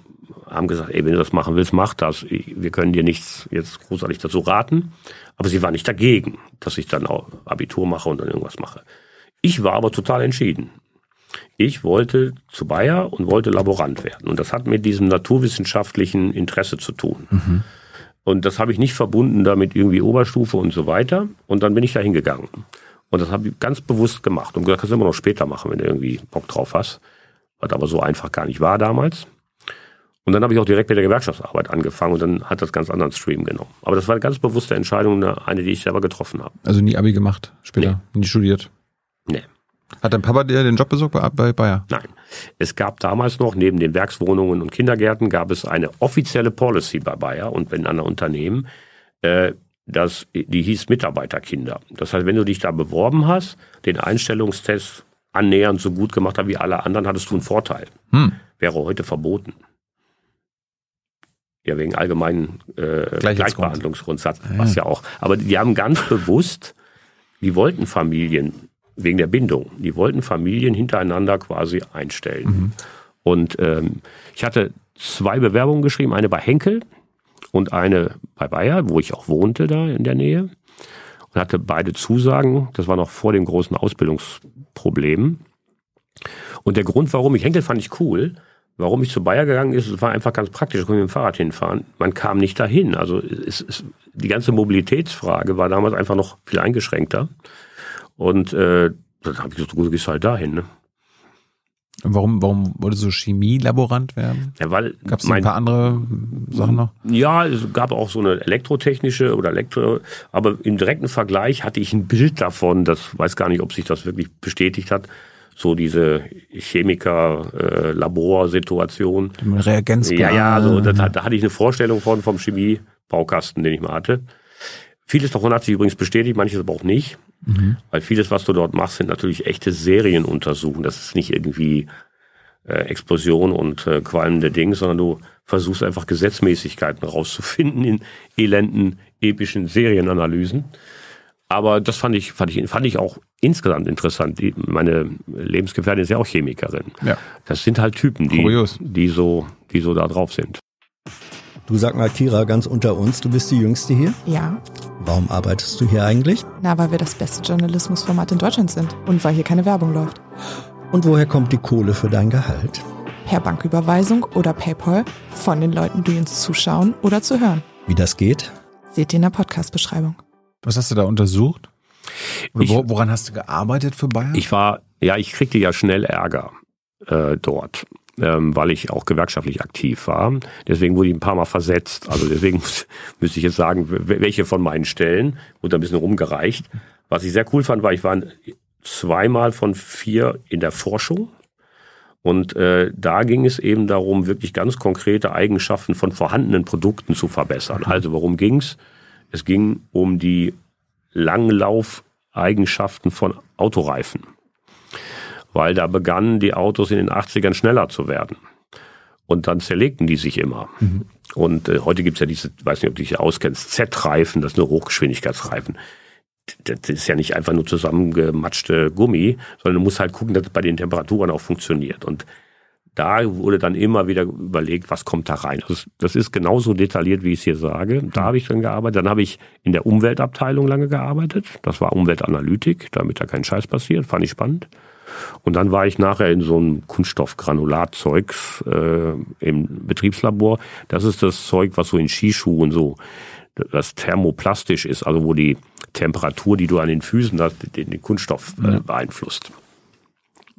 haben gesagt, ey, wenn du das machen willst, mach das. Wir können dir nichts jetzt großartig dazu raten. Aber sie war nicht dagegen, dass ich dann auch Abitur mache und dann irgendwas mache. Ich war aber total entschieden. Ich wollte zu Bayer und wollte Laborant werden. Und das hat mit diesem naturwissenschaftlichen Interesse zu tun. Und das habe ich nicht verbunden damit irgendwie Oberstufe und so weiter. Und dann bin ich da hingegangen. Und das habe ich ganz bewusst gemacht. Und gesagt, kannst du immer noch später machen, wenn du irgendwie Bock drauf hast. Was aber so einfach gar nicht war damals. Und dann habe ich auch direkt mit der Gewerkschaftsarbeit angefangen und dann hat das ganz anderen Stream genommen. Aber das war eine ganz bewusste Entscheidung, eine, eine, die ich selber getroffen habe. Also nie Abi gemacht, später, nie studiert. Nee. Hat dein Papa dir den Job besorgt bei, bei Bayer? Nein. Es gab damals noch, neben den Werkswohnungen und Kindergärten, gab es eine offizielle Policy bei Bayer und in anderen Unternehmen, äh, das, die hieß Mitarbeiterkinder. Das heißt, wenn du dich da beworben hast, den Einstellungstest annähernd so gut gemacht hast wie alle anderen, hattest du einen Vorteil. Hm. Wäre heute verboten. Ja, wegen allgemeinen äh, Gleichbehandlungsgrundsatz, ja. was ja auch. Aber die haben ganz bewusst, die wollten Familien wegen der Bindung, die wollten Familien hintereinander quasi einstellen. Mhm. Und ähm, ich hatte zwei Bewerbungen geschrieben, eine bei Henkel und eine bei Bayer, wo ich auch wohnte da in der Nähe. Und hatte beide Zusagen. Das war noch vor dem großen Ausbildungsproblem. Und der Grund, warum ich Henkel fand ich cool, warum ich zu Bayer gegangen ist, war einfach ganz praktisch. Ich konnte mit dem Fahrrad hinfahren. Man kam nicht dahin. Also es, es, die ganze Mobilitätsfrage war damals einfach noch viel eingeschränkter. Und äh, dann habe ich gesagt, du gehst halt dahin. Ne? Warum, warum wolltest du Chemielaborant werden? Ja, weil gab es ein paar andere Sachen noch? Ja, es gab auch so eine elektrotechnische oder Elektro, aber im direkten Vergleich hatte ich ein Bild davon, das weiß gar nicht, ob sich das wirklich bestätigt hat. So diese Chemiker-Laborsituation. Äh, Reagenz. Ja, ja, also da, da hatte ich eine Vorstellung von vom Chemiebaukasten, den ich mal hatte. Vieles davon hat sich übrigens bestätigt, manches aber auch nicht. Mhm. Weil vieles, was du dort machst, sind natürlich echte Serienuntersuchungen. Das ist nicht irgendwie äh, Explosion und äh, qualmende Dinge, sondern du versuchst einfach Gesetzmäßigkeiten rauszufinden in elenden, epischen Serienanalysen. Aber das fand ich, fand ich, fand ich auch insgesamt interessant. Die, meine Lebensgefährtin ist ja auch Chemikerin. Ja. Das sind halt Typen, die, die so, die so da drauf sind. Du sag mal, Kira, ganz unter uns, du bist die Jüngste hier? Ja. Warum arbeitest du hier eigentlich? Na, weil wir das beste Journalismusformat in Deutschland sind und weil hier keine Werbung läuft. Und woher kommt die Kohle für dein Gehalt? Per Banküberweisung oder PayPal von den Leuten, die uns zuschauen oder zu hören. Wie das geht? Seht ihr in der Podcast-Beschreibung. Was hast du da untersucht? Ich, woran hast du gearbeitet für Bayern? Ich war, ja, ich kriegte ja schnell Ärger äh, dort ähm, weil ich auch gewerkschaftlich aktiv war. Deswegen wurde ich ein paar Mal versetzt. Also deswegen muss, müsste ich jetzt sagen, welche von meinen Stellen. Wurde ein bisschen rumgereicht. Was ich sehr cool fand, war, ich war zweimal von vier in der Forschung. Und äh, da ging es eben darum, wirklich ganz konkrete Eigenschaften von vorhandenen Produkten zu verbessern. Also worum ging's? Es ging um die Langlaufeigenschaften von Autoreifen weil da begannen die Autos in den 80ern schneller zu werden. Und dann zerlegten die sich immer. Mhm. Und äh, heute gibt's ja diese, weiß nicht, ob du dich auskennst, Z-Reifen, das sind nur Hochgeschwindigkeitsreifen. Das ist ja nicht einfach nur zusammengematschte Gummi, sondern du musst halt gucken, dass es bei den Temperaturen auch funktioniert. Und da wurde dann immer wieder überlegt, was kommt da rein. Also das ist genauso detailliert, wie ich es hier sage. Da habe ich drin gearbeitet. Dann habe ich in der Umweltabteilung lange gearbeitet. Das war Umweltanalytik, damit da kein Scheiß passiert. Fand ich spannend. Und dann war ich nachher in so einem Kunststoffgranulatzeugs äh, im Betriebslabor. Das ist das Zeug, was so in Skischuhen so das thermoplastisch ist, also wo die Temperatur, die du an den Füßen hast, den, den Kunststoff äh, beeinflusst.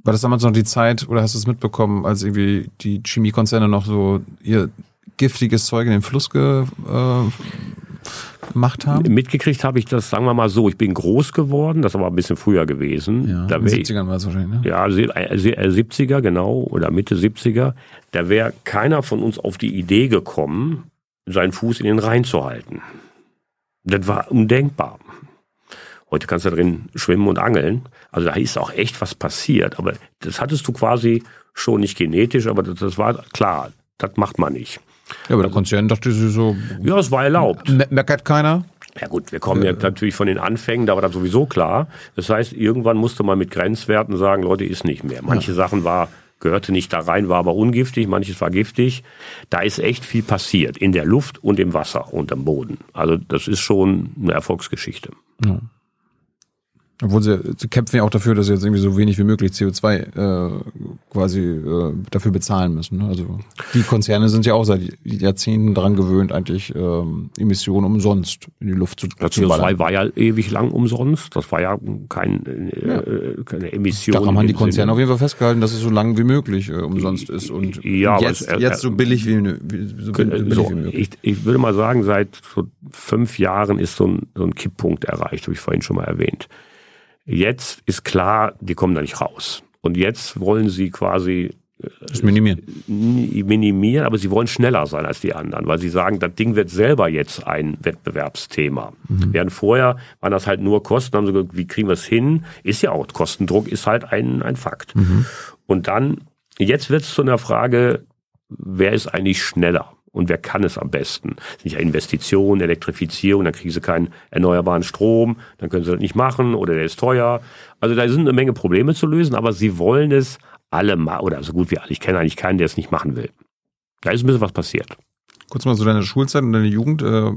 War das damals noch die Zeit, oder hast du es mitbekommen, als irgendwie die Chemiekonzerne noch so ihr giftiges Zeug in den Fluss ge, äh, gemacht haben? Mitgekriegt habe ich das, sagen wir mal so, ich bin groß geworden, das war ein bisschen früher gewesen. Ja, da in den 70ern war es wahrscheinlich, ne? Ja, 70er, äh, genau, oder Mitte 70er. Da wäre keiner von uns auf die Idee gekommen, seinen Fuß in den Rhein zu halten. Das war undenkbar. Heute kannst du drin schwimmen und angeln. Also da ist auch echt was passiert. Aber das hattest du quasi schon nicht genetisch, aber das, das war klar, das macht man nicht. Ja, aber der Konzern dachte sie so. Ja, es war erlaubt. Meckert keiner? Ja gut, wir kommen ja natürlich von den Anfängen, da war das sowieso klar. Das heißt, irgendwann musste man mit Grenzwerten sagen, Leute, ist nicht mehr. Manche ja. Sachen war, gehörte nicht da rein, war aber ungiftig, manches war giftig. Da ist echt viel passiert, in der Luft und im Wasser und am Boden. Also das ist schon eine Erfolgsgeschichte. Ja. Obwohl sie, sie kämpfen ja auch dafür, dass sie jetzt irgendwie so wenig wie möglich CO2 äh, quasi äh, dafür bezahlen müssen. Ne? Also die Konzerne sind ja auch seit Jahrzehnten daran gewöhnt, eigentlich ähm, Emissionen umsonst in die Luft zu, zu CO2 war ja ewig lang umsonst. Das war ja kein, äh, ja. keine Emission. Da haben die Konzerne auf jeden Fall festgehalten, dass es so lang wie möglich äh, umsonst ist und ja, jetzt, es, jetzt so billig wie, wie, so billig so, wie möglich. Ich, ich würde mal sagen, seit so fünf Jahren ist so ein, so ein Kipppunkt erreicht, habe ich vorhin schon mal erwähnt. Jetzt ist klar, die kommen da nicht raus. Und jetzt wollen sie quasi äh, das minimieren. Minimieren, aber sie wollen schneller sein als die anderen, weil sie sagen, das Ding wird selber jetzt ein Wettbewerbsthema. Mhm. Während vorher waren das halt nur Kosten, haben sie gesagt, wie kriegen wir es hin? Ist ja auch, Kostendruck ist halt ein, ein Fakt. Mhm. Und dann, jetzt wird es zu einer Frage, wer ist eigentlich schneller? Und wer kann es am besten? Das sind ja Investitionen, Elektrifizierung, dann kriegen sie keinen erneuerbaren Strom, dann können sie das nicht machen oder der ist teuer. Also da sind eine Menge Probleme zu lösen, aber sie wollen es alle mal, oder so gut wie alle. Ich kenne eigentlich keinen, der es nicht machen will. Da ist ein bisschen was passiert. Kurz mal so deine Schulzeit und deine Jugend, äh,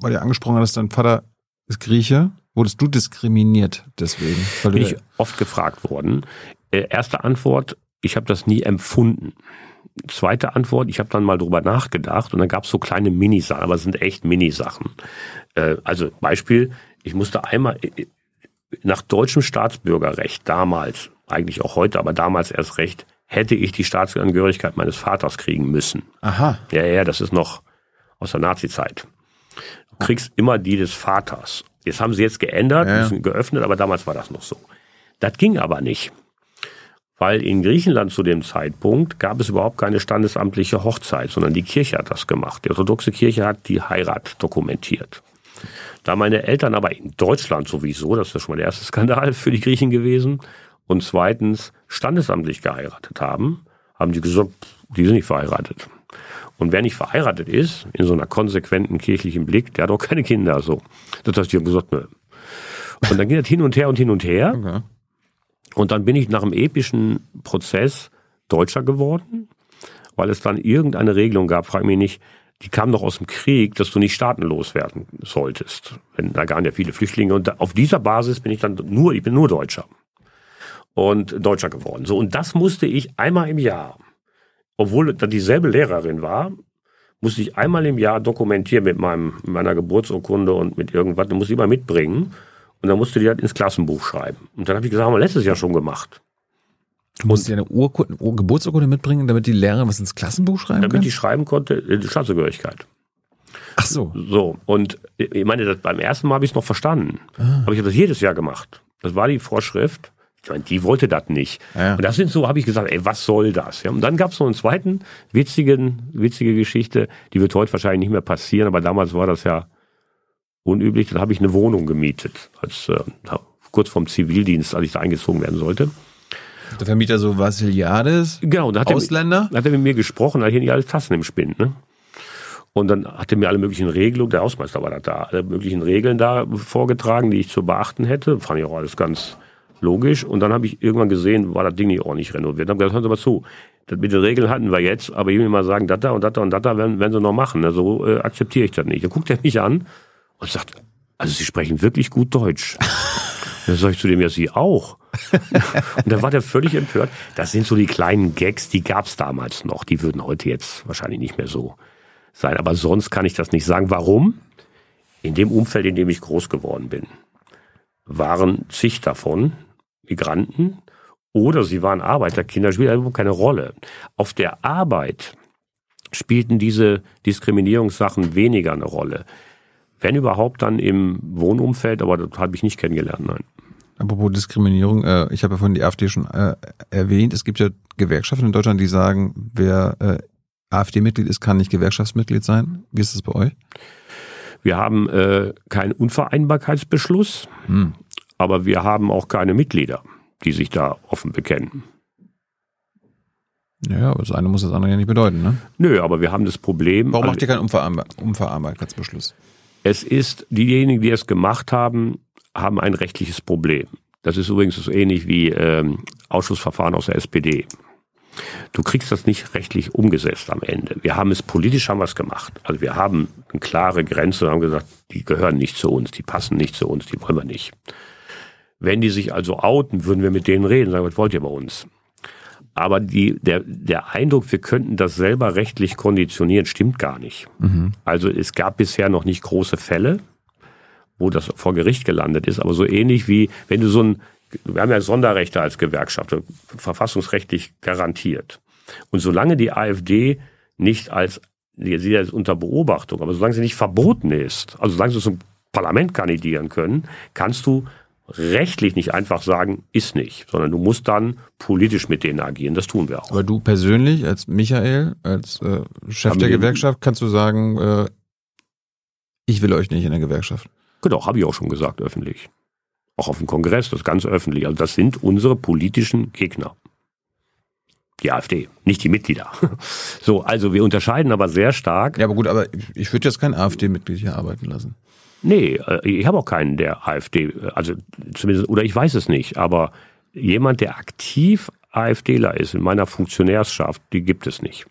weil du angesprochen hast, dein Vater ist Grieche. Wurdest du diskriminiert deswegen? Bin ich oft gefragt worden. Äh, erste Antwort, ich habe das nie empfunden. Zweite Antwort, ich habe dann mal drüber nachgedacht und dann gab es so kleine Minisachen, aber es sind echt Minisachen. Äh, also Beispiel, ich musste einmal äh, nach deutschem Staatsbürgerrecht damals, eigentlich auch heute, aber damals erst recht, hätte ich die Staatsangehörigkeit meines Vaters kriegen müssen. aha. Ja, ja, das ist noch aus der Nazizeit. Du kriegst immer die des Vaters. Jetzt haben sie jetzt geändert, Ja, geöffnet, aber damals war das noch so. Das ging aber nicht. Weil in Griechenland zu dem Zeitpunkt gab es überhaupt keine standesamtliche Hochzeit, sondern die Kirche hat das gemacht. Die orthodoxe Kirche hat die Heirat dokumentiert. Da meine Eltern aber in Deutschland sowieso, das ist schon mal der erste Skandal für die Griechen gewesen, und zweitens standesamtlich geheiratet haben, haben die gesagt, die sind nicht verheiratet. Und wer nicht verheiratet ist, in so einer konsequenten kirchlichen Blick, der hat auch keine Kinder, so. Das heißt, die haben gesagt, nö. Und dann ging das hin und her und hin und her. Okay. Und dann bin ich nach einem epischen Prozess Deutscher geworden, weil es dann irgendeine Regelung gab, frag mich nicht, die kam doch aus dem Krieg, dass du nicht staatenlos werden solltest. Wenn, da gab ja viele Flüchtlinge und auf dieser Basis bin ich dann nur, ich bin nur Deutscher. Und Deutscher geworden. So, und das musste ich einmal im Jahr, obwohl da dieselbe Lehrerin war, musste ich einmal im Jahr dokumentieren mit meinem, meiner Geburtsurkunde und mit irgendwas, musste ich mal mitbringen. Und dann musste die das ins Klassenbuch schreiben. Und dann habe ich gesagt, haben wir letztes Jahr schon gemacht. Du musst dir eine Urkunde, Ur Geburtsurkunde mitbringen, damit die Lehrerin was ins Klassenbuch schreiben damit kann? ich schreiben konnte, äh, die Staatsangehörigkeit. Ach so. So, und ich meine, das, beim ersten Mal habe ich es noch verstanden. Aber ich habe das jedes Jahr gemacht. Das war die Vorschrift. Ich meine, die wollte das nicht. Ja. Und das sind so, habe ich gesagt, ey, was soll das? Ja, und dann gab es noch einen zweiten witzigen, witzige Geschichte, die wird heute wahrscheinlich nicht mehr passieren, aber damals war das ja unüblich. Dann habe ich eine Wohnung gemietet, als äh, kurz vorm Zivildienst, als ich da eingezogen werden sollte. Der Vermieter so Vasiliades, Genau, da hat er, Ausländer. hat er mit mir gesprochen, da hat hier nicht alles Tassen im Spind, ne? Und dann hat er mir alle möglichen Regelungen, der Hausmeister war da, da, alle möglichen Regeln da vorgetragen, die ich zu beachten hätte. Fand ich auch alles ganz logisch. Und dann habe ich irgendwann gesehen, war das Ding nicht ordentlich renoviert. Dann habe ich gesagt, hören Sie mal zu, das mit den Regeln hatten wir jetzt, aber ich will mal sagen, das da und das da und das da werden, werden Sie noch machen. Ne? So äh, akzeptiere ich das nicht. Dann guckt er mich an und sagt, also Sie sprechen wirklich gut Deutsch. Dann sage ich zu dem, ja, Sie auch. Und dann war der völlig empört. Das sind so die kleinen Gags, die gab's damals noch. Die würden heute jetzt wahrscheinlich nicht mehr so sein. Aber sonst kann ich das nicht sagen. Warum? In dem Umfeld, in dem ich groß geworden bin, waren zig davon Migranten oder sie waren Arbeiterkinder, spielt überhaupt keine Rolle. Auf der Arbeit spielten diese Diskriminierungssachen weniger eine Rolle. Wenn überhaupt dann im Wohnumfeld, aber das habe ich nicht kennengelernt, nein. Apropos Diskriminierung, äh, ich habe ja vorhin die AfD schon äh, erwähnt. Es gibt ja Gewerkschaften in Deutschland, die sagen, wer äh, AfD-Mitglied ist, kann nicht Gewerkschaftsmitglied sein. Wie ist das bei euch? Wir haben äh, keinen Unvereinbarkeitsbeschluss, Hm. aber wir haben auch keine Mitglieder, die sich da offen bekennen. Ja, aber das eine muss das andere ja nicht bedeuten, ne? Nö, aber wir haben das Problem. Warum macht ihr keinen Unvereinbar Unvereinbarkeitsbeschluss? Es ist, diejenigen, die es gemacht haben, haben ein rechtliches Problem. Das ist übrigens so ähnlich wie ähm, Ausschussverfahren aus der SPD. Du kriegst das nicht rechtlich umgesetzt am Ende. Wir haben es politisch haben wir es gemacht. Also wir haben eine klare Grenze und haben gesagt, die gehören nicht zu uns, die passen nicht zu uns, die wollen wir nicht. Wenn die sich also outen, würden wir mit denen reden, sagen, was wollt ihr bei uns? Aber die, der, der Eindruck, wir könnten das selber rechtlich konditionieren, stimmt gar nicht. Also es gab bisher noch nicht große Fälle, wo das vor Gericht gelandet ist, aber so ähnlich wie wenn du so ein, wir haben ja Sonderrechte als Gewerkschaft, verfassungsrechtlich garantiert. Und solange die AfD nicht als, sie ist unter Beobachtung, aber solange sie nicht verboten ist, also solange sie zum Parlament kandidieren können, kannst du rechtlich nicht einfach sagen, ist nicht, sondern du musst dann politisch mit denen agieren. Das tun wir auch. Aber du persönlich, als Michael, als äh, Chef Haben der Gewerkschaft, kannst du sagen, äh, ich will euch nicht in der Gewerkschaft. Genau, habe ich auch schon gesagt, öffentlich. Auch auf dem Kongress, das ganz öffentlich. Also das sind unsere politischen Gegner. Die AfD, nicht die Mitglieder. So, also wir unterscheiden aber sehr stark. Ja, aber gut, aber ich würde jetzt kein AfD-Mitglied hier arbeiten lassen. Nee, äh, ich habe auch keinen der AfD, äh, also zumindest, oder ich weiß es nicht, aber jemand, der aktiv AfDler ist in meiner Funktionärschaft, die gibt es nicht.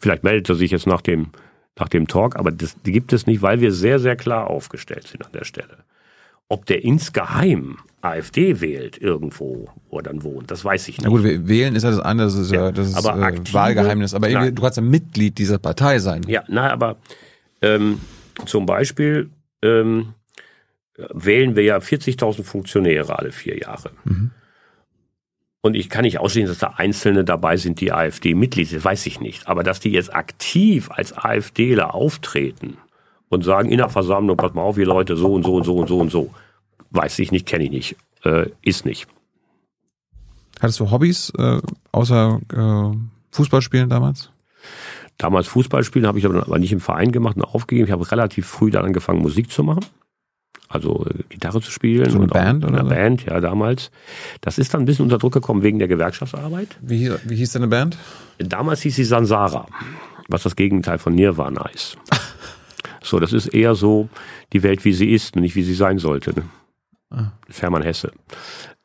Vielleicht meldet er sich jetzt nach dem, nach dem Talk, aber das, die gibt es nicht, weil wir sehr, sehr klar aufgestellt sind an der Stelle. Ob der insgeheim AfD wählt irgendwo, wo er dann wohnt, das weiß ich nicht. Na gut, wählen ist ja das eine, das ist ja, das ist aber äh, aktive- Wahlgeheimnis. Aber Nein. du kannst ja Mitglied dieser Partei sein. Ja, na, aber ähm, zum Beispiel ähm, wählen wir ja 40.000 Funktionäre alle vier Jahre. Und ich kann nicht ausschließen, dass da Einzelne dabei sind, die AfD-Mitglied sind, weiß ich nicht. Aber dass die jetzt aktiv als AfDler auftreten und sagen in der Versammlung, pass mal auf, ihr Leute, so und so und so und so und so, weiß ich nicht, kenne ich nicht, äh, ist nicht. Hattest du Hobbys äh, außer äh, Fußballspielen damals? Damals Fußball spielen habe ich aber nicht im Verein gemacht und aufgegeben. Ich habe relativ früh dann angefangen, Musik zu machen. Also äh, Gitarre zu spielen. So eine Band oder einer so? Band, ja, damals. Das ist dann ein bisschen unter Druck gekommen wegen der Gewerkschaftsarbeit. Wie, hieß- wie hieß deine Band? Damals hieß sie Sansara, was das Gegenteil von Nirvana ist. So, das ist eher so die Welt, wie sie ist und nicht wie sie sein sollte. Ne? Ah. Hermann Hesse.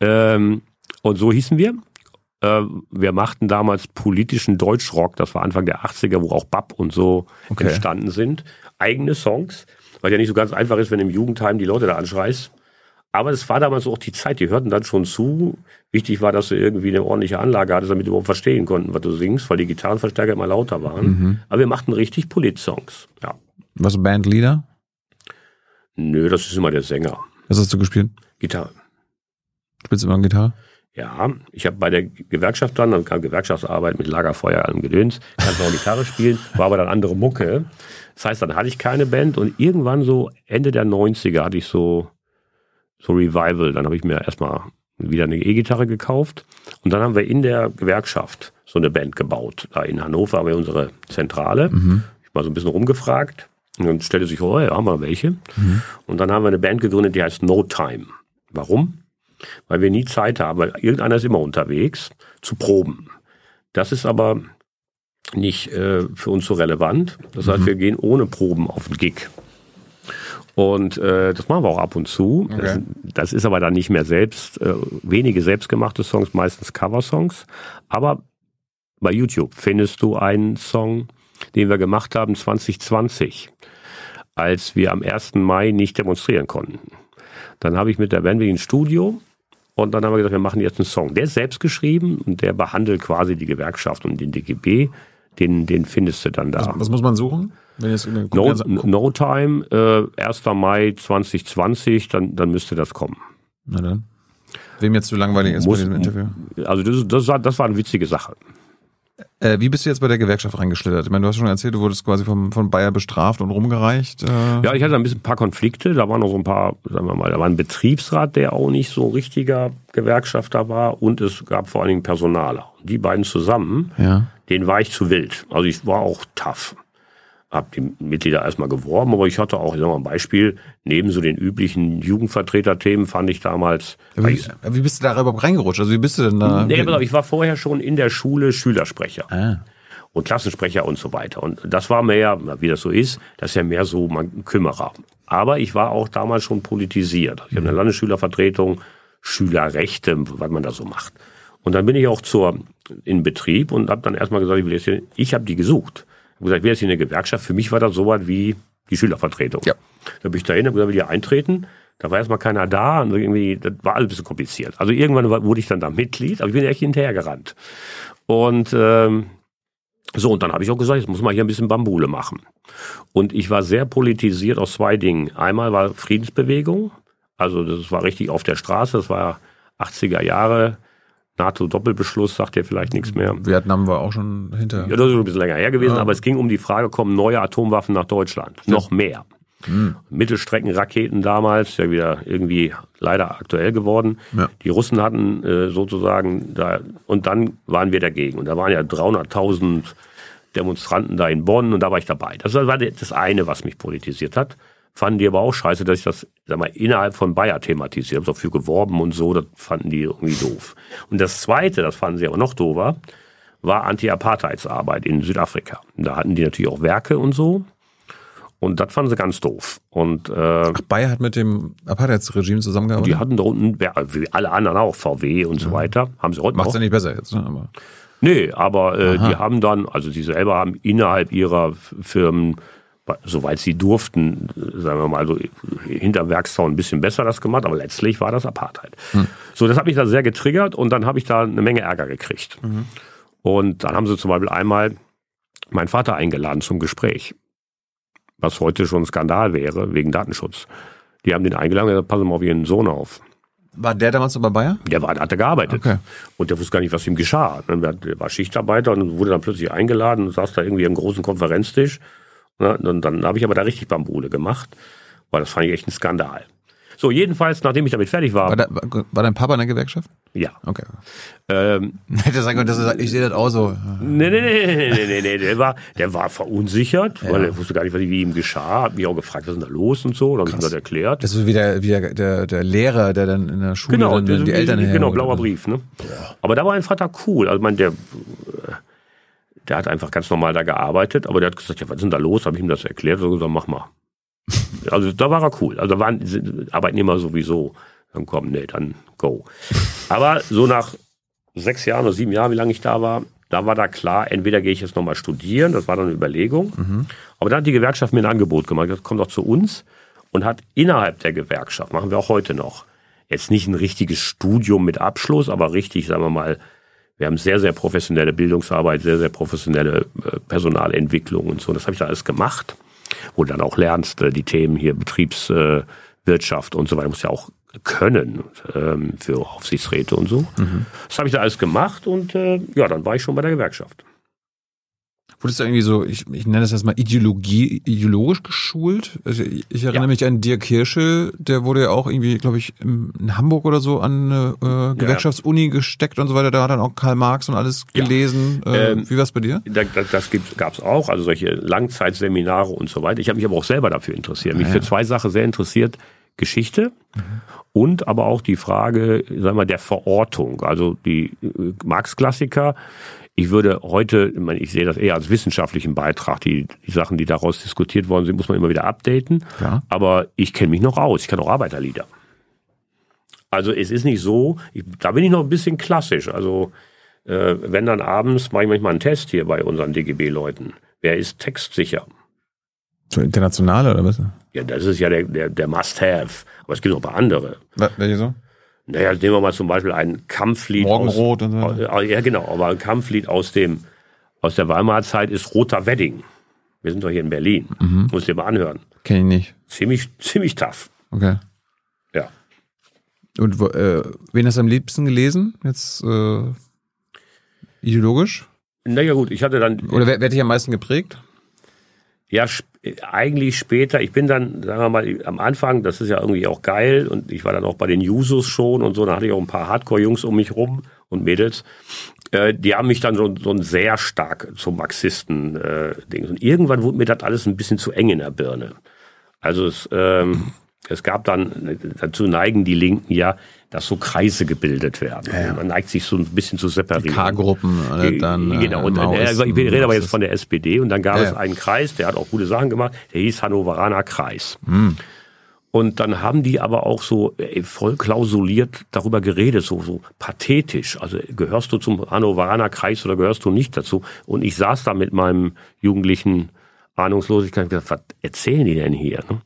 Ähm, und so hießen wir. Äh, wir machten damals politischen Deutschrock, das war Anfang der 80er, wo auch Bab und so Okay. entstanden sind. Eigene Songs, weil ja nicht so ganz einfach ist, wenn im Jugendheim die Leute da anschreist. Aber es war damals auch die Zeit, die hörten dann schon zu. Wichtig war, dass du irgendwie eine ordentliche Anlage hattest, damit die überhaupt verstehen konnten, was du singst, weil die Gitarrenverstärker immer lauter waren. Mhm. Aber wir machten richtig Polit-Songs. Ja. Was Bandleader? Nö, das ist immer der Sänger. Was hast du gespielt? Gitarre. Spielst du immer Gitarre? Ja, ich habe bei der Gewerkschaft dann, dann kam Gewerkschaftsarbeit mit Lagerfeuer allem Gedöns, kannte auch Gitarre spielen, war aber dann andere Mucke. Das heißt, dann hatte ich keine Band und irgendwann so Ende der 90er hatte ich so, so Revival. Dann habe ich mir erstmal wieder eine E-Gitarre gekauft und dann haben wir in der Gewerkschaft so eine Band gebaut. Da in Hannover haben wir unsere Zentrale. Ich war so ein bisschen rumgefragt und dann stellte sich, oh, ja, haben wir welche. Und dann haben wir eine Band gegründet, die heißt No Time. Warum? Weil wir nie Zeit haben, weil irgendeiner ist immer unterwegs zu proben. Das ist aber nicht äh, für uns so relevant. Das heißt, wir gehen ohne Proben auf den Gig. Und äh, das machen wir auch ab und zu. Das, Okay. das ist aber dann nicht mehr selbst, äh, wenige selbstgemachte Songs, meistens Coversongs. Aber bei YouTube findest du einen Song, den wir gemacht haben 2020, als wir am 1. Mai nicht demonstrieren konnten. Dann habe ich mit der Band ins Studio und dann haben wir gesagt, wir machen jetzt einen Song. Der ist selbst geschrieben und der behandelt quasi die Gewerkschaft und den DGB. Den, den findest du dann da. Was, was muss man suchen? Wenn jetzt eine No, no Time, äh, 1. Mai 2020, dann, dann müsste das kommen. Na dann. Wem jetzt zu langweilig ist Muss- bei dem Interview? Also das, das, war, das war eine witzige Sache. Äh, wie bist du jetzt bei der Gewerkschaft reingeschlittert? Ich meine, du hast schon erzählt, du wurdest quasi vom, von Bayer bestraft und rumgereicht. Äh, Ja, ich hatte ein bisschen ein paar Konflikte. Da waren noch so ein paar, sagen wir mal, da war ein Betriebsrat, der auch nicht so richtiger Gewerkschafter war und es gab vor allen Dingen Personaler. Die beiden zusammen, ja. den war ich zu wild. Also ich war auch tough. Hab die Mitglieder erstmal geworben, aber ich hatte auch, ich sag mal ein Beispiel, neben so den üblichen Jugendvertreterthemen fand ich damals, Wie, wie bist du da überhaupt reingerutscht? Also wie bist du denn da? nee, auf, ich war vorher schon in der Schule Schülersprecher ah. und Klassensprecher und so weiter. Und das war mehr, wie das so ist, das ist ja mehr so man Kümmerer. Aber ich war auch damals schon politisiert. Ich habe eine Landesschülervertretung, Schülerrechte, was man da so macht. Und dann bin ich auch zur in Betrieb und habe dann erstmal gesagt, ich will jetzt hier, ich habe die gesucht. Ich habe gesagt, ich will jetzt hier eine Gewerkschaft. Für mich war das so was wie die Schülervertretung. Ja. Da bin ich dahin, habe gesagt, will ich eintreten. Da war erstmal keiner da und irgendwie, das war alles ein bisschen kompliziert. Also irgendwann wurde ich dann da Mitglied, aber ich bin echt hinterhergerannt. Und ähm, so, und dann habe ich auch gesagt, jetzt muss man hier ein bisschen Bambule machen. Und ich war sehr politisiert aus zwei Dingen. Einmal war Friedensbewegung, also das war richtig auf der Straße, das war 80er Jahre, NATO-Doppelbeschluss, sagt ja vielleicht nichts mehr. Vietnam war auch schon hinter. Ja, das ist schon ein bisschen länger her gewesen, Ja. aber es ging um die Frage, kommen neue Atomwaffen nach Deutschland? Noch mehr. Hm. Mittelstreckenraketen damals, ja wieder irgendwie leider aktuell geworden. Ja. Die Russen hatten äh, sozusagen da, und dann waren wir dagegen. Und da waren ja 300.000 Demonstranten da in Bonn und da war ich dabei. Das war das eine, was mich politisiert hat. Fanden die aber auch scheiße, dass ich das, sag mal, innerhalb von Bayer thematisiere. Ich habe dafür geworben und so, das fanden die irgendwie doof. Und das Zweite, das fanden sie aber noch doofer, war Anti-Apartheidsarbeit in Südafrika. Da hatten die natürlich auch Werke und so. Und das fanden sie ganz doof. Und äh, Ach, Bayer hat mit dem Apartheidsregime zusammengearbeitet. die hatten da unten, ja, wie alle anderen auch, VW und so weiter, haben sie heute Macht's noch. ja nicht besser jetzt, ne? Aber Nee, aber äh, die haben dann, also die selber haben innerhalb ihrer Firmen, soweit sie durften, äh, sagen wir mal so hinter Werkszaun ein bisschen besser das gemacht, aber letztlich war das Apartheid. So, das hat mich da sehr getriggert und dann habe ich da eine Menge Ärger gekriegt. Und dann haben sie zum Beispiel einmal meinen Vater eingeladen zum Gespräch, was heute schon ein Skandal wäre, wegen Datenschutz. Die haben den eingeladen und gesagt, passen mal auf Ihren Sohn auf. war der damals noch bei Bayer? Der war, hatte gearbeitet. Okay. Und der wusste gar nicht, was ihm geschah. Der war Schichtarbeiter und wurde dann plötzlich eingeladen und saß da irgendwie am großen Konferenztisch. Ne, Und dann habe ich aber da richtig Bambule gemacht, weil das fand ich echt ein Skandal. So, jedenfalls, nachdem ich damit fertig war, War, da, war, dein Papa in der Gewerkschaft? ja. Okay. Ähm, Hätte sagen können, dass er ich sehe das auch so. nee, nee, nee, nee, nee, nee, nee, der war, der war verunsichert, weil er wusste gar nicht, was wie ihm geschah. Hat mich auch gefragt, was ist denn da los und so. Dann habe ich ihm das erklärt. Das ist so wie der, wie der, der, der Lehrer, der dann in der Schule dann das- die Eltern Genau, blauer Brief. Ne? Aber da war mein Vater cool. Also, ich meine, der, äh, der hat einfach ganz normal da gearbeitet, aber der hat gesagt, ja, was ist denn da los? Habe ich ihm das erklärt. So gesagt, mach mal. Also da war er cool. Also da waren Arbeitnehmer sowieso. Dann komm, nee, dann go. Aber so nach sechs Jahren oder sieben Jahren, wie lange ich da war, da war da klar, entweder gehe ich jetzt nochmal studieren, das war dann eine Überlegung. Aber dann hat die Gewerkschaft mir ein Angebot gemacht, das kommt doch zu uns und hat innerhalb der Gewerkschaft, machen wir auch heute noch, jetzt nicht ein richtiges Studium mit Abschluss, aber richtig, sagen wir mal, wir haben sehr, sehr professionelle Bildungsarbeit, sehr, sehr professionelle äh, Personalentwicklung und so. Das habe ich da alles gemacht, wo du dann auch lernst, äh, die Themen hier Betriebswirtschaft äh, und so weiter, muss ja auch können ähm, für Aufsichtsräte und so. Das habe ich da alles gemacht und ja, dann war ich schon bei der Gewerkschaft. Wurdest du irgendwie so, ich, ich nenne das jetzt mal Ideologie, ideologisch geschult? Also ich, erinnere Ja. mich an Dirk Hirschel, der wurde ja auch irgendwie, glaube ich, in Hamburg oder so an eine äh, Gewerkschaftsuni gesteckt und so weiter. Da hat dann auch Karl Marx und alles Ja. gelesen. Äh, Ähm, wie war's bei dir? Da, da, das gab es auch, also solche Langzeitseminare und so weiter. Ich habe mich aber auch selber dafür interessiert. Mich Ah, ja. für zwei Sachen sehr interessiert. Geschichte und aber auch die Frage, sagen wir mal, der Verortung. Also die äh, Marx-Klassiker. Ich würde heute, ich, meine, ich sehe das eher als wissenschaftlichen Beitrag. Die, die Sachen, die daraus diskutiert worden sind, muss man immer wieder updaten. Klar. Aber ich kenne mich noch aus. Ich kann auch Arbeiterlieder. Also es ist nicht so, ich, da bin ich noch ein bisschen klassisch. Also äh, wenn dann abends mache ich manchmal einen Test hier bei unseren DGB-Leuten. Wer ist textsicher? So internationale oder was? Ja, das ist ja der, der, der Must-Have. Aber es gibt noch ein paar andere. Wa- Welche so? Naja, nehmen wir mal zum Beispiel ein Kampflied. Morgenrot und so. aus, äh, Ja, genau. Aber ein Kampflied aus dem, aus der Weimarer Zeit ist Roter Wedding. Wir sind doch hier in Berlin. Mhm. Muss dir mal anhören. Kenn ich nicht. Ziemlich, ziemlich tough. Okay. Ja. Und äh, wen hast du am liebsten gelesen? Jetzt äh, ideologisch? Naja, gut, ich hatte dann. Oder wer, wer hat dich am meisten geprägt? Ja, sp eigentlich später. Ich bin dann, sagen wir mal, am Anfang, das ist ja irgendwie auch geil und ich war dann auch bei den Jusos schon und so, da hatte ich auch ein paar Hardcore-Jungs um mich rum und Mädels. Äh, die haben mich dann so, so ein sehr stark zum Marxisten äh. Und irgendwann wurde mir das alles ein bisschen zu eng in der Birne. Also es, ähm, es gab dann, dazu neigen die Linken ja, dass so Kreise gebildet werden. Man neigt sich so ein bisschen zu separieren. K-Gruppen oder dann. äh, Genau, und äh, Maoisten, ich rede aber jetzt von der SPD und dann gab Ja, es ja. einen Kreis, der hat auch gute Sachen gemacht, der hieß Hannoveraner Kreis. Hm. Und dann haben die aber auch so äh, voll klausuliert darüber geredet, so, so pathetisch. Also gehörst du zum Hannoveraner Kreis oder gehörst du nicht dazu? Und ich saß da mit meinem jugendlichen Ahnungslosigkeit gedacht, was erzählen die denn hier? ne?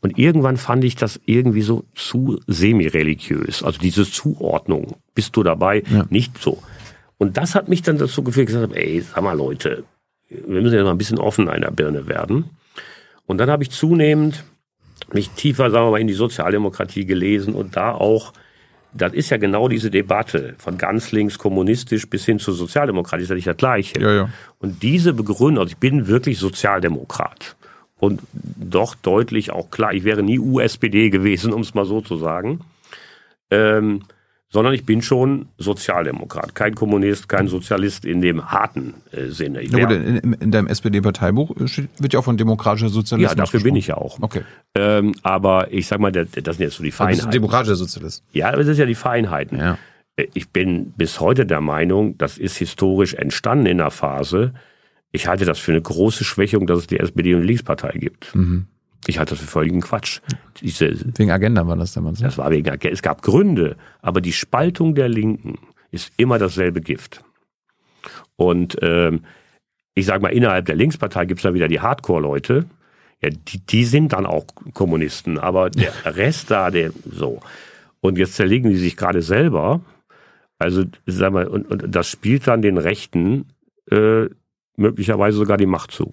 Und irgendwann fand ich das irgendwie so zu semi-religiös. Also diese Zuordnung, bist du dabei? Nicht so. Und das hat mich dann dazu geführt, gesagt, habe, ey, sag mal Leute, wir müssen ja mal ein bisschen offener in der Birne werden. Und dann habe ich zunehmend mich tiefer, sagen wir mal, in die Sozialdemokratie gelesen und da auch, das ist ja genau diese Debatte von ganz links kommunistisch bis hin zur Sozialdemokratie, ist ja nicht das Gleiche. Ja, ja. Und diese Begründung, also ich bin wirklich Sozialdemokrat und doch deutlich auch klar, ich wäre nie USPD gewesen, um es mal so zu sagen. Ähm, sondern ich bin schon Sozialdemokrat, kein Kommunist, kein Sozialist in dem harten äh, Sinne. Ich Ja, gut, in, in, in deinem SPD-Parteibuch steht- wird ja auch von demokratischer Sozialismus ja, dafür bin gesprochen. ich ja auch. Okay. Ähm, aber ich sag mal, das, das sind jetzt so die ein Feinheiten. demokratischer Sozialist? Ja, aber das ist ja die Feinheiten. Ja. Äh, Ich bin bis heute der Meinung, das ist historisch entstanden in der Phase. Ich halte das für eine große Schwächung, dass es die SPD und die Linkspartei gibt. Mhm. Ich halte das für völligen Quatsch. Diese, Wegen Agenda war das damals. Ne? das war wegen, es gab Gründe, aber die Spaltung der Linken ist immer dasselbe Gift. Und ähm, ich sage mal, innerhalb der Linkspartei gibt's da wieder die Hardcore-Leute. Ja, die, die sind dann auch Kommunisten, aber der Rest da, der so. Und jetzt zerlegen die sich gerade selber. Also, sag mal, und, und das spielt dann den Rechten äh, möglicherweise sogar die Macht zu.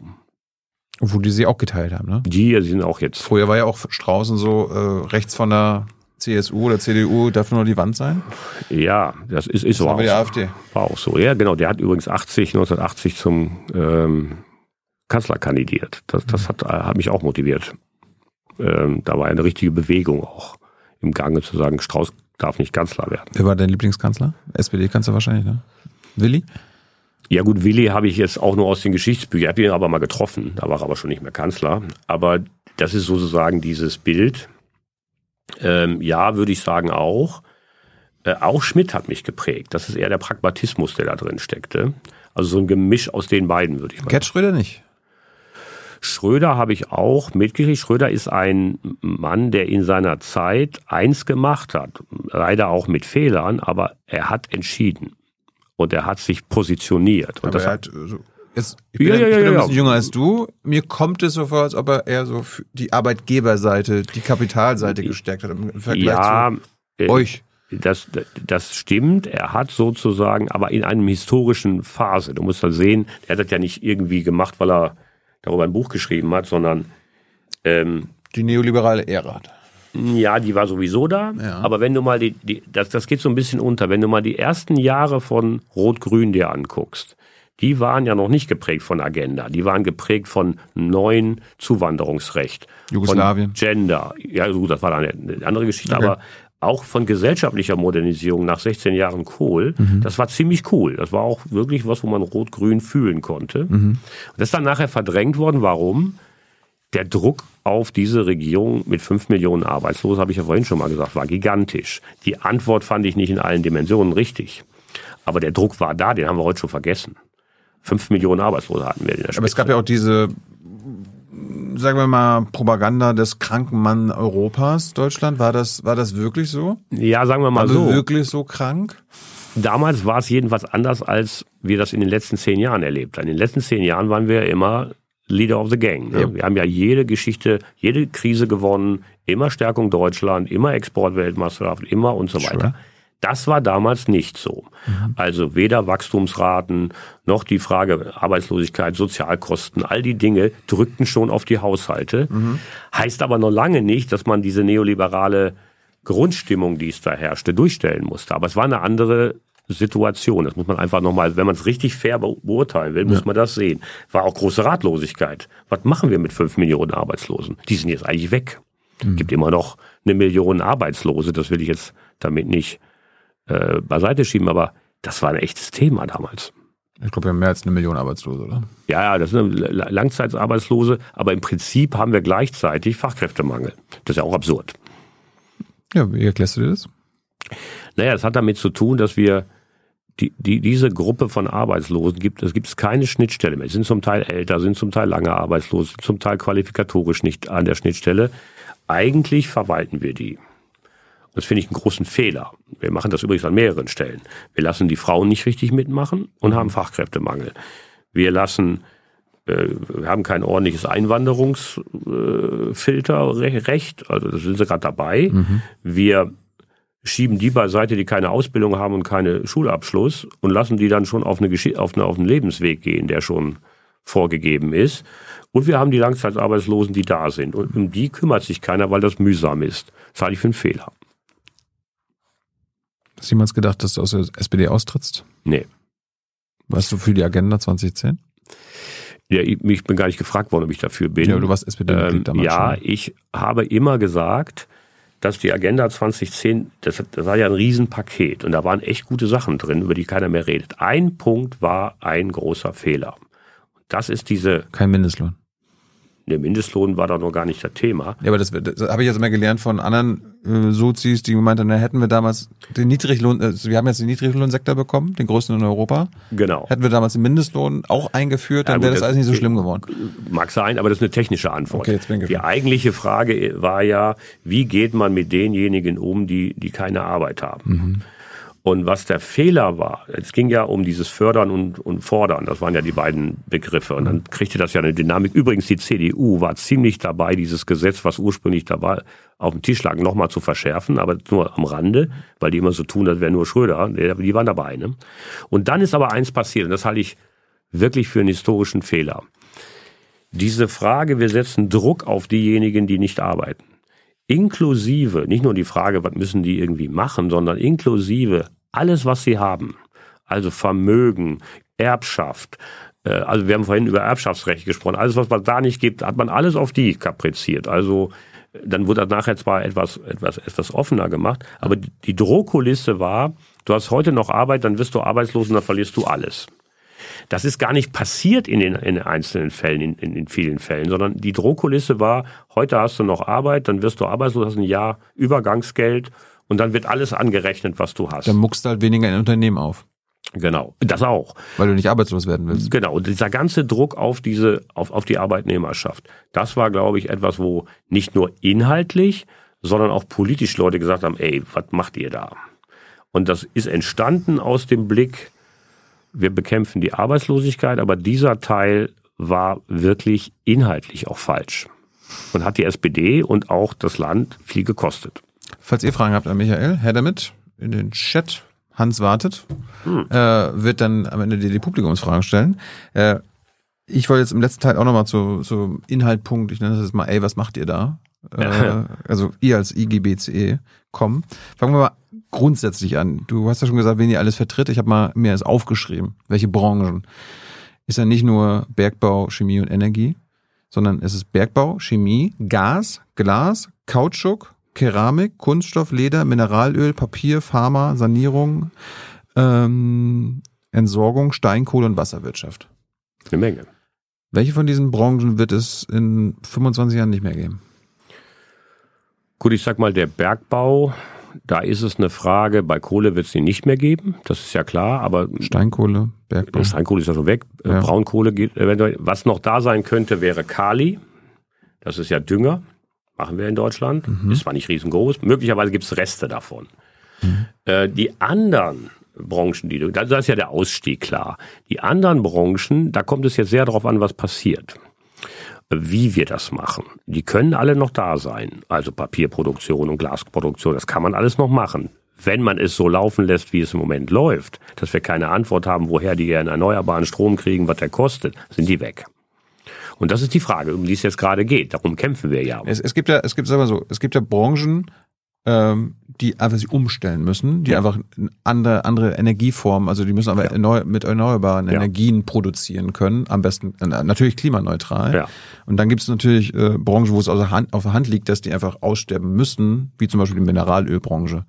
Obwohl die sie auch geteilt haben, ne? Die sind auch jetzt Früher war ja auch Straußen so äh, rechts von der CSU oder CDU, darf nur die Wand sein. Ja, das ist, ist Das so. haben wir die auch, AfD. war auch so. Ja, genau. Der hat übrigens 80, 1980 zum ähm, Kanzler kandidiert. Das, das hat, äh, hat mich auch motiviert. Ähm, da war eine richtige Bewegung auch im Gange zu sagen, Strauß darf nicht Kanzler werden. Wer war dein Lieblingskanzler? SPD-Kanzler wahrscheinlich, ne? Willi? Ja gut, Willi habe ich jetzt auch nur aus den Geschichtsbüchern. Ich habe ihn aber mal getroffen. Da war er aber schon nicht mehr Kanzler. Aber das ist sozusagen dieses Bild. Ähm, ja, würde ich sagen auch. Äh, auch Schmidt hat mich geprägt. Das ist eher der Pragmatismus, der da drin steckte. Also so ein Gemisch aus den beiden, würde ich mal Gerd Schröder nicht. Schröder habe ich auch mitgekriegt. Schröder ist ein Mann, der in seiner Zeit eins gemacht hat. Leider auch mit Fehlern, aber er hat entschieden. Und er hat sich positioniert. Und Aber das hat, hat äh, so, jetzt, ich bin, Ja, ja, ja, ich bin ein bisschen jünger als du. Mir kommt es so vor, als ob er eher so die Arbeitgeberseite, die Kapitalseite gestärkt hat im Vergleich ja, zu äh, euch. das, das stimmt. Er hat sozusagen, aber in einem historischen Phase. Du musst halt sehen, er hat das ja nicht irgendwie gemacht, weil er darüber ein Buch geschrieben hat, sondern ähm, Die neoliberale Ära hat. Ja, die war sowieso da. Ja. Aber wenn du mal die, die das, das geht so ein bisschen unter. Wenn du mal die ersten Jahre von Rot-Grün dir anguckst, die waren ja noch nicht geprägt von Agenda. Die waren geprägt von neuen Zuwanderungsrecht. Jugoslawien. Gender. Ja, gut, das war dann eine andere Geschichte. Okay. Aber auch von gesellschaftlicher Modernisierung nach 16 Jahren Kohl, das war ziemlich cool. Das war auch wirklich was, wo man Rot-Grün fühlen konnte. Und das ist dann nachher verdrängt worden. Warum? Der Druck auf diese Regierung mit fünf Millionen Arbeitslosen, habe ich ja vorhin schon mal gesagt, war gigantisch. Die Antwort fand ich nicht in allen Dimensionen richtig. Aber der Druck war da, den haben wir heute schon vergessen. Fünf Millionen Arbeitslose hatten wir in der Spitze. Aber es gab ja auch diese, sagen wir mal, Propaganda des kranken Mann Europas, Deutschland. War das, war das wirklich so? ja, sagen wir mal wir so. wirklich so krank? Damals war es jedenfalls anders, als wir das in den letzten zehn Jahren erlebt haben. In den letzten zehn Jahren waren wir immer Leader of the Gang. Ne? Ja. Wir haben ja jede Geschichte, jede Krise gewonnen, immer Stärkung Deutschland, immer Exportweltmeisterschaft, immer und so weiter. Sure. Das war damals nicht so. Also weder Wachstumsraten noch die Frage Arbeitslosigkeit, Sozialkosten, all die Dinge drückten schon auf die Haushalte. Heißt aber noch lange nicht, dass man diese neoliberale Grundstimmung, die es da herrschte, durchstellen musste. Aber es war eine andere Situation. Das muss man einfach nochmal, wenn man es richtig fair be- beurteilen will, muss man das sehen. War auch große Ratlosigkeit. Was machen wir mit fünf Millionen Arbeitslosen? Die sind jetzt eigentlich weg. Gibt immer noch eine Million Arbeitslose. Das will ich jetzt damit nicht äh, beiseite schieben, aber das war ein echtes Thema damals. Ich glaube, wir haben mehr als eine Million Arbeitslose, oder? Ja, ja, das sind La- Langzeitarbeitslose, aber im Prinzip haben wir gleichzeitig Fachkräftemangel. Das ist ja auch absurd. Ja, wie erklärst du dir das? Naja, das hat damit zu tun, dass wir die, die, diese Gruppe von Arbeitslosen gibt, es gibt keine Schnittstelle mehr. Sie sind zum Teil älter, sind zum Teil lange arbeitslos, sind zum Teil qualifikatorisch nicht an der Schnittstelle. Eigentlich verwalten wir die. Das finde ich einen großen Fehler. Wir machen das übrigens an mehreren Stellen. Wir lassen die Frauen nicht richtig mitmachen und haben Fachkräftemangel. Wir lassen, äh, wir haben kein ordentliches Einwanderungsfilterrecht, also da sind sie gerade dabei. Wir schieben die beiseite, die keine Ausbildung haben und keine Schulabschluss und lassen die dann schon auf, eine Gesch auf, eine, auf einen Lebensweg gehen, der schon vorgegeben ist. Und wir haben die Langzeitarbeitslosen, die da sind. Und um die kümmert sich keiner, weil das mühsam ist. Das halte ich für einen Fehler. Hast du jemals gedacht, dass du aus der SPD austrittst? Nee. Warst du für die Agenda 2010? Ja, ich, ich bin gar nicht gefragt worden, ob ich dafür bin. Ja, du warst SPD-Mitglied Ähm, damals ja, schon. ich habe immer gesagt, dass die Agenda 2010, das, das war ja ein Riesenpaket und da waren echt gute Sachen drin, über die keiner mehr redet. Ein Punkt war ein großer Fehler. Das ist diese. Kein Mindestlohn. Der Mindestlohn war da noch gar nicht das Thema. Ja, aber das, das habe ich jetzt immer gelernt von anderen äh, Sozis, die gemeint haben, na, hätten wir damals den Niedriglohn, äh, wir haben jetzt den Niedriglohnsektor bekommen, den größten in Europa. Genau. Hätten wir damals den Mindestlohn auch eingeführt, dann Ja, wäre gut, das alles nicht so schlimm geworden. Mag sein, aber das ist eine technische Antwort. Okay, jetzt bin ich die eigentliche Frage war ja, wie geht man mit denjenigen um, die, die keine Arbeit haben? Mhm. Und was der Fehler war, es ging ja um dieses Fördern und, und Fordern, das waren ja die beiden Begriffe. Und dann kriegte das ja eine Dynamik. Übrigens, die CDU war ziemlich dabei, dieses Gesetz, was ursprünglich dabei auf dem Tisch lag, nochmal zu verschärfen, aber nur am Rande, weil die immer so tun, als wäre nur Schröder. Die waren dabei. Ne? Und dann ist aber eins passiert, und das halte ich wirklich für einen historischen Fehler. Diese Frage, wir setzen Druck auf diejenigen, die nicht arbeiten. Inklusive, nicht nur die Frage, was müssen die irgendwie machen, sondern inklusive alles, was sie haben. Also Vermögen, Erbschaft. äh, Also wir haben vorhin über Erbschaftsrecht gesprochen. Alles, was man da nicht gibt, hat man alles auf die kapriziert. Also äh, dann wurde das nachher zwar etwas, etwas, etwas offener gemacht, aber die Drohkulisse war, du hast heute noch Arbeit, dann wirst du arbeitslos und dann verlierst du alles. Das ist gar nicht passiert in den, in einzelnen Fällen, in, in, in vielen Fällen, sondern die Drohkulisse war, heute hast du noch Arbeit, dann wirst du arbeitslos, hast ein Jahr Übergangsgeld und dann wird alles angerechnet, was du hast. Dann muckst du halt weniger in Unternehmen auf, Genau, das auch. weil du nicht arbeitslos werden willst. Genau, und dieser ganze Druck auf diese, auf, auf die Arbeitnehmerschaft, das war, glaube ich, etwas, wo nicht nur inhaltlich, sondern auch politisch Leute gesagt haben, ey, was macht ihr da? Und das ist entstanden aus dem Blick, wir bekämpfen die Arbeitslosigkeit, aber dieser Teil war wirklich inhaltlich auch falsch. Und hat die SPD und auch das Land viel gekostet. Falls ihr Fragen habt an Michael, her damit in den Chat. Hans wartet, Hm. äh, wird dann am Ende die, die Publikumsfragen stellen. Äh, ich wollte jetzt im letzten Teil auch nochmal zu, zu Inhaltpunkt, ich nenne das jetzt mal, ey, was macht ihr da? Äh, also ihr als IGBCE kommen. Fangen wir mal grundsätzlich an. Du hast ja schon gesagt, wen ihr alles vertritt. Ich habe mal mir das aufgeschrieben. Welche Branchen? Ist ja nicht nur Bergbau, Chemie und Energie, sondern es ist Bergbau, Chemie, Gas, Glas, Kautschuk, Keramik, Kunststoff, Leder, Mineralöl, Papier, Pharma, Sanierung, ähm, Entsorgung, Steinkohle und Wasserwirtschaft. Eine Menge. Welche von diesen Branchen wird es in 25 Jahren nicht mehr geben? Gut, ich sag mal, der Bergbau, da ist es eine Frage, bei Kohle wird es die nicht mehr geben, das ist ja klar, aber Steinkohle, Bergbau. Steinkohle ist ja schon weg, Äh, Ja. Braunkohle geht eventuell. Was noch da sein könnte, wäre Kali, das ist ja Dünger, machen wir in Deutschland, ist zwar nicht riesengroß, möglicherweise gibt es Reste davon. Äh, die anderen Branchen, die du, da da ist ja der Ausstieg klar. Die anderen Branchen, da kommt es jetzt sehr darauf an, was passiert wie wir das machen. Die können alle noch da sein. Also Papierproduktion und Glasproduktion, das kann man alles noch machen. Wenn man es so laufen lässt, wie es im Moment läuft, dass wir keine Antwort haben, woher die ihren erneuerbaren Strom kriegen, was der kostet, sind die weg. Und das ist die Frage, um die es jetzt gerade geht. Darum kämpfen wir ja. Es, es gibt ja, es gibt, sag mal so, es gibt ja Branchen, ähm, die einfach sich umstellen müssen, die Ja. einfach eine andere, andere Energieformen, also die müssen aber erneu mit erneuerbaren Ja. Energien produzieren können, am besten natürlich klimaneutral. Ja. Und dann gibt es natürlich äh, Branchen, wo es aus der Hand, auf der Hand liegt, dass die einfach aussterben müssen, wie zum Beispiel die Mineralölbranche,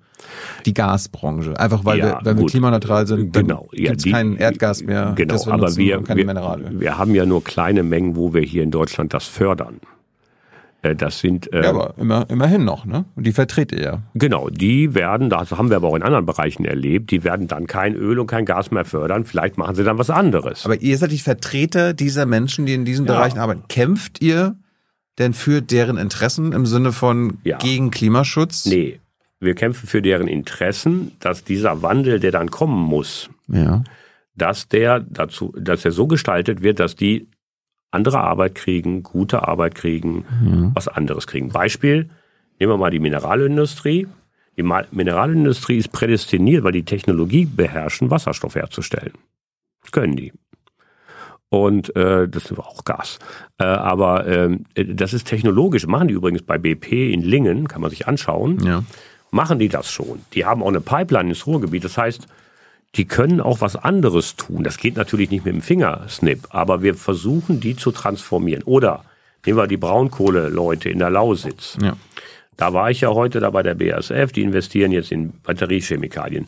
die Gasbranche. Einfach weil, Ja, wir, weil wir klimaneutral sind, dann Genau. Ja, gibt's die- kein Erdgas mehr. Genau, das wir aber nutzen wir, wir, Mineralöl. wir haben ja nur kleine Mengen, wo wir hier in Deutschland das fördern. Äh, Das sind äh, Ja, aber immer, immerhin noch, ne? Und die vertritt ihr ja. Genau, die werden, das haben wir aber auch in anderen Bereichen erlebt, die werden dann kein Öl und kein Gas mehr fördern. Vielleicht machen sie dann was anderes. Aber ihr seid die Vertreter dieser Menschen, die in diesen Ja. Bereichen arbeiten. Kämpft ihr denn für deren Interessen im Sinne von Ja. gegen Klimaschutz? nee, wir kämpfen für deren Interessen, dass dieser Wandel, der dann kommen muss, Ja. dass der dazu, dass er so gestaltet wird, dass die andere Arbeit kriegen, gute Arbeit kriegen, was anderes kriegen. Beispiel, nehmen wir mal die Mineralindustrie. Die Mineralindustrie ist prädestiniert, weil die Technologie beherrschen, Wasserstoff herzustellen. Das können die. Und äh, das ist auch Gas. Äh, aber ähm, das ist technologisch. Machen die übrigens bei BP in Lingen, kann man sich anschauen Ja. machen die das schon. Die haben auch eine Pipeline ins Ruhrgebiet. Das heißt, die können auch was anderes tun. Das geht natürlich nicht mit dem Fingersnip, aber wir versuchen, die zu transformieren. Oder nehmen wir die Braunkohle-Leute in der Lausitz. Ja. Da war ich ja heute da bei der BASF, die investieren jetzt in Batteriechemikalien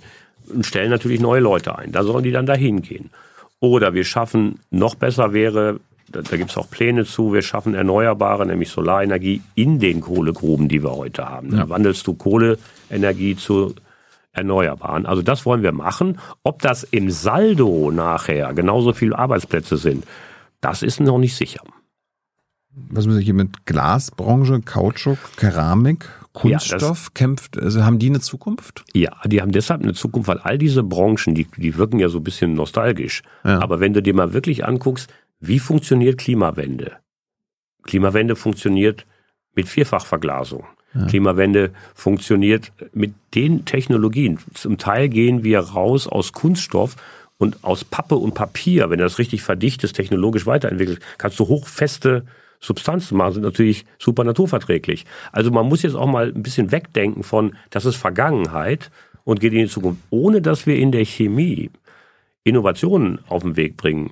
und stellen natürlich neue Leute ein. Da sollen die dann dahin gehen. Oder wir schaffen, noch besser wäre, da, da gibt es auch Pläne zu, wir schaffen Erneuerbare, nämlich Solarenergie in den Kohlegruben, die wir heute haben. Da wandelst du Kohleenergie zu Erneuerbaren. Also das wollen wir machen. Ob das im Saldo nachher genauso viele Arbeitsplätze sind, das ist noch nicht sicher. Was muss ich hier mit Glasbranche, Kautschuk, Keramik, Kunststoff Ja, kämpft? Also haben die eine Zukunft? Ja, die haben deshalb eine Zukunft, weil all diese Branchen, die, die wirken ja so ein bisschen nostalgisch. Ja. Aber wenn du dir mal wirklich anguckst, wie funktioniert Klimawende? Klimawende funktioniert mit Vierfachverglasung. Klimawende funktioniert mit den Technologien. Zum Teil gehen wir raus aus Kunststoff und aus Pappe und Papier, wenn du das richtig verdichtest, technologisch weiterentwickelt, kannst du hochfeste Substanzen machen, sind natürlich super naturverträglich. Also man muss jetzt auch mal ein bisschen wegdenken von, das ist Vergangenheit und geht in die Zukunft. Ohne dass wir in der Chemie Innovationen auf den Weg bringen,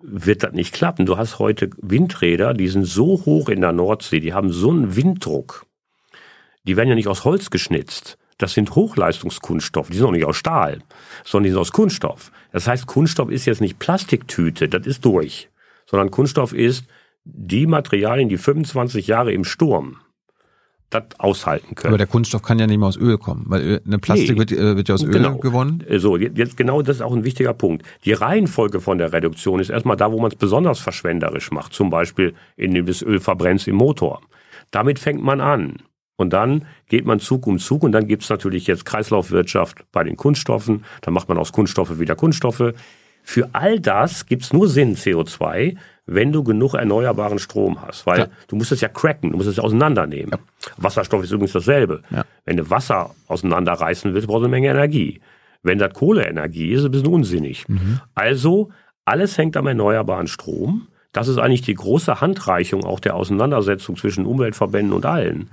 wird das nicht klappen. Du hast heute Windräder, die sind so hoch in der Nordsee, die haben so einen Winddruck. Die werden ja nicht aus Holz geschnitzt. Das sind Hochleistungskunststoffe. Die sind auch nicht aus Stahl, sondern die sind aus Kunststoff. Das heißt, Kunststoff ist jetzt nicht Plastiktüte, das ist durch. Sondern Kunststoff ist die Materialien, die 25 Jahre im Sturm das aushalten können. Aber der Kunststoff kann ja nicht mehr aus Öl kommen, weil Öl, eine Plastik Nee. wird, äh, wird ja aus Öl Genau. gewonnen. Äh, So, jetzt jetzt genau das ist auch ein wichtiger Punkt. Die Reihenfolge von der Reduktion ist erstmal da, wo man es besonders verschwenderisch macht. Zum Beispiel, indem du das Öl verbrennst im Motor. Damit fängt man an. Und dann geht man Zug um Zug und dann gibt's natürlich jetzt Kreislaufwirtschaft bei den Kunststoffen. Dann macht man aus Kunststoffe wieder Kunststoffe. Für all das gibt's nur Sinn, CO2, wenn du genug erneuerbaren Strom hast. Weil Klar. du musst es ja cracken, du musst es ja auseinandernehmen. Wasserstoff ist übrigens dasselbe. Ja. Wenn du Wasser auseinanderreißen willst, brauchst du eine Menge Energie. Wenn das Kohleenergie ist, ist es ein bisschen unsinnig. Also, alles hängt am erneuerbaren Strom. Das ist eigentlich die große Handreichung auch der Auseinandersetzung zwischen Umweltverbänden und allen.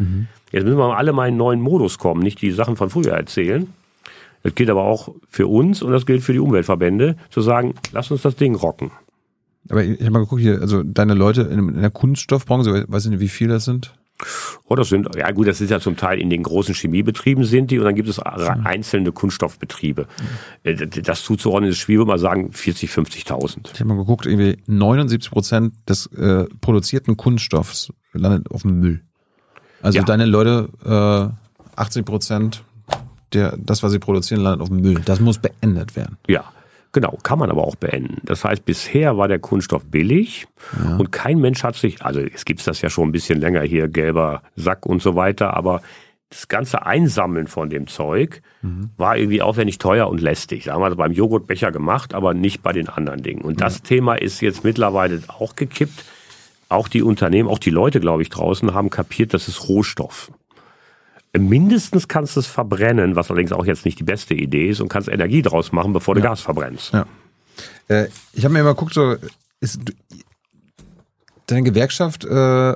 Jetzt müssen wir alle mal in einen neuen Modus kommen, nicht die Sachen von früher erzählen. Das gilt aber auch für uns und das gilt für die Umweltverbände, zu sagen, lass uns das Ding rocken. Aber ich habe mal geguckt hier, also deine Leute in, in der Kunststoffbranche, weiß ich nicht, wie viele das sind? Oh, das sind, ja gut, das ist ja zum Teil in den großen Chemiebetrieben sind die und dann gibt es einzelne Kunststoffbetriebe. Äh, Das zuzuordnen ist schwierig, würde mal sagen 40, 50.000. Ich habe mal geguckt, irgendwie 79 Prozent des äh, produzierten Kunststoffs landet auf dem Müll. Also Ja. deine Leute, äh, 80 Prozent der, das, was sie produzieren, landet auf dem Müll. Das muss beendet werden. Ja, genau, kann man aber auch beenden. Das heißt, bisher war der Kunststoff billig und kein Mensch hat sich, also es gibt das ja schon ein bisschen länger hier, gelber Sack und so weiter, aber das ganze Einsammeln von dem Zeug war irgendwie aufwendig teuer und lästig. Da haben wir das beim Joghurtbecher gemacht, aber nicht bei den anderen Dingen. Und das Thema ist jetzt mittlerweile auch gekippt. Auch die Unternehmen, auch die Leute, glaube ich, draußen haben kapiert, das ist Rohstoff. Mindestens kannst du es verbrennen, was allerdings auch jetzt nicht die beste Idee ist, und kannst Energie draus machen, bevor du Gas verbrennst. Ja. Äh, ich habe mir mal geguckt, so ist du- deine Gewerkschaft, äh,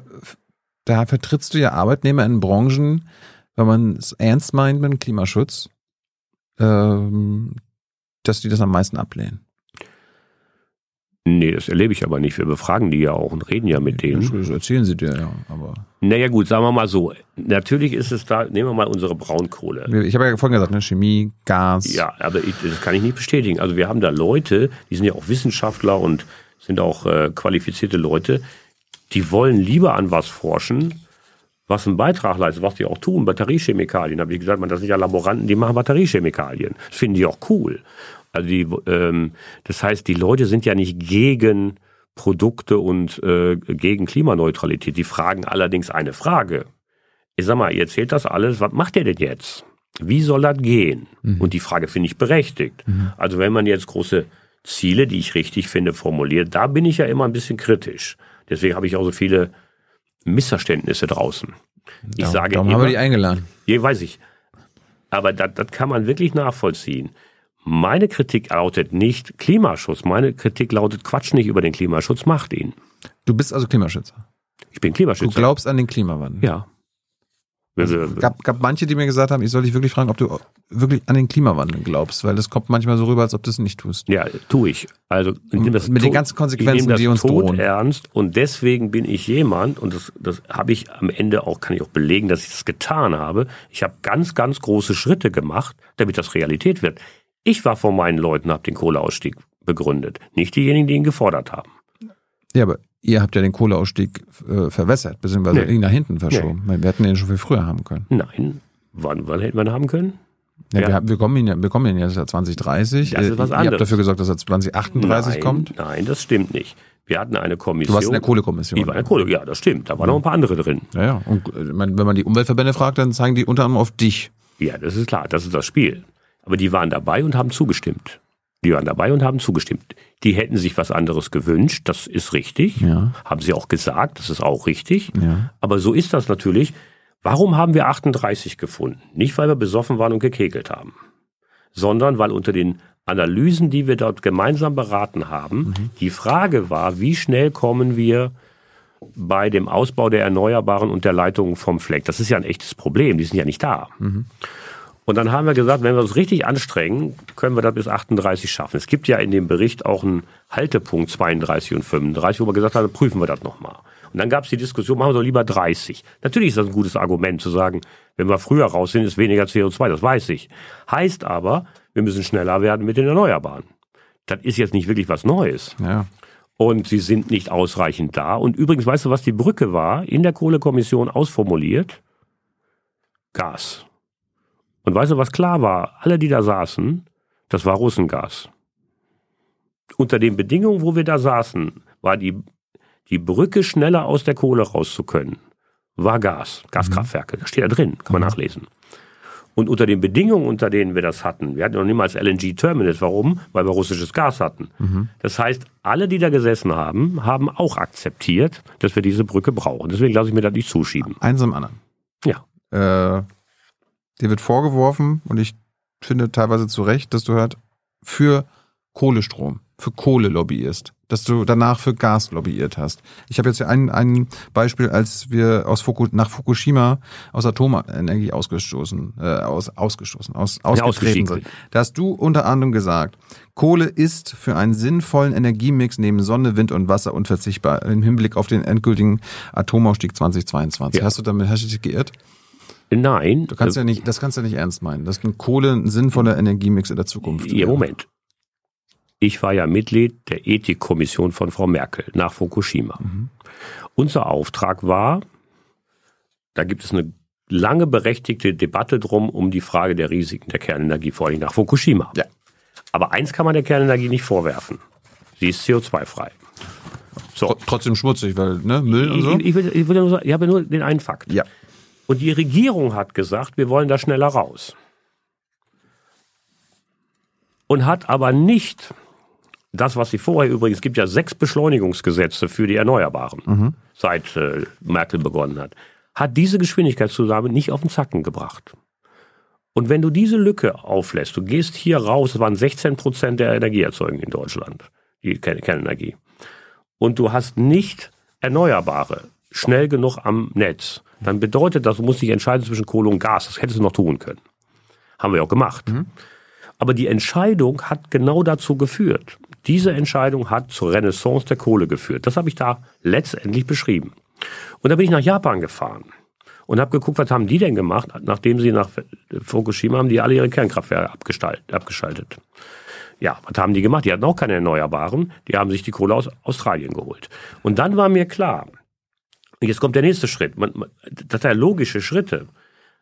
da vertrittst du ja Arbeitnehmer in Branchen, wenn man es ernst meint mit dem Klimaschutz, ähm, dass die das am meisten ablehnen. Nee, das erlebe ich aber nicht. Wir befragen die ja auch und reden ja mit denen. Das erzählen sie dir ja, aber Naja gut, sagen wir mal so. Natürlich ist es da, nehmen wir mal unsere Braunkohle. ich habe ja vorhin gesagt, ne, Chemie, Gas. Ja, aber ich, das kann ich nicht bestätigen. Also wir haben da Leute, die sind ja auch Wissenschaftler und sind auch äh, qualifizierte Leute, die wollen lieber an was forschen, was einen Beitrag leistet, was die auch tun. Batteriechemikalien, habe ich gesagt, man, das sind ja Laboranten, die machen Batteriechemikalien. Das finden die auch cool. Also die, ähm, das heißt, die Leute sind ja nicht gegen Produkte und äh, gegen Klimaneutralität. Die fragen allerdings eine Frage. Ich sag mal, ihr erzählt das alles, was macht ihr denn jetzt? Wie soll das gehen? Und die Frage finde ich berechtigt. Also wenn man jetzt große Ziele, die ich richtig finde, formuliert, da bin ich ja immer ein bisschen kritisch. Deswegen habe ich auch so viele Missverständnisse draußen. Ich Darum- sage darum immer, haben wir die eingeladen. ja, weiß ich. Aber das kann man wirklich nachvollziehen. Meine Kritik lautet nicht Klimaschutz. Meine Kritik lautet Quatsch nicht über den Klimaschutz, macht ihn. Du bist also Klimaschützer. Ich bin Du Klimaschützer. glaubst an den Klimawandel. ja. Wenn wir, gab, gab manche, die mir gesagt haben, ich soll dich wirklich fragen, ob du wirklich an den Klimawandel glaubst, weil das kommt manchmal so rüber, als ob du es nicht tust. ja, tue ich. Also ich Mit den tot- ganzen Konsequenzen, ich die uns tot drohen. ernst und deswegen bin ich jemand und das, das habe ich am Ende auch kann ich auch belegen, dass ich das getan habe. Ich habe ganz ganz große Schritte gemacht, damit das Realität wird. Ich war vor meinen Leuten, habe den Kohleausstieg begründet, nicht diejenigen, die ihn gefordert haben. Ja, aber ihr habt ja den Kohleausstieg äh, verwässert, beziehungsweise Nee. ihn nach hinten verschoben. Wir hätten den schon viel früher haben können. Nein, wann, wann hätte man haben können? Ja, Ja. Wir, haben- wir kommen ihn ja, wir kommen ihn jetzt ja 2030. Das ist was Ihr anderes. habt dafür gesorgt, dass er 2038 nein, kommt. Nein, das stimmt nicht. Wir hatten eine Kommission. Du warst in der Kohlekommission. Ich war in der Kohle, ja, das stimmt. Da waren noch ein paar andere drin. Ja, ja. Und äh, wenn man die Umweltverbände fragt, dann zeigen die unter anderem auf dich. Ja, das ist klar, das ist das Spiel. Aber die waren dabei und haben zugestimmt. Die waren dabei und haben zugestimmt. Die hätten sich was anderes gewünscht, das ist richtig. Ja. Haben sie auch gesagt, das ist auch richtig. Ja. Aber so ist das natürlich. Warum haben wir 38 gefunden? Nicht, weil wir besoffen waren und gekekelt haben, sondern weil unter den Analysen, die wir dort gemeinsam beraten haben, die Frage war, wie schnell kommen wir bei dem Ausbau der Erneuerbaren und der Leitungen vom Fleck. Das ist ja ein echtes Problem, die sind ja nicht da. Und dann haben wir gesagt, wenn wir uns richtig anstrengen, können wir das bis 38 schaffen. Es gibt ja in dem Bericht auch einen Haltepunkt 32 und 35, wo wir gesagt haben, prüfen wir das nochmal. Und dann gab es die Diskussion, machen wir doch lieber 30. Natürlich ist das ein gutes Argument zu sagen, wenn wir früher raus sind, ist weniger CO2, das weiß ich. Heißt aber, wir müssen schneller werden mit den Erneuerbaren. Das ist jetzt nicht wirklich was Neues. Ja. Und sie sind nicht ausreichend da. Und übrigens, weißt du, was die Brücke war? In der Kohlekommission ausformuliert? Gas. Und weißt du, was klar war? Alle, die da saßen, das war Russengas. Unter den Bedingungen, wo wir da saßen, war die, die Brücke schneller aus der Kohle raus zu können, war Gas, Gaskraftwerke. Das steht da drin, kann man nachlesen. Und unter den Bedingungen, unter denen wir das hatten, wir hatten noch niemals LNG-Terminals. Warum? Weil wir russisches Gas hatten. Das heißt, alle, die da gesessen haben, haben auch akzeptiert, dass wir diese Brücke brauchen. Deswegen lasse ich mir das nicht zuschieben. Eins am anderen. Ja. Äh, dir wird vorgeworfen, und ich finde teilweise zu Recht, dass du halt für Kohlestrom, für Kohle lobbyierst, dass du danach für Gas lobbyiert hast. Ich habe jetzt hier ein, ein Beispiel, als wir aus Fuku, nach Fukushima aus Atomenergie ausgestoßen, äh, aus, ausgestoßen, aus, ausgetreten sind. Da hast du unter anderem gesagt, Kohle ist für einen sinnvollen Energiemix neben Sonne, Wind und Wasser unverzichtbar im Hinblick auf den endgültigen Atomausstieg 2022. Ja. Hast du damit, hast du dich geirrt? Nein. Du kannst ja nicht, das kannst du ja nicht ernst meinen. Das ist ein Kohle ein sinnvoller Energiemix in der Zukunft. Ja, Moment. Ich war ja Mitglied der Ethikkommission von Frau Merkel nach Fukushima. Unser Auftrag war, da gibt es eine lange berechtigte Debatte drum um die Frage der Risiken der Kernenergie, vor allem nach Fukushima. Ja. Aber eins kann man der Kernenergie nicht vorwerfen. Sie ist CO2-frei. So. Tr- Trotzdem schmutzig, weil, ne, Müll und so. Ich, ich, will, ich, will nur ich habe nur den einen Fakt. Ja. Und die Regierung hat gesagt, wir wollen da schneller raus. Und hat aber nicht das, was sie vorher übrigens, es gibt ja sechs Beschleunigungsgesetze für die Erneuerbaren, seit äh, Merkel begonnen hat, hat diese Geschwindigkeitszunahme nicht auf den Zacken gebracht. Und wenn du diese Lücke auflässt, du gehst hier raus, es waren 16 Prozent der Energieerzeugung in Deutschland, die Kern- Kernenergie, und du hast nicht Erneuerbare schnell genug am Netz, dann bedeutet das, du musst dich entscheiden zwischen Kohle und Gas. Das hättest du noch tun können. Haben wir auch gemacht. Aber die Entscheidung hat genau dazu geführt. Diese Entscheidung hat zur Renaissance der Kohle geführt. Das habe ich da letztendlich beschrieben. Und da bin ich nach Japan gefahren und habe geguckt, was haben die denn gemacht, nachdem sie nach Fukushima haben die alle ihre Kernkraftwerke abgeschaltet. Ja, was haben die gemacht? Die hatten auch keine Erneuerbaren. Die haben sich die Kohle aus Australien geholt. Und dann war mir klar, und jetzt kommt der nächste Schritt. Man, man, das sind ja logische Schritte.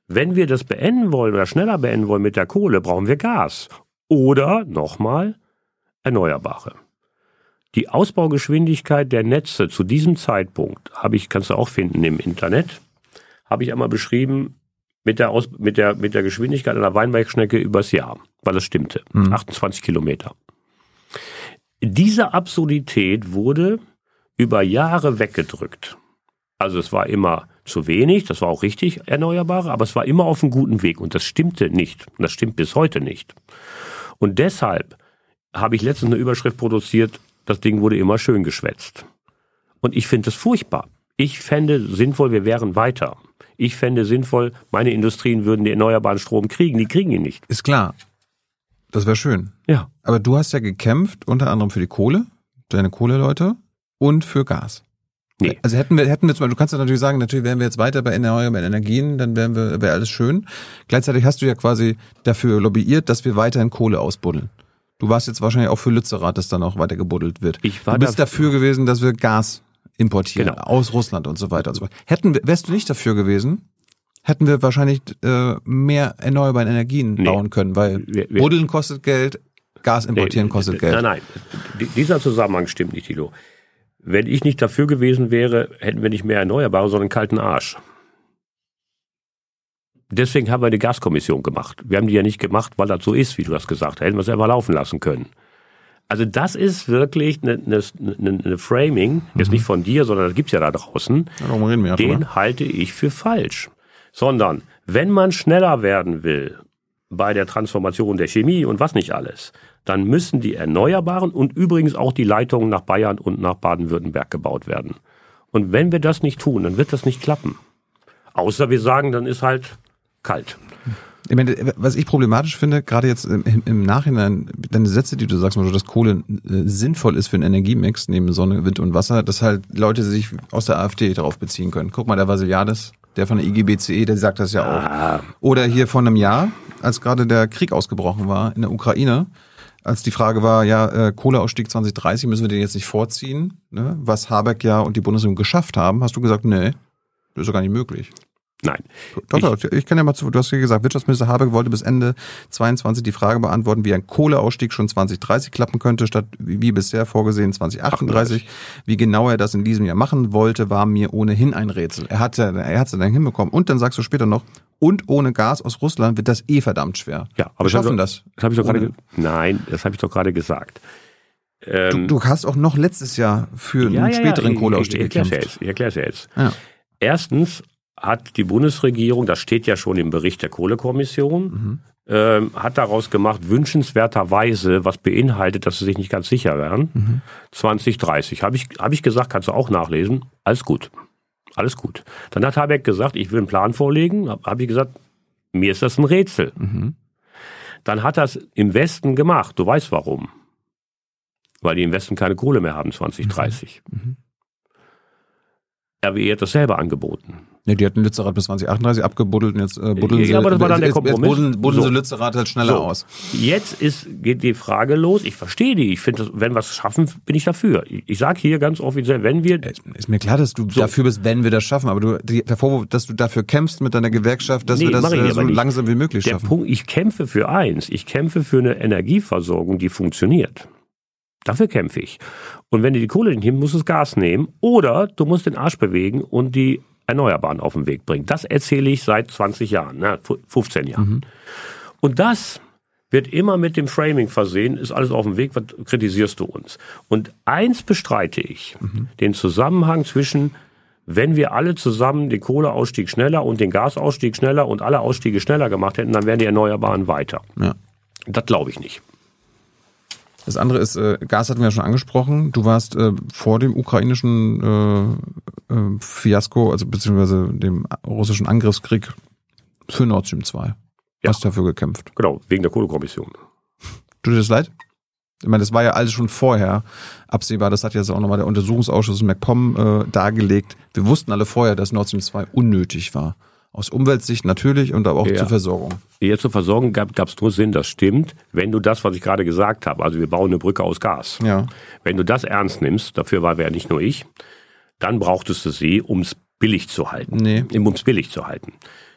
Wenn wir das beenden wollen oder schneller beenden wollen mit der Kohle, brauchen wir Gas. Oder, nochmal, Erneuerbare. Die Ausbaugeschwindigkeit der Netze zu diesem Zeitpunkt, habe ich, kannst du auch finden im Internet, habe ich einmal beschrieben mit der, Aus, mit der, mit der Geschwindigkeit einer Weinbergschnecke übers Jahr, weil es stimmte. 28 Kilometer. Diese Absurdität wurde über Jahre weggedrückt. Also es war immer zu wenig, das war auch richtig, Erneuerbare, aber es war immer auf einem guten Weg und das stimmte nicht. Und das stimmt bis heute nicht. Und deshalb habe ich letztens eine Überschrift produziert, das Ding wurde immer schön geschwätzt. Und ich finde es furchtbar. Ich fände sinnvoll, wir wären weiter. Ich fände sinnvoll, meine Industrien würden den erneuerbaren Strom kriegen. Die kriegen ihn nicht. Ist klar. Das wäre schön. Ja. Aber du hast ja gekämpft, unter anderem für die Kohle, deine Kohleleute und für Gas. Nee. Also hätten wir, hätten wir zum Beispiel, du kannst ja natürlich sagen, natürlich wären wir jetzt weiter bei erneuerbaren Energien, dann wären wir, wäre alles schön. Gleichzeitig hast du ja quasi dafür lobbyiert, dass wir weiterhin Kohle ausbuddeln. Du warst jetzt wahrscheinlich auch für Lützerath, dass dann auch weiter gebuddelt wird. Ich war du bist da- dafür gewesen, dass wir Gas importieren Genau. aus Russland und so weiter und so weiter. Hätten wir, wärst du nicht dafür gewesen, hätten wir wahrscheinlich äh, mehr erneuerbare Energien Nee. bauen können, weil Wir- wir- Buddeln kostet Geld, Gas importieren Nee, kostet Nein, Geld. nein. D- Dieser Zusammenhang stimmt nicht, Thilo. Wenn ich nicht dafür gewesen wäre, hätten wir nicht mehr Erneuerbare, sondern einen kalten Arsch. Deswegen haben wir eine Gaskommission gemacht. Wir haben die ja nicht gemacht, weil das so ist, wie du das gesagt hast. Hätten wir es einfach laufen lassen können. Also das ist wirklich eine, eine, eine, Framing, jetzt nicht von dir, sondern das gibt's ja da draußen. Darum reden wir ja. Den halte ich für falsch. Sondern, wenn man schneller werden will bei der Transformation der Chemie und was nicht alles, dann müssen die Erneuerbaren und übrigens auch die Leitungen nach Bayern und nach Baden-Württemberg gebaut werden. Und wenn wir das nicht tun, dann wird das nicht klappen. Außer wir sagen, dann ist halt kalt. Ich meine, was ich problematisch finde, gerade jetzt im, im Nachhinein, deine Sätze, die du sagst, also, dass Kohle äh, sinnvoll ist für einen Energiemix neben Sonne, Wind und Wasser, dass halt Leute sich aus der AfD darauf beziehen können. Guck mal, der Vasiliades, der von der IGBCE, der sagt das ja auch. Oder hier vor einem Jahr, als gerade der Krieg ausgebrochen war in der Ukraine, als die Frage war, ja, äh, Kohleausstieg 2030, müssen wir den jetzt nicht vorziehen, ne? was Habeck ja und die Bundesregierung geschafft haben, hast du gesagt, nee, das ist doch gar nicht möglich. Nein. Doch, doch, ich kann ja mal zu, du hast ja gesagt, Wirtschaftsminister Habeck wollte bis Ende 22 die Frage beantworten, wie ein Kohleausstieg schon 2030 klappen könnte, statt wie bisher vorgesehen 2038. Wie genau er das in diesem Jahr machen wollte, war mir ohnehin ein Rätsel. Er hat ja, er hat es dann hinbekommen. Und dann sagst du später noch, und ohne Gas aus Russland wird das eh verdammt schwer. Ja, aber wir hab schaffen doch- das. Das habe ich doch gerade. Nein, das habe ich doch gerade gesagt. Ähm, Du hast auch noch letztes Jahr für einen späteren ich- Kohleausstieg ich, ich erklär's ja gekämpft. Ich erkläre ja jetzt. Ja. Erstens hat die Bundesregierung, das steht ja schon im Bericht der Kohlekommission, Mhm. ähm, hat daraus gemacht, wünschenswerterweise, was beinhaltet, dass sie sich nicht ganz sicher wären, Mhm. 2030. Habe ich, hab ich gesagt, kannst du auch nachlesen, alles gut. Alles gut. Dann hat Habeck gesagt, ich will einen Plan vorlegen. Habe hab ich gesagt, mir ist das ein Rätsel. Mhm. Dann hat es im Westen gemacht. Du weißt warum. Weil die im Westen keine Kohle mehr haben 2030. Mhm. RWE hat das selber angeboten. Ja, die hatten Lützerath bis 2038 abgebuddelt und jetzt äh, buddeln Ja, sie, aber das war dann der Kompromiss. buddeln, buddeln So. sie Lützerath halt schneller So. aus. Jetzt ist, geht die Frage los. Ich verstehe die. Ich finde, wenn wir es schaffen, bin ich dafür. Ich, ich sage hier ganz offiziell, wenn wir Ist ist mir klar, dass du dafür bist, wenn wir das schaffen, aber du, die, der Vorwurf, dass du dafür kämpfst mit deiner Gewerkschaft, dass Nee, wir das äh, so langsam wie möglich Der schaffen. Punkt, ich kämpfe für eins. Ich kämpfe für eine Energieversorgung, die funktioniert. Dafür kämpfe ich. Und wenn du die Kohle nicht nimmst, musst du das Gas nehmen. Oder du musst den Arsch bewegen und die Erneuerbaren auf den Weg bringen. Das erzähle ich seit 20 Jahren, ne, 15 Jahren. Und das wird immer mit dem Framing versehen, ist alles auf dem Weg, was kritisierst du uns? Und eins bestreite ich, den Zusammenhang zwischen, wenn wir alle zusammen den Kohleausstieg schneller und den Gasausstieg schneller und alle Ausstiege schneller gemacht hätten, dann wären die Erneuerbaren weiter. Ja. Das glaube ich nicht. Das andere ist, äh, Gas hatten wir ja schon angesprochen. Du warst äh, vor dem ukrainischen äh, äh, Fiasko, also beziehungsweise dem russischen Angriffskrieg für Nord Stream 2. Ja. Hast dafür gekämpft. Genau, wegen der Kohlekommission. Tut dir das leid? Ich meine, das war ja alles schon vorher absehbar. Das hat jetzt auch nochmal der Untersuchungsausschuss MacPom äh, dargelegt. Wir wussten alle vorher, dass Nord Stream 2 unnötig war. Aus Umweltsicht natürlich und aber auch Ja. zur Versorgung. Hier zur Versorgung gab es nur Sinn, das stimmt, wenn du das, was ich gerade gesagt habe, also wir bauen eine Brücke aus Gas. Ja. Wenn du das ernst nimmst, dafür war ja nicht nur ich, dann brauchtest du sie, um es billig zu halten. Nee. Um es billig zu halten.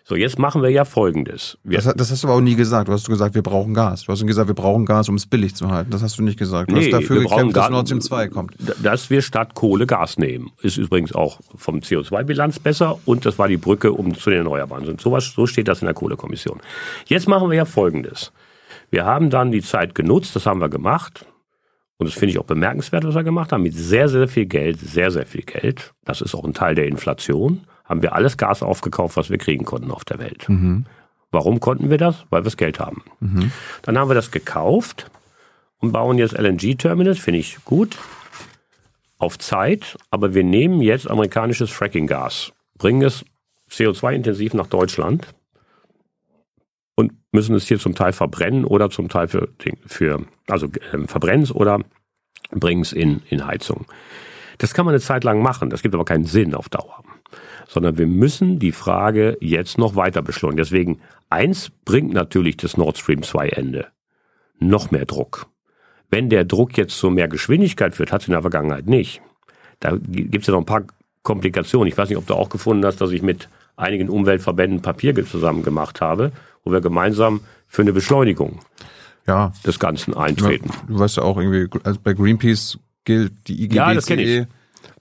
So, jetzt machen wir ja Folgendes. Wir, Das, das hast du aber auch nie gesagt. Du hast gesagt, wir brauchen Gas. Du hast gesagt, wir brauchen Gas, um es billig zu halten. Das hast du nicht gesagt. Du Nee, hast dafür wir gekämpft, dass Gas- Nord Stream 2 kommt. dass wir statt Kohle Gas nehmen. Ist übrigens auch vom CO2-Bilanz besser und das war die Brücke um zu den Erneuerbaren. Und sowas, so steht das in der Kohlekommission. Jetzt machen wir ja Folgendes. Wir haben dann die Zeit genutzt, das haben wir gemacht. Und das finde ich auch bemerkenswert, was wir gemacht haben. Mit sehr, sehr viel Geld, sehr, sehr viel Geld. Das ist auch ein Teil der Inflation. Haben wir alles Gas aufgekauft, was wir kriegen konnten auf der Welt. Warum konnten wir das? Weil wir das Geld haben. Dann haben wir das gekauft und bauen jetzt LNG-Terminals, finde ich gut auf Zeit, aber wir nehmen jetzt amerikanisches Fracking-Gas, bringen es CO2-intensiv nach Deutschland und müssen es hier zum Teil verbrennen oder zum Teil für, für also äh, verbrennen es oder bringen es in, in Heizung. Das kann man eine Zeit lang machen, das gibt aber keinen Sinn auf Dauer. Sondern wir müssen die Frage jetzt noch weiter beschleunigen. Deswegen, eins bringt natürlich das Nord Stream 2 Ende. Noch mehr Druck. Wenn der Druck jetzt zu mehr Geschwindigkeit führt, hat es in der Vergangenheit nicht. Da gibt es ja noch ein paar Komplikationen. Ich weiß nicht, ob du auch gefunden hast, dass ich mit einigen Umweltverbänden Papier zusammen gemacht habe, wo wir gemeinsam für eine Beschleunigung ja. des Ganzen eintreten. Du weißt ja auch irgendwie, also bei Greenpeace gilt die IGBCE ja, das kenn ich.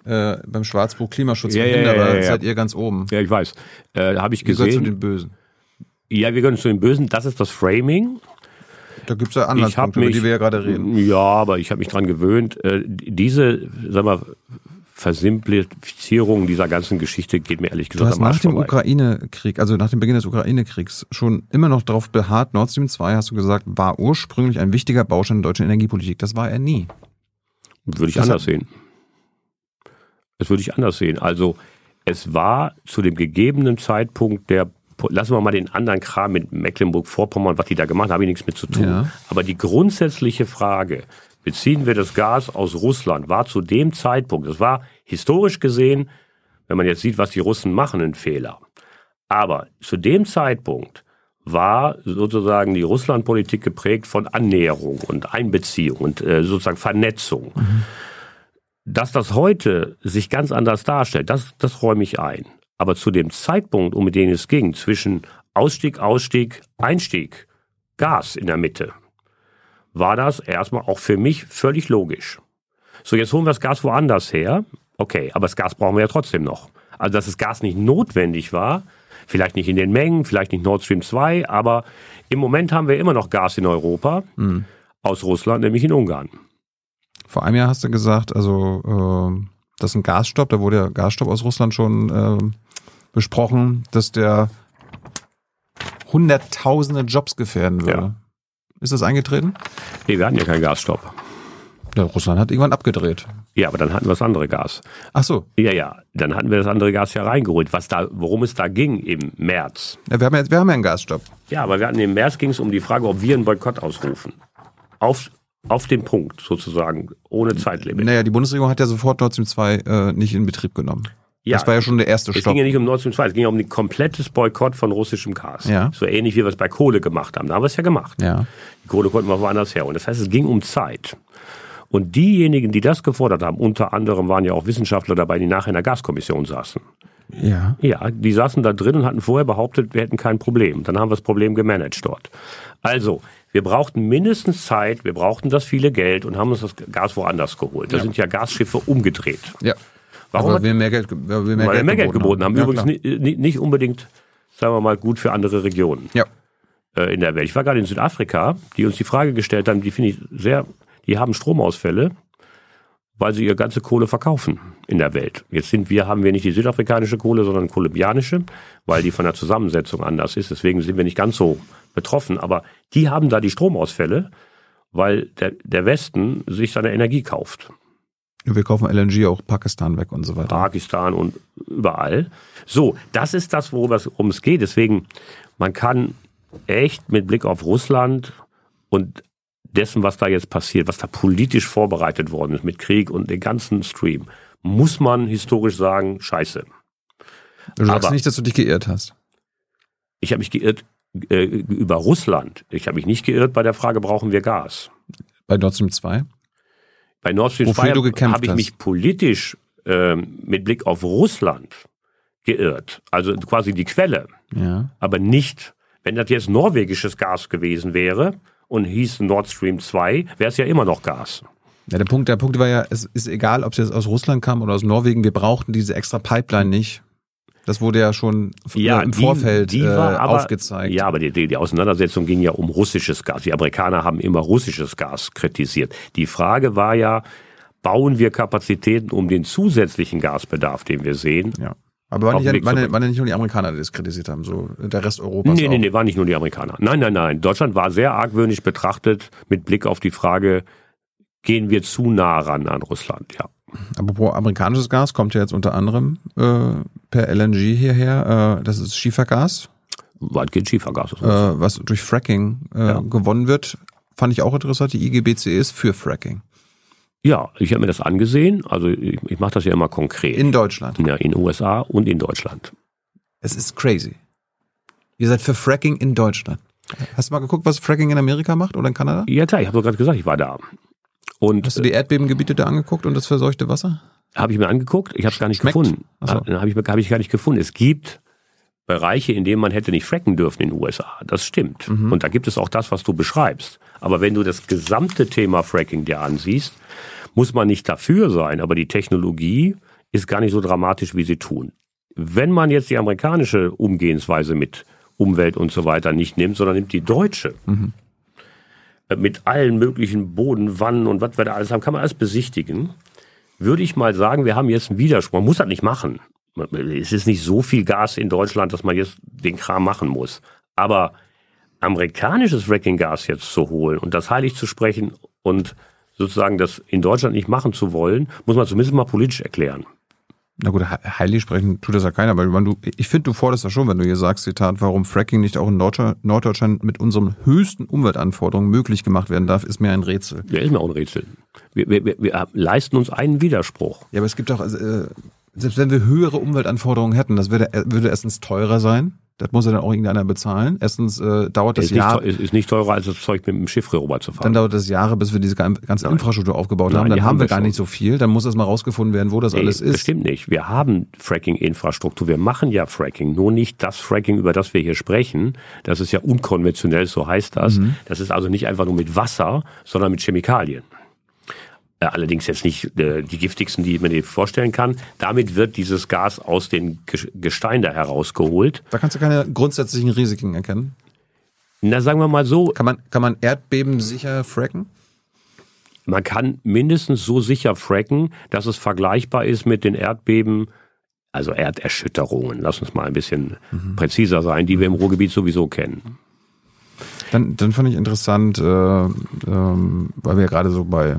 Äh, beim Schwarzbuch Klimaschutz Ja, ja, ja, ja, ja, ja. seid ihr ganz oben. Ja, ich weiß. Äh, Habe ich Ihr gehört zu gesehen. den Bösen. Ja, wir gehören zu den Bösen. Das ist das Framing. Da gibt's ja Ich habe Anlandspunkte, über mich, die wir ja gerade reden. ja, aber ich habe mich dran gewöhnt. Äh, diese, sag mal, Versimplifizierung dieser ganzen Geschichte geht mir ehrlich Du gesagt hast am Arsch nach dem. Ukraine-Krieg, also nach dem Beginn des Ukraine-Kriegs, schon immer noch darauf beharrt, Nord Stream 2, hast du gesagt, war ursprünglich ein wichtiger Baustein der deutschen Energiepolitik. Das war er nie. Würde ich Das anders sehen. Das würde ich anders sehen. Also es war zu dem gegebenen Zeitpunkt der Lassen wir mal den anderen Kram mit Mecklenburg-Vorpommern, was die da gemacht haben, habe ich nichts mit zu tun. Ja. Aber die grundsätzliche Frage, beziehen wir das Gas aus Russland, war zu dem Zeitpunkt, das war historisch gesehen, wenn man jetzt sieht, was die Russen machen, ein Fehler. Aber zu dem Zeitpunkt war sozusagen die Russlandpolitik geprägt von Annäherung und Einbeziehung und äh, sozusagen Vernetzung. Dass das heute sich ganz anders darstellt, das, das räume ich ein. Aber zu dem Zeitpunkt, um den es ging, zwischen Ausstieg, Ausstieg, Einstieg, Gas in der Mitte, war das erstmal auch für mich völlig logisch. So, jetzt holen wir das Gas woanders her. Okay, aber das Gas brauchen wir ja trotzdem noch. Also, dass das Gas nicht notwendig war, vielleicht nicht in den Mengen, vielleicht nicht Nord Stream 2, aber im Moment haben wir immer noch Gas in Europa aus Russland, nämlich in Ungarn. Vor einem Jahr hast du gesagt, also äh, das ist ein Gasstopp, da wurde ja Gasstopp aus Russland schon äh, besprochen, dass der hunderttausende Jobs gefährden würde. Ja. Ist das eingetreten? Nee, wir hatten ja keinen Gasstopp. Ja, Russland hat irgendwann abgedreht. Ja, aber dann hatten wir das andere Gas. Ach so, Ja, ja, dann hatten wir das andere Gas ja reingeholt. Was da, worum es da ging im März. ja, wir haben ja, wir haben ja einen Gasstopp. Ja, aber wir hatten im März ging es um die Frage, ob wir einen Boykott ausrufen. Auf, auf den Punkt sozusagen, ohne Zeitlimit. Naja, die Bundesregierung hat ja sofort Nord Stream 2 äh, nicht in Betrieb genommen. Ja. Das war ja schon der erste Es Stopp. ging ja nicht um Nord Stream 2, es ging ja um ein komplettes Boykott von russischem Gas. Ja. So ähnlich wie wir es bei Kohle gemacht haben. Da haben wir es ja gemacht. Ja. Die Kohle konnten wir woanders her. Und das heißt, es ging um Zeit. Und diejenigen, die das gefordert haben, unter anderem waren ja auch Wissenschaftler dabei, die nachher in der Gaskommission saßen. Ja. Ja, die saßen da drin und hatten vorher behauptet, wir hätten kein Problem. Dann haben wir das Problem gemanagt dort. Also, wir brauchten mindestens Zeit, wir brauchten das viele Geld und haben uns das Gas woanders geholt. Da sind ja Gasschiffe umgedreht. Ja. Warum Aber wir mehr Geld, wir mehr, weil Geld, wir mehr Geld geboten haben. Ja, Übrigens klar. ni- ni- nicht unbedingt, sagen wir mal, gut für andere Regionen Ja. äh, in der Welt. Ich war gerade in Südafrika, die uns die Frage gestellt haben, die finde ich sehr, die haben Stromausfälle, weil sie ihre ganze Kohle verkaufen in der Welt. Jetzt sind wir, haben wir nicht die südafrikanische Kohle, sondern kolumbianische, weil die von der Zusammensetzung anders ist. Deswegen sind wir nicht ganz so betroffen. Aber die haben da die Stromausfälle, weil der, der Westen sich seine Energie kauft. Wir kaufen LNG auch Pakistan weg und so weiter. Pakistan und überall. So, das ist das, worum es, worum es geht. Deswegen, man kann echt mit Blick auf Russland und dessen, was da jetzt passiert, was da politisch vorbereitet worden ist mit Krieg und den ganzen Stream, muss man historisch sagen, scheiße. Du sagst aber- nicht, dass du dich geirrt hast. Ich habe mich geirrt äh, über Russland. Ich habe mich nicht geirrt bei der Frage, brauchen wir Gas? Bei Nord Stream 2? Bei Nord Stream Wofür 2 du gekämpft habe ich hast. mich politisch ähm, mit Blick auf Russland geirrt. Also quasi die Quelle. Ja. aber nicht, wenn das jetzt norwegisches Gas gewesen wäre und hieß Nord Stream 2, wäre es ja immer noch Gas. Ja, der Punkt, der Punkt war ja, es ist egal, ob es jetzt aus Russland kam oder aus Norwegen, wir brauchten diese extra Pipeline nicht. Das wurde ja schon f- im die- Vorfeld die äh, aber, aufgezeigt. Ja, aber die, die, die Auseinandersetzung ging ja um russisches Gas. Die Amerikaner haben immer russisches Gas kritisiert. Die Frage war ja, bauen wir Kapazitäten um den zusätzlichen Gasbedarf, den wir sehen? Ja. Aber waren nicht, waren, waren nicht nur die Amerikaner, die das kritisiert haben, so der Rest Europas Nee, auch. nee, nee, waren nicht nur die Amerikaner. Nein, nein, nein. Deutschland war sehr argwöhnisch betrachtet mit Blick auf die Frage, gehen wir zu nah ran an Russland? Ja. Apropos amerikanisches Gas kommt ja jetzt unter anderem äh, per LNG hierher. Äh, das ist Schiefergas, Weitgehend Schiefergas. äh, was durch Fracking äh, Ja. gewonnen wird. Fand ich auch interessant. Die IGBC ist für Fracking. Ja, ich habe mir das angesehen. Also ich, ich mache das ja immer konkret. In Deutschland. ja, in USA und in Deutschland. Es ist crazy. Ihr seid für Fracking in Deutschland. Hast du mal geguckt, was Fracking in Amerika macht oder in Kanada? Ja klar, ich habe doch gerade gesagt, ich war da. Und Hast du die Erdbebengebiete da angeguckt und das verseuchte Wasser? habe ich mir angeguckt, ich habe es gar nicht Schmeckt? gefunden. So. Habe ich, hab ich gar nicht gefunden. Es gibt Bereiche, in denen man hätte nicht fracken dürfen in den USA. Das stimmt. Mhm. Und da gibt es auch das, was du beschreibst. Aber wenn du das gesamte Thema Fracking dir ansiehst, muss man nicht dafür sein, aber die Technologie ist gar nicht so dramatisch, wie sie tun. Wenn man jetzt die amerikanische Umgehensweise mit Umwelt und so weiter nicht nimmt, sondern nimmt die deutsche, äh, mit allen möglichen Boden, Wannen und was wir da alles haben, kann man alles besichtigen würde ich mal sagen, wir haben jetzt einen Widerspruch. Man muss das nicht machen. Es ist nicht so viel Gas in Deutschland, dass man jetzt den Kram machen muss. Aber amerikanisches Fracking-Gas jetzt zu holen und das heilig zu sprechen und sozusagen das in Deutschland nicht machen zu wollen, muss man zumindest mal politisch erklären. Na gut, he- heilig sprechen tut das ja keiner, weil du, ich finde, du forderst das schon, wenn du hier sagst, Zitat, warum Fracking nicht auch in Deutschland, Norddeutschland mit unseren höchsten Umweltanforderungen möglich gemacht werden darf, ist mir ein Rätsel. Der ist mir auch ein Rätsel. Wir, wir, wir, wir leisten uns einen Widerspruch. Ja, aber es gibt auch, also, äh, selbst wenn wir höhere Umweltanforderungen hätten, das würde, würde erstens teurer sein. Das muss ja dann auch irgendeiner bezahlen. Erstens äh, dauert das Ist nicht, Jahr, teu- ist, nicht teurer, als das Zeug mit dem Schiff rüber zu fahren. dann dauert das Jahre, bis wir diese gan- ganze Infrastruktur aufgebaut Nein, haben. Dann haben wir gar nicht so viel. Dann muss erstmal rausgefunden werden, wo das Nee, alles Das ist. stimmt nicht. Wir haben Fracking-Infrastruktur. Wir machen ja Fracking. Nur nicht das Fracking, über das wir hier sprechen. Das ist ja unkonventionell, so heißt das. Mhm. Das ist also nicht einfach nur mit Wasser, sondern mit Chemikalien. Äh, Allerdings jetzt nicht äh, die giftigsten, die man sich vorstellen kann. Damit wird dieses Gas aus den Ges- Gestein da herausgeholt. Da kannst du keine grundsätzlichen Risiken erkennen. Na, sagen wir mal so, Kann man, kann man Erdbeben sicher fracken? man kann mindestens so sicher fracken, dass es vergleichbar ist mit den Erdbeben, also Erderschütterungen, lass uns mal ein bisschen präziser sein, die wir im Ruhrgebiet sowieso kennen. Dann, dann fand ich interessant, äh, ähm, weil wir ja gerade so bei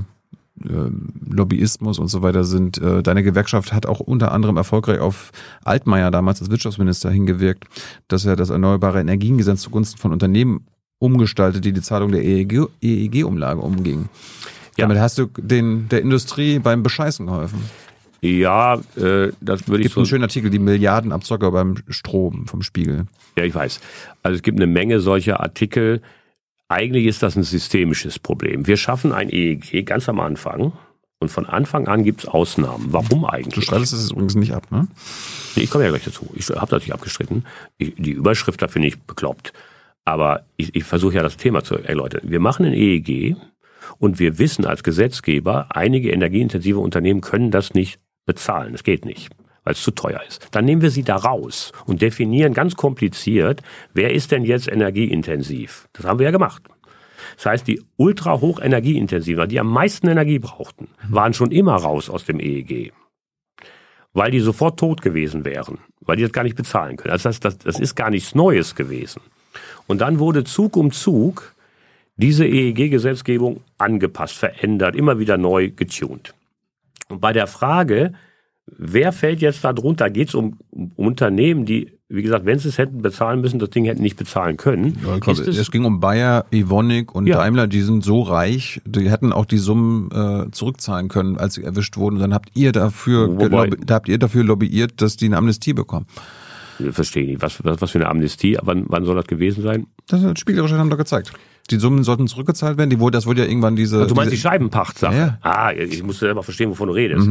Lobbyismus und so weiter sind. Äh, deine Gewerkschaft hat auch unter anderem erfolgreich auf Altmaier damals als Wirtschaftsminister hingewirkt, dass er das Erneuerbare Energiengesetz zugunsten von Unternehmen umgestaltet, die die Zahlung der E EEG EEG-Umlage umgingen. Ja. Damit hast du den, der Industrie beim Bescheißen geholfen. Ja, äh, das würde ich Gibt so. einen schönen Artikel, die Milliardenabzocker beim Strom vom Spiegel. Ja, ich weiß. Also es gibt eine Menge solcher Artikel. Eigentlich ist das ein systemisches Problem. Wir schaffen ein EEG ganz am Anfang und von Anfang an gibt es Ausnahmen. Warum Du eigentlich? streitest es übrigens nicht ab, ne? Ich komme ja gleich dazu. Ich habe das nicht abgestritten. Ich, die Überschrift da finde ich bekloppt. Aber ich, ich versuche ja das Thema zu erläutern. Wir machen ein EEG und wir wissen als Gesetzgeber, einige energieintensive Unternehmen können das nicht bezahlen. Es geht nicht, weil es zu teuer ist. Dann nehmen wir sie da raus und definieren ganz kompliziert, wer ist denn jetzt energieintensiv? Das haben wir ja gemacht. Das heißt, die ultra hoch energieintensiven, die am meisten Energie brauchten, waren schon immer raus aus dem EEG weil die sofort tot gewesen wären, weil die das gar nicht bezahlen können. Also das, das, das ist gar nichts Neues gewesen. Und dann wurde Zug um Zug diese EEG-Gesetzgebung angepasst, verändert, immer wieder neu getunt. Und bei der Frage, wer fällt jetzt da drunter, geht es um, um Unternehmen, die, wie gesagt, wenn sie es hätten bezahlen müssen, das Ding hätten nicht bezahlen können. Ja, Ist es- es ging um Bayer, Evonik und Ja. Daimler, die sind so reich, die hätten auch die Summen äh, zurückzahlen können, als sie erwischt wurden. Dann habt ihr dafür, Wobei- da habt ihr dafür lobbyiert, dass die eine Amnestie bekommen. Verstehe ich nicht. Was, was, was für eine Amnestie? Wann, wann soll das gewesen sein? Das hat Spielrecherche haben doch gezeigt. Die Summen sollten zurückgezahlt werden. Die das wurde ja irgendwann diese. Also du meinst die diese, Scheibenpachtsache? Ja. Ah, ich musste selber verstehen, wovon du redest.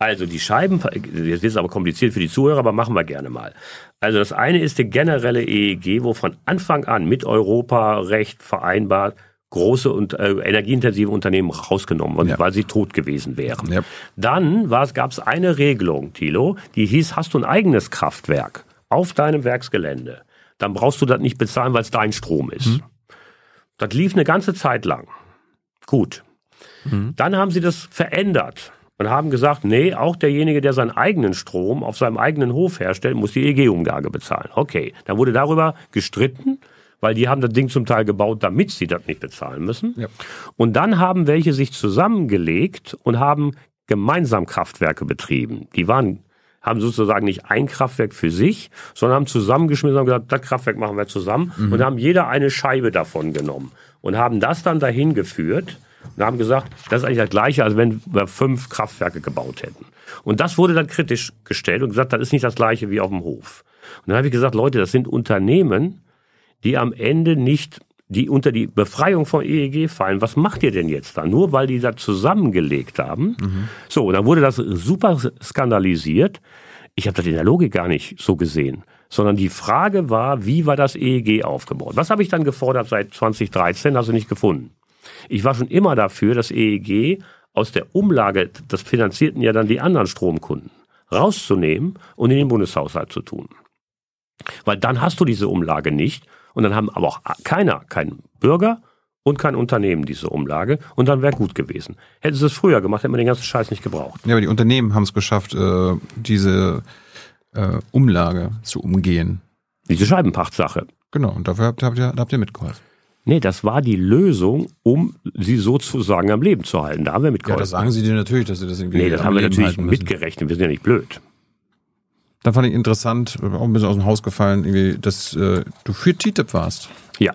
Also die Scheibenpacht, jetzt wird es aber kompliziert für die Zuhörer, aber machen wir gerne mal. Also das eine ist der generelle EEG, wo von Anfang an mit Europarecht vereinbart große und äh, energieintensive Unternehmen rausgenommen wurden, Ja. weil sie tot gewesen wären. Ja. Dann gab es eine Regelung, Thilo, die hieß, hast du ein eigenes Kraftwerk auf deinem Werksgelände, dann brauchst du das nicht bezahlen, weil es dein Strom ist. Das lief eine ganze Zeit lang. Gut. Dann haben sie das verändert und haben gesagt, nee, auch derjenige, der seinen eigenen Strom auf seinem eigenen Hof herstellt, muss die EG-Umlage bezahlen. Okay, dann wurde darüber gestritten, weil die haben das Ding zum Teil gebaut, damit sie das nicht bezahlen müssen. Ja. Und dann haben welche sich zusammengelegt und haben gemeinsam Kraftwerke betrieben. Die waren haben sozusagen nicht ein Kraftwerk für sich, sondern haben zusammengeschmissen und gesagt, das Kraftwerk machen wir zusammen mhm. und haben jeder eine Scheibe davon genommen und haben das dann dahin geführt und haben gesagt, das ist eigentlich das Gleiche, als wenn wir fünf Kraftwerke gebaut hätten. Und das wurde dann kritisch gestellt und gesagt, das ist nicht das Gleiche wie auf dem Hof. Und dann habe ich gesagt, Leute, das sind Unternehmen, die am Ende nicht die unter die Befreiung vom EEG fallen, was macht ihr denn jetzt da? Nur weil die da zusammengelegt haben. Mhm. So, und dann wurde das super skandalisiert. Ich habe das in der Logik gar nicht so gesehen, sondern die Frage war, wie war das EEG aufgebaut? Was habe ich dann gefordert seit 2013? Hast du nicht gefunden. Ich war schon immer dafür, das EEG aus der Umlage, das finanzierten ja dann die anderen Stromkunden, rauszunehmen und in den Bundeshaushalt zu tun. Weil dann hast du diese Umlage nicht und dann haben aber auch keiner, kein Bürger und kein Unternehmen diese Umlage und dann wäre gut gewesen. Hätten sie es früher gemacht, hätten wir den ganzen Scheiß nicht gebraucht. Ja, aber die Unternehmen haben es geschafft, äh, diese äh, Umlage zu umgehen. Diese Scheibenpachtsache. Genau, und dafür habt, habt, ihr, habt ihr mitgeholfen. Nee, das war die Lösung, um sie sozusagen am Leben zu halten. Da haben wir mitgeholfen. Ja, das sagen sie dir natürlich, dass sie das irgendwie Nee, das haben wir natürlich mitgerechnet. Wir sind ja nicht blöd. Dann fand ich interessant, auch ein bisschen aus dem Haus gefallen, irgendwie, dass äh, du für TTIP warst. Ja.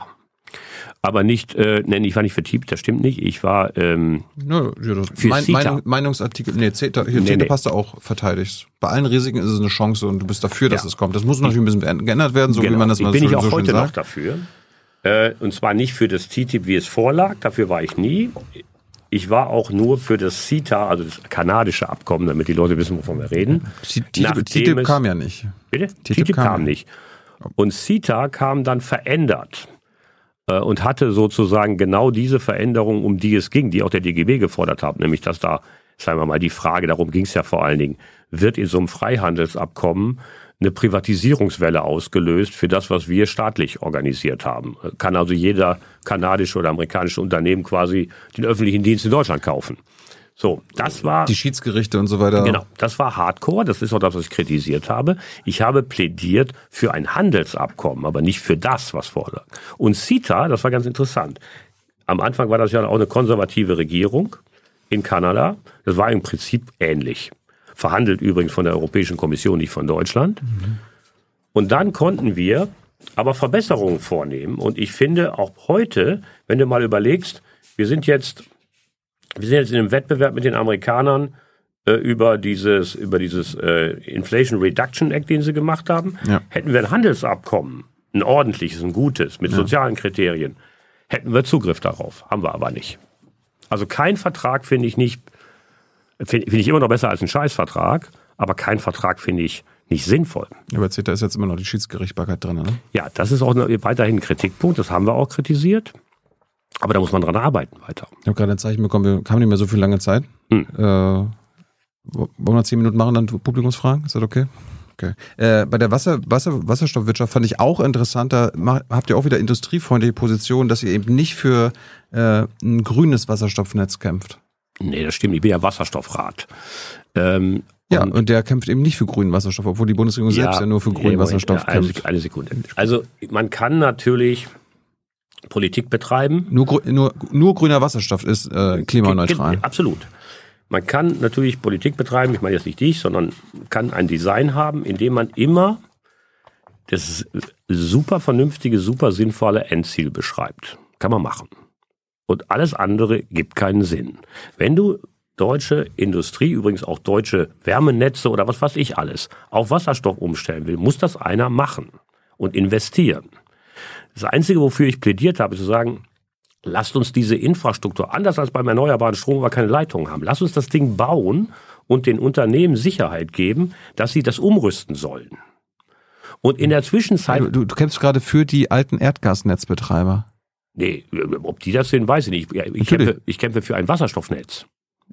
Aber nicht, äh, nein, ich war nicht für TTIP, das stimmt nicht. Ich war ähm, ja, ja, für mein, Meinung, Meinungsartikel, nee, CETA, hier, nee, CETA nee. hast du auch verteidigt. Bei allen Risiken ist es eine Chance und du bist dafür, dass ja. es kommt. Das muss natürlich ein bisschen geändert werden, so genau. wie man das mal bin so, ich auch so heute noch dafür. Äh, und zwar nicht für das TTIP, wie es vorlag, dafür war ich nie. Ich war auch nur für das CETA, also das kanadische Abkommen, damit die Leute wissen, wovon wir reden. TTIP, kam ja nicht. Bitte? TTIP, kam nicht. Und CETA kam dann verändert äh, und hatte sozusagen genau diese Veränderung, um die es ging, die auch der DGB gefordert hat, nämlich dass da, sagen wir mal, die Frage, darum ging es ja vor allen Dingen, wird in so einem Freihandelsabkommen eine Privatisierungswelle ausgelöst für das, was wir staatlich organisiert haben. Kann also jeder kanadische oder amerikanische Unternehmen quasi den öffentlichen Dienst in Deutschland kaufen. So, das war. Die Schiedsgerichte und so weiter. Genau, das war Hardcore. Das ist auch das, was ich kritisiert habe. Ich habe plädiert für ein Handelsabkommen, aber nicht für das, was vorlag. Und CETA, das war ganz interessant. Am Anfang war das ja auch eine konservative Regierung in Kanada. Das war im Prinzip ähnlich verhandelt übrigens von der Europäischen Kommission, nicht von Deutschland. Mhm. Und dann konnten wir aber Verbesserungen vornehmen. Und ich finde auch heute, wenn du mal überlegst, wir sind jetzt, wir sind jetzt in einem Wettbewerb mit den Amerikanern äh, über dieses, über dieses äh, Inflation Reduction Act, den sie gemacht haben. Ja. Hätten wir ein Handelsabkommen, ein ordentliches, ein gutes, mit ja. sozialen Kriterien, hätten wir Zugriff darauf. Haben wir aber nicht. Also kein Vertrag finde ich nicht Finde find ich immer noch besser als ein Scheißvertrag, aber kein Vertrag finde ich nicht sinnvoll. Ja, bei CETA ist jetzt immer noch die Schiedsgerichtbarkeit drin, ne? Ja, das ist auch weiterhin ein Kritikpunkt, das haben wir auch kritisiert. Aber da muss man dran arbeiten weiter. Ich habe gerade ein Zeichen bekommen, wir haben nicht mehr so viel lange Zeit. Hm. Äh, wollen wir zehn Minuten machen, dann Publikumsfragen? Ist das okay? Okay. Äh, bei der Wasser, Wasser, Wasserstoffwirtschaft fand ich auch interessant, da habt ihr auch wieder industriefreundliche Position, dass ihr eben nicht für äh, ein grünes Wasserstoffnetz kämpft. Nee, das stimmt. Ich bin ja Wasserstoffrat. Ähm, ja, und, und, der kämpft eben nicht für grünen Wasserstoff, obwohl die Bundesregierung ja, selbst ja nur für grünen Wasserstoff eine, kämpft. Eine Sekunde. Also man kann natürlich Politik betreiben. Nur, nur, nur grüner Wasserstoff ist äh, klimaneutral. Absolut. Man kann natürlich Politik betreiben, ich meine jetzt nicht dich, sondern kann ein Design haben, in dem man immer das super vernünftige, super sinnvolle Endziel beschreibt. Kann man machen und alles andere gibt keinen Sinn. Wenn du deutsche Industrie, übrigens auch deutsche Wärmenetze oder was weiß ich alles, auf Wasserstoff umstellen will, muss das einer machen und investieren. Das Einzige, wofür ich plädiert habe, ist zu sagen, lasst uns diese Infrastruktur, anders als beim erneuerbaren Strom, wo wir keine Leitungen haben, lasst uns das Ding bauen und den Unternehmen Sicherheit geben, dass sie das umrüsten sollen. Und in der Zwischenzeit. Du, du kämpfst gerade für die alten Erdgasnetzbetreiber. Nee, ob die das sind, weiß ich nicht. Ich, kämpfe, ich kämpfe für ein Wasserstoffnetz.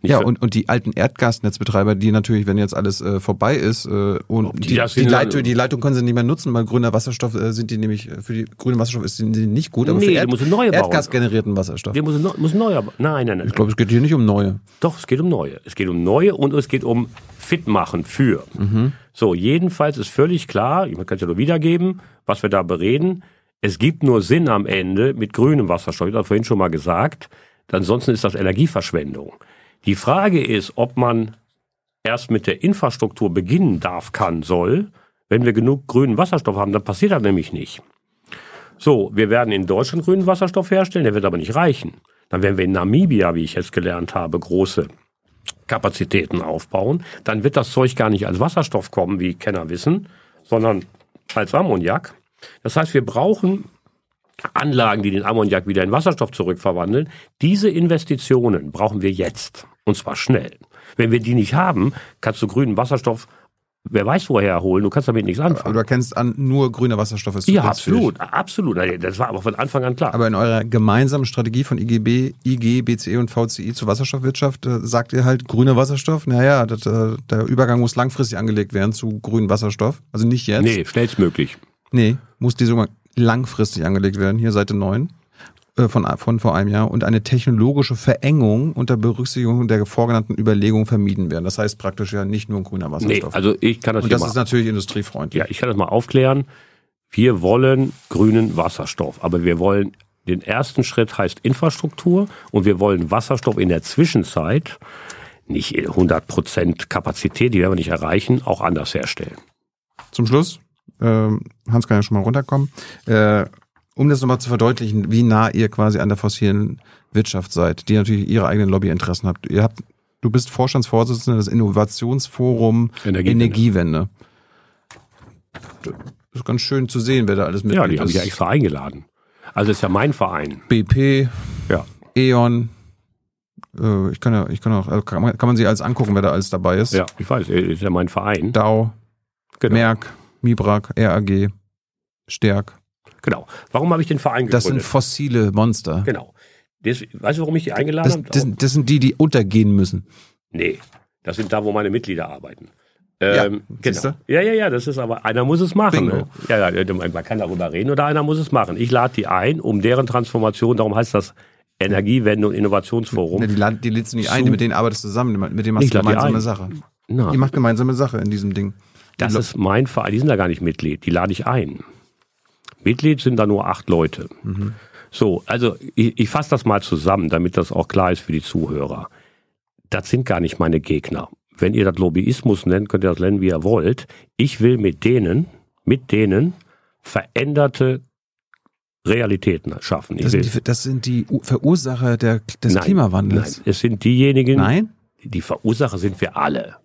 Nicht ja, und, und die alten Erdgasnetzbetreiber, die natürlich, wenn jetzt alles äh, vorbei ist, äh, und die, die, die, Leitung, die Leitung können sie nicht mehr nutzen, weil grüner Wasserstoff äh, sind die nämlich, äh, für die grüne Wasserstoff ist die nicht gut, aber nee, für Erd neue Erdgasgenerierten Wasserstoff. Wir müssen, müssen neue Nein, nein, nein. Ich glaube, es geht hier nicht um neue. Doch, es geht um neue. Es geht um neue und es geht um fit machen für. Mhm. So, jedenfalls ist völlig klar, ich kann es ja nur wiedergeben, was wir da bereden, es gibt nur Sinn am Ende mit grünem Wasserstoff. Ich habe vorhin schon mal gesagt. Ansonsten ist das Energieverschwendung. Die Frage ist, ob man erst mit der Infrastruktur beginnen darf, kann, soll. Wenn wir genug grünen Wasserstoff haben, dann passiert das nämlich nicht. So, wir werden in Deutschland grünen Wasserstoff herstellen, der wird aber nicht reichen. Dann werden wir in Namibia, wie ich jetzt gelernt habe, große Kapazitäten aufbauen. Dann wird das Zeug gar nicht als Wasserstoff kommen, wie Kenner wissen, sondern als Ammoniak. Das heißt, wir brauchen Anlagen, die den Ammoniak wieder in Wasserstoff zurückverwandeln. Diese Investitionen brauchen wir jetzt. Und zwar schnell. Wenn wir die nicht haben, kannst du grünen Wasserstoff wer weiß woher holen, du kannst damit nichts anfangen. Aber du erkennst an, nur grüner Wasserstoff ist Ja, absolut, absolut. Das war aber von Anfang an klar. Aber in eurer gemeinsamen Strategie von IGB, IG, BCE und VCI zur Wasserstoffwirtschaft äh, sagt ihr halt grüner Wasserstoff. Naja, das, äh, der Übergang muss langfristig angelegt werden zu grünem Wasserstoff. Also nicht jetzt. Nee, schnellstmöglich. Nee, muss dieser Übergang langfristig angelegt werden. Hier Seite 9 äh, von, von vor einem Jahr und eine technologische Verengung unter Berücksichtigung der vorgenannten Überlegungen vermieden werden. Das heißt praktisch ja nicht nur ein grüner Wasserstoff. Nee, also ich kann das und das ist natürlich industriefreundlich. Ja, ich kann das mal aufklären. Wir wollen grünen Wasserstoff, aber wir wollen den ersten Schritt heißt Infrastruktur und wir wollen Wasserstoff in der Zwischenzeit nicht 100% Kapazität, die werden wir nicht erreichen, auch anders herstellen. Zum Schluss, Hans kann ja schon mal runterkommen. Äh, um das nochmal zu verdeutlichen, wie nah ihr quasi an der fossilen Wirtschaft seid, die natürlich ihre eigenen Lobbyinteressen habt. Ihr habt, du bist Vorstandsvorsitzender des Innovationsforum Energiewende. Energiewende. Das ist ganz schön zu sehen, wer da alles mitmacht. Ja, die habe ich ja extra eingeladen. Also ist ja mein Verein. BP, ja. E.ON, äh, ich kann ja, ich kann auch, also kann man, kann man sich alles angucken, wer da alles dabei ist. Ja, ich weiß, ist ja mein Verein. Dow, genau. Merck, Mibrak, RAG, Stärk. Genau. Warum habe ich den Verein gegründet? Das sind fossile Monster. Genau. Das, weißt du, warum ich die eingeladen habe? Das, das, sind die, die untergehen müssen. Nee, das sind da, wo meine Mitglieder arbeiten. Ähm, ja, genau. ja, ja, ja, das ist aber, einer muss es machen. Ne? Ja, ja, man kann darüber reden oder einer muss es machen. Ich lade die ein, um deren Transformation, darum heißt das Energiewende und Innovationsforum. Nee, die, die lädst du nicht ein, mit denen arbeitest du zusammen, mit denen machst du gemeinsame Sache. Na. Die macht gemeinsame Sache in diesem Ding. Das ist mein Verein, die sind da gar nicht Mitglied, die lade ich ein. Mitglied sind da nur acht Leute. Mhm. So, also ich, ich fasse das mal zusammen, damit das auch klar ist für die Zuhörer. Das sind gar nicht meine Gegner. Wenn ihr das Lobbyismus nennt, könnt ihr das nennen, wie ihr wollt. Ich will mit denen, mit denen veränderte Realitäten schaffen. Das sind, die, das, sind die, Verursacher der, des nein, Klimawandels. Nein, es sind diejenigen. Nein? Die Verursacher sind wir alle.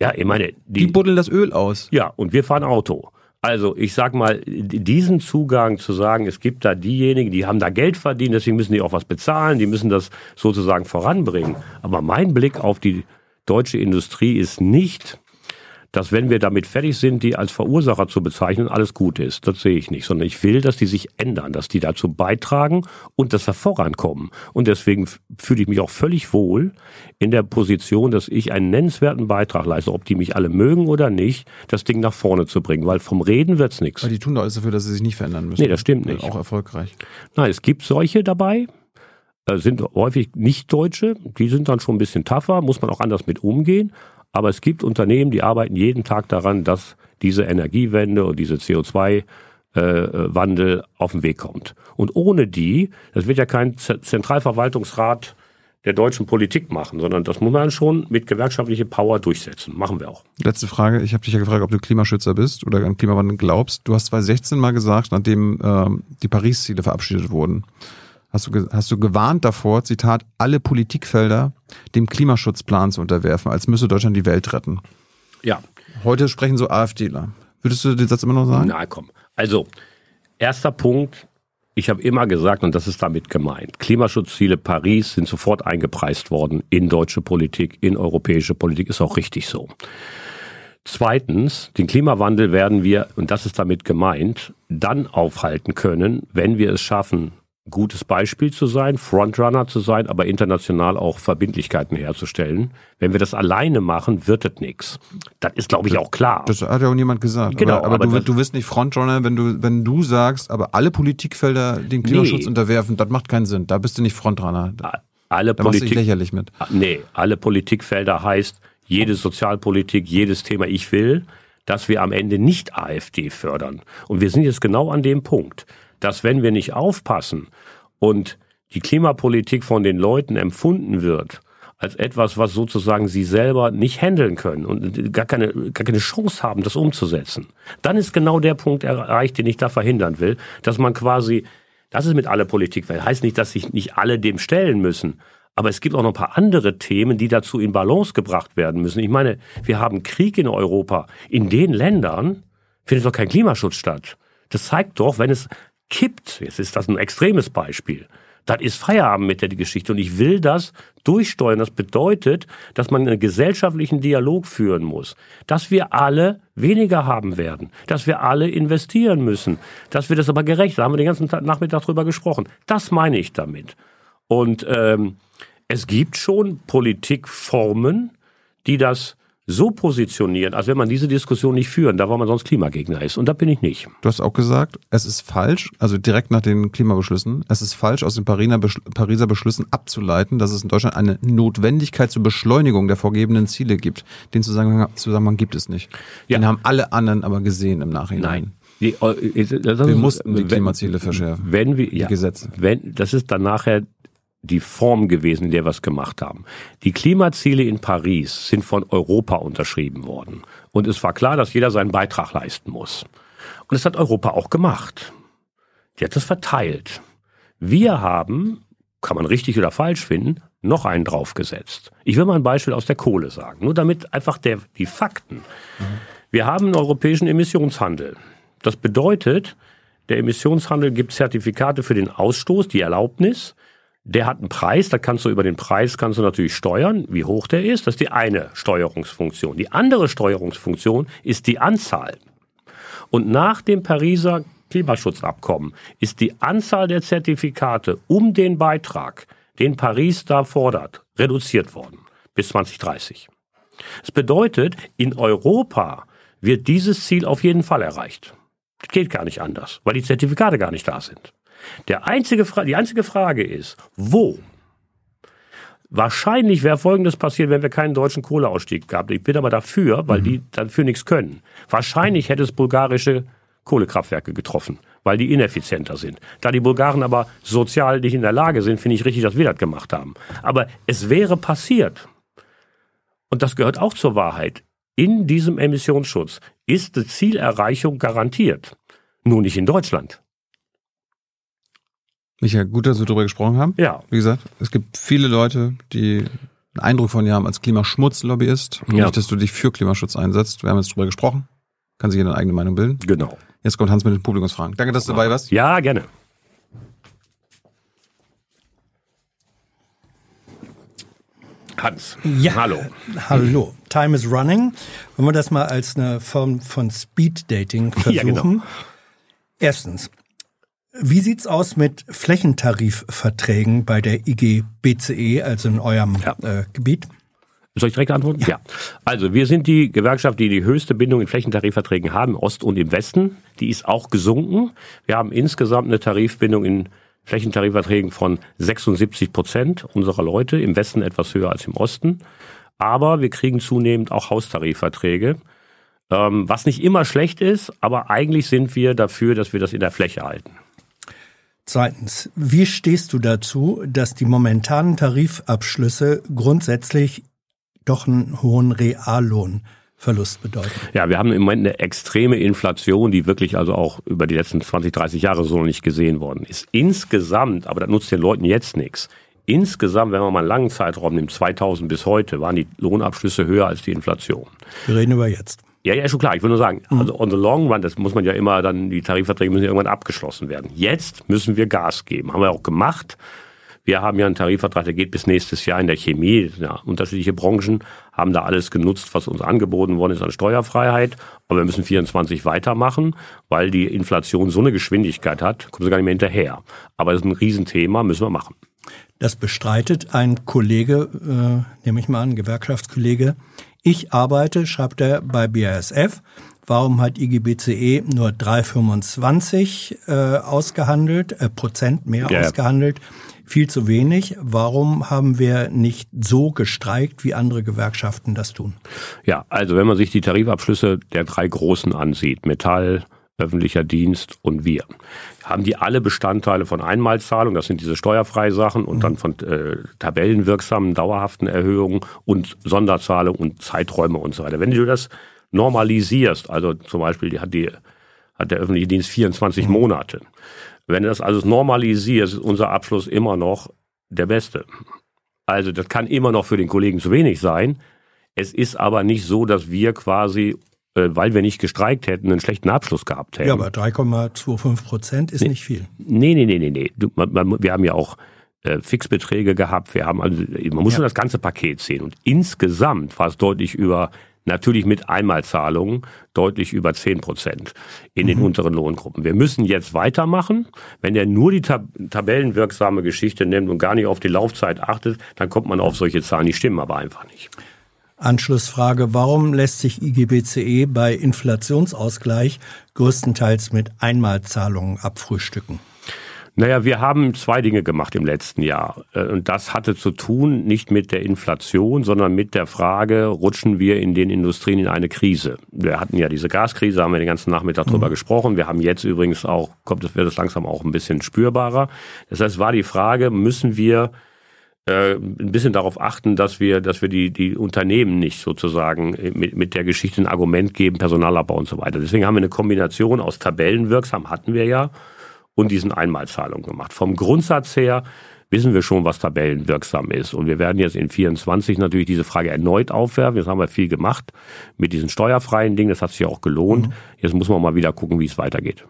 Ja, ich meine, die, die buddeln das Öl aus. Ja, und wir fahren Auto. Also ich sag mal, diesen Zugang zu sagen, es gibt da diejenigen, die haben da Geld verdient, deswegen müssen die auch was bezahlen, die müssen das sozusagen voranbringen. Aber mein Blick auf die deutsche Industrie ist nicht, dass wenn wir damit fertig sind, die als Verursacher zu bezeichnen, alles gut ist. Das sehe ich nicht, sondern ich will, dass die sich ändern, dass die dazu beitragen und dass wir vorankommen. Und deswegen fühle ich mich auch völlig wohl in der Position, dass ich einen nennenswerten Beitrag leiste, ob die mich alle mögen oder nicht, das Ding nach vorne zu bringen, weil vom Reden wird's nichts. Weil die tun doch alles dafür, dass sie sich nicht verändern müssen. Nee, das stimmt nicht. Auch erfolgreich. Nein, es gibt solche dabei, sind häufig nicht Deutsche, die sind dann schon ein bisschen tougher, muss man auch anders mit umgehen. Aber es gibt Unternehmen, die arbeiten jeden Tag daran, dass diese Energiewende und diese CO2-Wandel äh, auf den Weg kommt. Und ohne die, das wird ja kein Zentralverwaltungsrat der deutschen Politik machen, sondern das muss man schon mit gewerkschaftlicher Power durchsetzen. Machen wir auch. Letzte Frage. Ich habe dich ja gefragt, ob du Klimaschützer bist oder an Klimawandel glaubst. Du hast 2016 mal gesagt, nachdem ähm, die Paris-Ziele verabschiedet wurden, hast du, hast du gewarnt davor, Zitat, alle Politikfelder dem Klimaschutzplan zu unterwerfen, als müsse Deutschland die Welt retten. Ja. Heute sprechen so AfDler. Würdest du den Satz immer noch sagen? Na komm. Also, erster Punkt. Ich habe immer gesagt, und das ist damit gemeint, Klimaschutzziele Paris sind sofort eingepreist worden in deutsche Politik, in europäische Politik, ist auch richtig so. Zweitens, den Klimawandel werden wir, und das ist damit gemeint, dann aufhalten können, wenn wir es schaffen, gutes Beispiel zu sein, Frontrunner zu sein, aber international auch Verbindlichkeiten herzustellen. Wenn wir das alleine machen, wird das nichts. Das ist, glaube ich, auch klar. Das hat ja auch niemand gesagt. Genau, aber, aber, aber du, du wirst nicht Frontrunner, wenn du, wenn du sagst, aber alle Politikfelder den Klimaschutz nee. unterwerfen, das macht keinen Sinn. Da bist du nicht Frontrunner. Alle da Politik, du lächerlich mit. Nee, alle Politikfelder heißt, jede Sozialpolitik, jedes Thema ich will, dass wir am Ende nicht AfD fördern. Und wir sind jetzt genau an dem Punkt dass wenn wir nicht aufpassen und die Klimapolitik von den Leuten empfunden wird als etwas, was sozusagen sie selber nicht handeln können und gar keine, gar keine Chance haben, das umzusetzen. Dann ist genau der Punkt erreicht, den ich da verhindern will, dass man quasi, das ist mit aller Politik, weil heißt nicht, dass sich nicht alle dem stellen müssen. Aber es gibt auch noch ein paar andere Themen, die dazu in Balance gebracht werden müssen. Ich meine, wir haben Krieg in Europa. In den Ländern findet doch kein Klimaschutz statt. Das zeigt doch, wenn es kippt, jetzt ist das ein extremes Beispiel, dann ist Feierabend mit der Geschichte. Und ich will das durchsteuern. Das bedeutet, dass man einen gesellschaftlichen Dialog führen muss. Dass wir alle weniger haben werden. Dass wir alle investieren müssen. Dass wir das aber gerecht, da haben wir den ganzen Nachmittag drüber gesprochen. Das meine ich damit. Und ähm, es gibt schon Politikformen, die das so positionieren, als wenn man diese Diskussion nicht führen, da weil man sonst Klimagegner ist. Und da bin ich nicht. Du hast auch gesagt, es ist falsch, also direkt nach den Klimabeschlüssen, es ist falsch, aus den Pariser Beschlüssen abzuleiten, dass es in Deutschland eine Notwendigkeit zur Beschleunigung der vorgegebenen Ziele gibt. Den Zusammenhang, Zusammenhang gibt es nicht. Ja. Den haben alle anderen aber gesehen im Nachhinein. Nein. Die, äh, wir mussten die Klimaziele verschärfen. Wenn wir, ja, Gesetze. Wenn, das ist dann nachher die Form gewesen, in der wir es gemacht haben. Die Klimaziele in Paris sind von Europa unterschrieben worden. Und es war klar, dass jeder seinen Beitrag leisten muss. Und das hat Europa auch gemacht. Die hat das verteilt. Wir haben, kann man richtig oder falsch finden, noch einen draufgesetzt. Ich will mal ein Beispiel aus der Kohle sagen, nur damit einfach der, die Fakten. Wir haben einen europäischen Emissionshandel. Das bedeutet, der Emissionshandel gibt Zertifikate für den Ausstoß, die Erlaubnis, der hat einen Preis, da kannst du über den Preis kannst du natürlich steuern, wie hoch der ist. Das ist die eine Steuerungsfunktion. Die andere Steuerungsfunktion ist die Anzahl. Und nach dem Pariser Klimaschutzabkommen ist die Anzahl der Zertifikate um den Beitrag, den Paris da fordert, reduziert worden bis 2030. Das bedeutet, in Europa wird dieses Ziel auf jeden Fall erreicht. Geht gar nicht anders, weil die Zertifikate gar nicht da sind. Der einzige die einzige Frage ist, wo? Wahrscheinlich wäre Folgendes passiert, wenn wir keinen deutschen Kohleausstieg gehabt. Ich bin aber dafür, weil mhm. die dafür nichts können. Wahrscheinlich hätte es bulgarische Kohlekraftwerke getroffen, weil die ineffizienter sind. Da die Bulgaren aber sozial nicht in der Lage sind, finde ich richtig, dass wir das gemacht haben. Aber es wäre passiert. Und das gehört auch zur Wahrheit. In diesem Emissionsschutz ist die Zielerreichung garantiert. Nur nicht in Deutschland. Michael, gut, dass wir darüber gesprochen haben. Ja. Wie gesagt, es gibt viele Leute, die einen Eindruck von dir haben als Klimaschmutzlobbyist. Und ja. nicht, dass du dich für Klimaschutz einsetzt. Wir haben jetzt darüber gesprochen. Kann sich jeder eine eigene Meinung bilden. Genau. Jetzt kommt Hans mit den Publikumsfragen. Danke, dass du dabei warst. Ja, gerne. Hans. Ja. Hallo. Hallo. Time is running. Wollen wir das mal als eine Form von Speed Dating versuchen? Ja, genau. Erstens, wie sieht's aus mit Flächentarifverträgen bei der IG BCE, also in eurem ja. äh, Gebiet? Soll ich direkt antworten? Ja. ja. Also wir sind die Gewerkschaft, die die höchste Bindung in Flächentarifverträgen haben, im Ost und im Westen. Die ist auch gesunken. Wir haben insgesamt eine Tarifbindung in Flächentarifverträgen von 76 Prozent unserer Leute, im Westen etwas höher als im Osten. Aber wir kriegen zunehmend auch Haustarifverträge, ähm, was nicht immer schlecht ist, aber eigentlich sind wir dafür, dass wir das in der Fläche halten. Zweitens, wie stehst du dazu, dass die momentanen Tarifabschlüsse grundsätzlich doch einen hohen Reallohnverlust bedeuten? Ja, wir haben im Moment eine extreme Inflation, die wirklich also auch über die letzten 20, 30 Jahre so noch nicht gesehen worden ist. Insgesamt, aber das nutzt den Leuten jetzt nichts. Insgesamt, wenn man mal einen langen Zeitraum nimmt, 2000 bis heute, waren die Lohnabschlüsse höher als die Inflation. Wir reden über jetzt. Ja, ja, schon klar. Ich will nur sagen, mhm. also on the long run, das muss man ja immer dann, die Tarifverträge müssen ja irgendwann abgeschlossen werden. Jetzt müssen wir Gas geben. Haben wir auch gemacht. Wir haben ja einen Tarifvertrag, der geht bis nächstes Jahr in der Chemie. Ja, unterschiedliche Branchen haben da alles genutzt, was uns angeboten worden ist an Steuerfreiheit. Aber wir müssen 24 weitermachen, weil die Inflation so eine Geschwindigkeit hat, kommen sie gar nicht mehr hinterher. Aber das ist ein Riesenthema, müssen wir machen. Das bestreitet ein Kollege, äh, nehme ich mal an, Gewerkschaftskollege, ich arbeite, schreibt er, bei BASF. Warum hat IGBCE nur 3,25 äh, ausgehandelt, äh, Prozent mehr ja. ausgehandelt? Viel zu wenig. Warum haben wir nicht so gestreikt, wie andere Gewerkschaften das tun? Ja, also wenn man sich die Tarifabschlüsse der drei Großen ansieht, Metall, öffentlicher Dienst und wir. Haben die alle Bestandteile von Einmalzahlung, das sind diese steuerfreie Sachen und dann von äh, tabellenwirksamen, dauerhaften Erhöhungen und Sonderzahlungen und Zeiträume und so weiter. Wenn du das normalisierst, also zum Beispiel hat, die, hat der öffentliche Dienst 24 mhm. Monate. Wenn du das also normalisierst, ist unser Abschluss immer noch der beste. Also das kann immer noch für den Kollegen zu wenig sein. Es ist aber nicht so, dass wir quasi weil wir nicht gestreikt hätten, einen schlechten Abschluss gehabt hätten. Ja, aber 3,25 Prozent ist nee, nicht viel. Nee, nee, nee, nee, nee. Du, man, man, wir haben ja auch äh, Fixbeträge gehabt. Wir haben also, man muss ja. schon das ganze Paket sehen. Und insgesamt war es deutlich über, natürlich mit Einmalzahlungen, deutlich über 10 Prozent in mhm. den unteren Lohngruppen. Wir müssen jetzt weitermachen. Wenn er nur die Tab tabellenwirksame Geschichte nimmt und gar nicht auf die Laufzeit achtet, dann kommt man auf solche Zahlen. Die stimmen aber einfach nicht. Anschlussfrage, warum lässt sich IGBCE bei Inflationsausgleich größtenteils mit Einmalzahlungen abfrühstücken? Naja, wir haben zwei Dinge gemacht im letzten Jahr. Äh, und das hatte zu tun nicht mit der Inflation, sondern mit der Frage, rutschen wir in den Industrien in eine Krise? Wir hatten ja diese Gaskrise, haben wir den ganzen Nachmittag mhm. drüber gesprochen. Wir haben jetzt übrigens auch, kommt wird es langsam auch ein bisschen spürbarer. Das heißt, war die Frage, müssen wir äh, ein bisschen darauf achten, dass wir, dass wir die, die Unternehmen nicht sozusagen mit, mit der Geschichte ein Argument geben, Personalabbau und so weiter. Deswegen haben wir eine Kombination aus Tabellenwirksam hatten wir ja und diesen Einmalzahlungen gemacht. Vom Grundsatz her wissen wir schon, was tabellenwirksam ist. Und wir werden jetzt in 24 natürlich diese Frage erneut aufwerfen. Jetzt haben wir viel gemacht mit diesen steuerfreien Dingen. Das hat sich auch gelohnt. Mhm. Jetzt muss man mal wieder gucken, wie es weitergeht.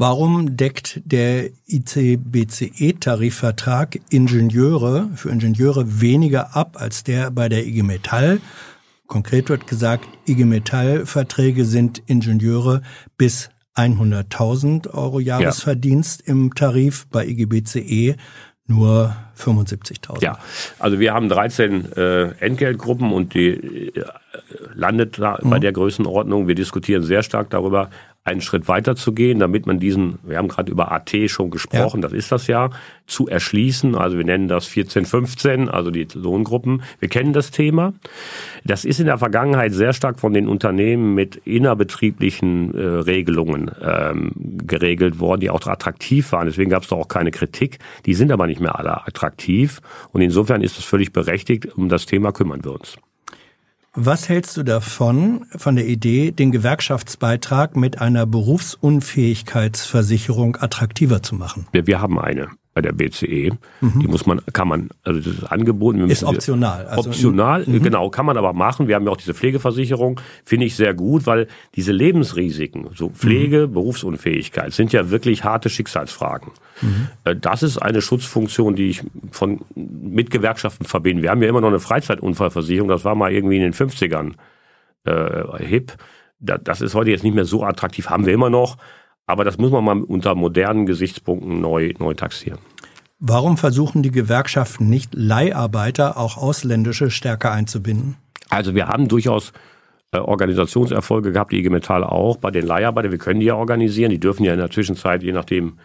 Warum deckt der ICBCE-Tarifvertrag Ingenieure für Ingenieure weniger ab als der bei der IG Metall? Konkret wird gesagt, IG Metall-Verträge sind Ingenieure bis 100.000 Euro Jahresverdienst ja. im Tarif, bei IGBCE nur 75.000. Ja, also wir haben 13 äh, Entgeltgruppen und die äh, landet da mhm. bei der Größenordnung. Wir diskutieren sehr stark darüber, einen Schritt weiter zu gehen, damit man diesen, wir haben gerade über AT schon gesprochen, ja. das ist das ja, zu erschließen. Also wir nennen das 14, 15, also die Lohngruppen. Wir kennen das Thema. Das ist in der Vergangenheit sehr stark von den Unternehmen mit innerbetrieblichen äh, Regelungen ähm, geregelt worden, die auch attraktiv waren. Deswegen gab es da auch keine Kritik. Die sind aber nicht mehr alle attraktiv. Und insofern ist es völlig berechtigt. Um das Thema kümmern wir uns. Was hältst du davon, von der Idee, den Gewerkschaftsbeitrag mit einer Berufsunfähigkeitsversicherung attraktiver zu machen? Wir, wir haben eine bei der BCE. Mhm. Die muss man, kann man, also das ist angeboten. ist optional. Also optional, mhm. genau, kann man aber machen. Wir haben ja auch diese Pflegeversicherung, finde ich sehr gut, weil diese Lebensrisiken, so Pflege, mhm. Berufsunfähigkeit, sind ja wirklich harte Schicksalsfragen. Mhm. Äh, das ist eine Schutzfunktion, die ich von, mit Gewerkschaften verbinde. Wir haben ja immer noch eine Freizeitunfallversicherung, das war mal irgendwie in den 50ern äh, hip. Das ist heute jetzt nicht mehr so attraktiv, haben wir immer noch. Aber das muss man mal unter modernen Gesichtspunkten neu, neu taxieren. Warum versuchen die Gewerkschaften nicht, Leiharbeiter, auch ausländische, stärker einzubinden? Also wir haben durchaus äh, Organisationserfolge gehabt, die IG Metall auch, bei den Leiharbeitern. Wir können die ja organisieren. Die dürfen ja in der Zwischenzeit, je nachdem,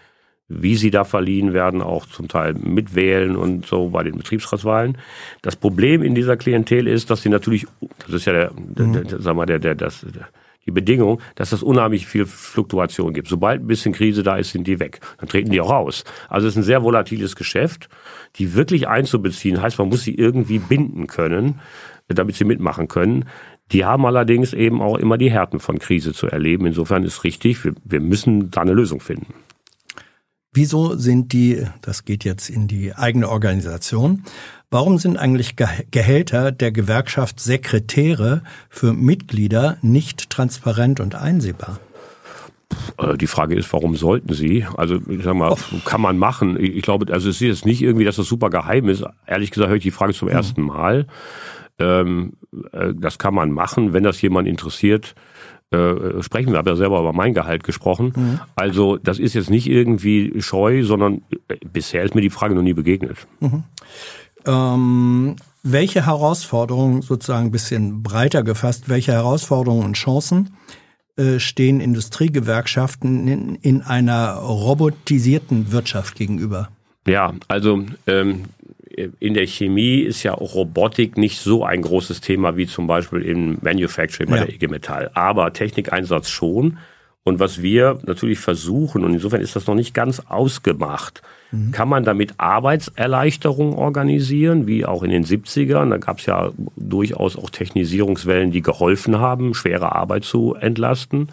wie sie da verliehen werden, auch zum Teil mitwählen und so bei den Betriebsratswahlen. Das Problem in dieser Klientel ist, dass sie natürlich, das ist ja der, mhm. der, der sag mal, der, der, das, der, die Bedingung, dass es unheimlich viel Fluktuation gibt. Sobald ein bisschen Krise da ist, sind die weg. Dann treten die auch raus. Also es ist ein sehr volatiles Geschäft. Die wirklich einzubeziehen heißt, man muss sie irgendwie binden können, damit sie mitmachen können. Die haben allerdings eben auch immer die Härten von Krise zu erleben. Insofern ist richtig, wir, wir müssen da eine Lösung finden. Wieso sind die, das geht jetzt in die eigene Organisation, Warum sind eigentlich Gehälter der Gewerkschaft Sekretäre für Mitglieder nicht transparent und einsehbar? Äh, die Frage ist, warum sollten sie? Also ich sag mal, oh. kann man machen. Ich glaube, also es ist jetzt nicht irgendwie, dass das super geheim ist. Ehrlich gesagt höre ich die Frage zum mhm. ersten Mal. Ähm, äh, das kann man machen, wenn das jemand interessiert. Äh, sprechen wir, habe ja selber über mein Gehalt gesprochen. Mhm. Also das ist jetzt nicht irgendwie scheu, sondern bisher ist mir die Frage noch nie begegnet. Mhm. Ähm, welche Herausforderungen, sozusagen ein bisschen breiter gefasst, welche Herausforderungen und Chancen äh, stehen Industriegewerkschaften in, in, einer robotisierten Wirtschaft gegenüber? Ja, also ähm, in der Chemie ist ja auch Robotik nicht so ein großes Thema wie zum Beispiel im Manufacturing bei ja. der IG Metall. Aber Technikeinsatz schon. Und was wir natürlich versuchen, und insofern ist das noch nicht ganz ausgemacht, mhm. kann man damit Arbeitserleichterung organisieren, wie auch in den 70ern. Da gab es ja durchaus auch Technisierungswellen, die geholfen haben, schwere Arbeit zu entlasten.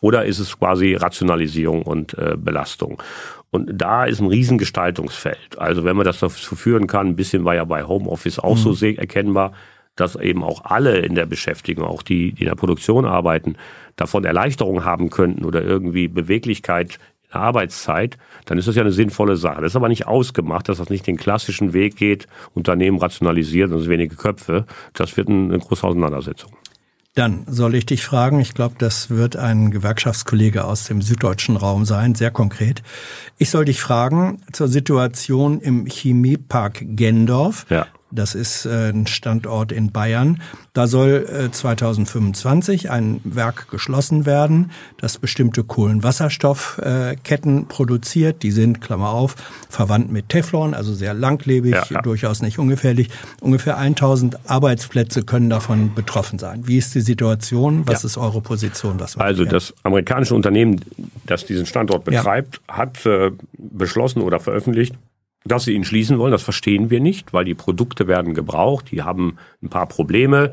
Oder ist es quasi Rationalisierung und äh, Belastung? Und da ist ein Riesengestaltungsfeld. Also wenn man das dazu führen kann, ein bisschen war ja bei Homeoffice auch mhm. so erkennbar, dass eben auch alle in der Beschäftigung, auch die, die in der Produktion arbeiten, davon Erleichterung haben könnten oder irgendwie Beweglichkeit der Arbeitszeit, dann ist das ja eine sinnvolle Sache. Das ist aber nicht ausgemacht, dass das nicht den klassischen Weg geht, Unternehmen rationalisiert und wenige Köpfe. Das wird eine große Auseinandersetzung. Dann soll ich dich fragen, ich glaube, das wird ein Gewerkschaftskollege aus dem süddeutschen Raum sein, sehr konkret. Ich soll dich fragen zur Situation im Chemiepark Gendorf. Ja. Das ist äh, ein Standort in Bayern. Da soll 2025 äh, ein Werk geschlossen werden, das bestimmte Kohlenwasserstoffketten produziert. Die sind, Klammer auf, verwandt mit Teflon, also sehr langlebig, ja, ja. durchaus nicht ungefährlich. Ungefähr 1000 Arbeitsplätze können davon betroffen sein. Wie ist die Situation? Was ja. ist eure Position? Was also das amerikanische Unternehmen, das diesen Standort betreibt, hat äh, beschlossen oder veröffentlicht, dass sie ihn schließen wollen, das verstehen wir nicht, weil die Produkte werden gebraucht, die haben ein paar Probleme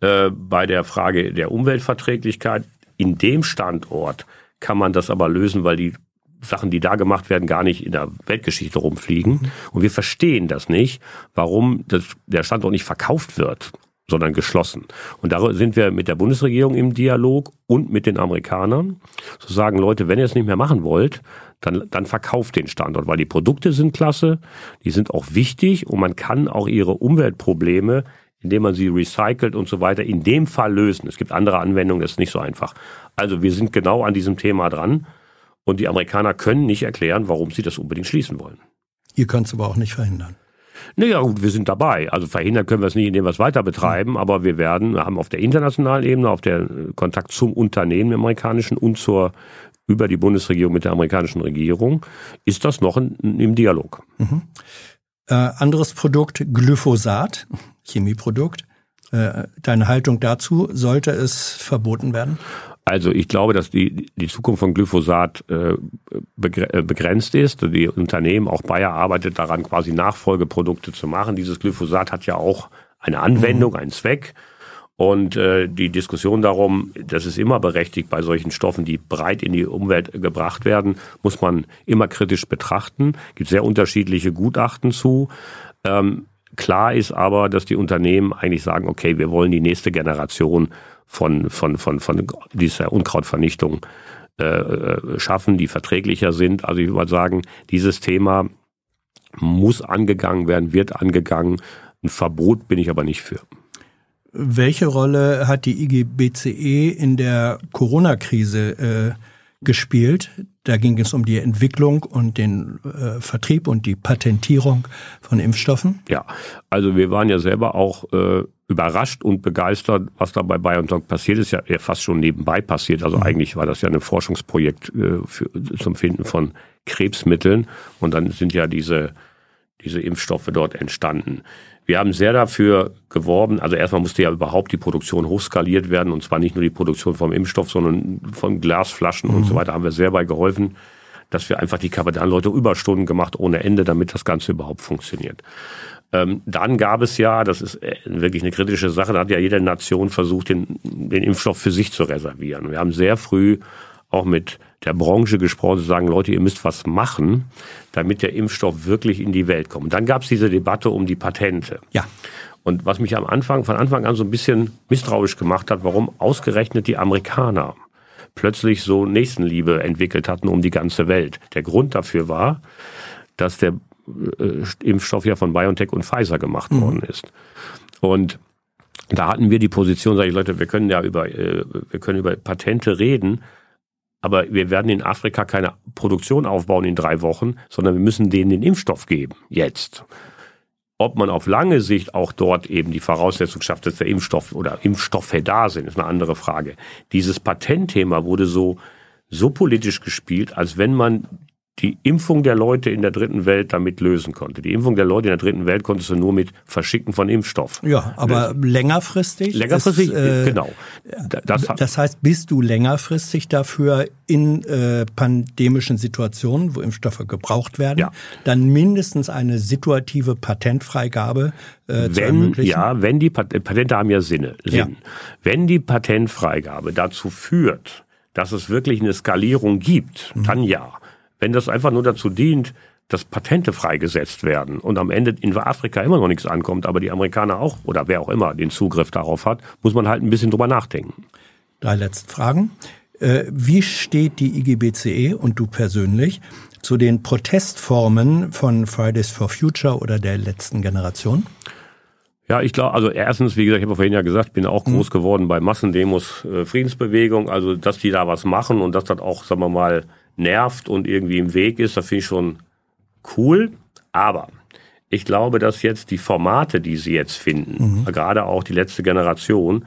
äh, bei der Frage der Umweltverträglichkeit. In dem Standort kann man das aber lösen, weil die Sachen, die da gemacht werden, gar nicht in der Weltgeschichte rumfliegen. Mhm. Und wir verstehen das nicht, warum das, der Standort nicht verkauft wird, sondern geschlossen. Und da sind wir mit der Bundesregierung im Dialog und mit den Amerikanern. Zu sagen, Leute, wenn ihr es nicht mehr machen wollt, dann, dann verkauft den Standort, weil die Produkte sind klasse, die sind auch wichtig und man kann auch ihre Umweltprobleme, indem man sie recycelt und so weiter, in dem Fall lösen. Es gibt andere Anwendungen, das ist nicht so einfach. Also wir sind genau an diesem Thema dran und die Amerikaner können nicht erklären, warum sie das unbedingt schließen wollen. Ihr könnt es aber auch nicht verhindern. Naja, gut, wir sind dabei. Also verhindern können wir es nicht, indem wir es weiter betreiben, aber wir werden, wir haben auf der internationalen Ebene, auf der Kontakt zum Unternehmen im amerikanischen und zur über die Bundesregierung mit der amerikanischen Regierung, ist das noch in, im Dialog. Mhm. Äh, anderes Produkt, Glyphosat, Chemieprodukt. Äh, deine Haltung dazu, sollte es verboten werden? Also ich glaube, dass die, die Zukunft von Glyphosat äh, äh begrenzt ist. Die Unternehmen, auch Bayer arbeitet daran, quasi Nachfolgeprodukte zu machen. Dieses Glyphosat hat ja auch eine Anwendung, mhm. einen Zweck. Und äh, die Diskussion darum, das ist immer berechtigt bei solchen Stoffen, die breit in die Umwelt gebracht werden, muss man immer kritisch betrachten. Gibt sehr unterschiedliche Gutachten zu. Ähm, klar ist aber, dass die Unternehmen eigentlich sagen, okay, wir wollen die nächste Generation von, von, von, von dieser Unkrautvernichtung äh, äh schaffen, die verträglicher sind. Also ich würde sagen, dieses Thema muss angegangen werden, wird angegangen. Ein Verbot bin ich aber nicht für. Welche Rolle hat die IGBCE in der Corona-Krise äh, gespielt? Da ging es um die Entwicklung und den äh, Vertrieb und die Patentierung von Impfstoffen. Ja, also wir waren ja selber auch äh, überrascht und begeistert, was da bei BioNTech passiert ist. Ja, ja fast schon nebenbei passiert. Also mhm. eigentlich war das ja ein Forschungsprojekt äh, für, zum Finden von Krebsmitteln und dann sind ja diese diese Impfstoffe dort entstanden. Wir haben sehr dafür geworben, also erstmal musste ja überhaupt die Produktion hochskaliert werden und zwar nicht nur die Produktion vom Impfstoff, sondern von Glasflaschen mhm. und so weiter haben wir sehr bei geholfen, dass wir einfach die Kapitalleute Überstunden gemacht ohne Ende, damit das Ganze überhaupt funktioniert. Ähm, dann gab es ja, das ist äh, wirklich eine kritische Sache, da hat ja jede Nation versucht, den, den Impfstoff für sich zu reservieren. Wir haben sehr früh auch mit der Branche gesprochen, zu sagen, Leute, ihr müsst was machen, damit der Impfstoff wirklich in die Welt kommt. Und dann gab es diese Debatte um die Patente. Ja. Und was mich am Anfang, von Anfang an so ein bisschen misstrauisch gemacht hat, warum ausgerechnet die Amerikaner plötzlich so Nächstenliebe entwickelt hatten um die ganze Welt. Der Grund dafür war, dass der äh, Impfstoff ja von BioNTech und Pfizer gemacht mhm. worden ist. Und da hatten wir die Position, sage ich Leute, wir können ja über, äh, wir können über Patente reden, aber wir werden in Afrika keine Produktion aufbauen in drei Wochen, sondern wir müssen denen den Impfstoff geben, jetzt. Ob man auf lange Sicht auch dort eben die Voraussetzung schafft, dass der Impfstoff oder Impfstoffe da sind, ist eine andere Frage. Dieses Patentthema wurde so, so politisch gespielt, als wenn man die Impfung der Leute in der dritten Welt damit lösen konnte. Die Impfung der Leute in der dritten Welt konntest du nur mit Verschicken von Impfstoff. Ja, aber lösen. längerfristig? Längerfristig, ist, äh, genau. Das, das, heißt, bist du längerfristig dafür in äh, pandemischen Situationen, wo Impfstoffe gebraucht werden, ja. dann mindestens eine situative Patentfreigabe äh, wenn, zu ermöglichen? Ja, wenn die Patente haben ja Sinne, Sinn. Ja. Wenn die Patentfreigabe dazu führt, dass es wirklich eine Skalierung gibt, mhm. dann ja. Wenn das einfach nur dazu dient, dass Patente freigesetzt werden und am Ende in Afrika immer noch nichts ankommt, aber die Amerikaner auch oder wer auch immer den Zugriff darauf hat, muss man halt ein bisschen drüber nachdenken. Drei letzte Fragen. Äh, wie steht die IGBCE und du persönlich zu den Protestformen von Fridays for Future oder der letzten Generation? Ja, ich glaube, also erstens, wie gesagt, ich habe vorhin ja gesagt, bin auch groß mhm. geworden bei Massendemos, äh, Friedensbewegung, also dass die da was machen und dass das auch, sagen wir mal, nervt und irgendwie im Weg ist, das finde ich schon cool. Aber ich glaube, dass jetzt die Formate, die sie jetzt finden, mhm. gerade auch die letzte Generation,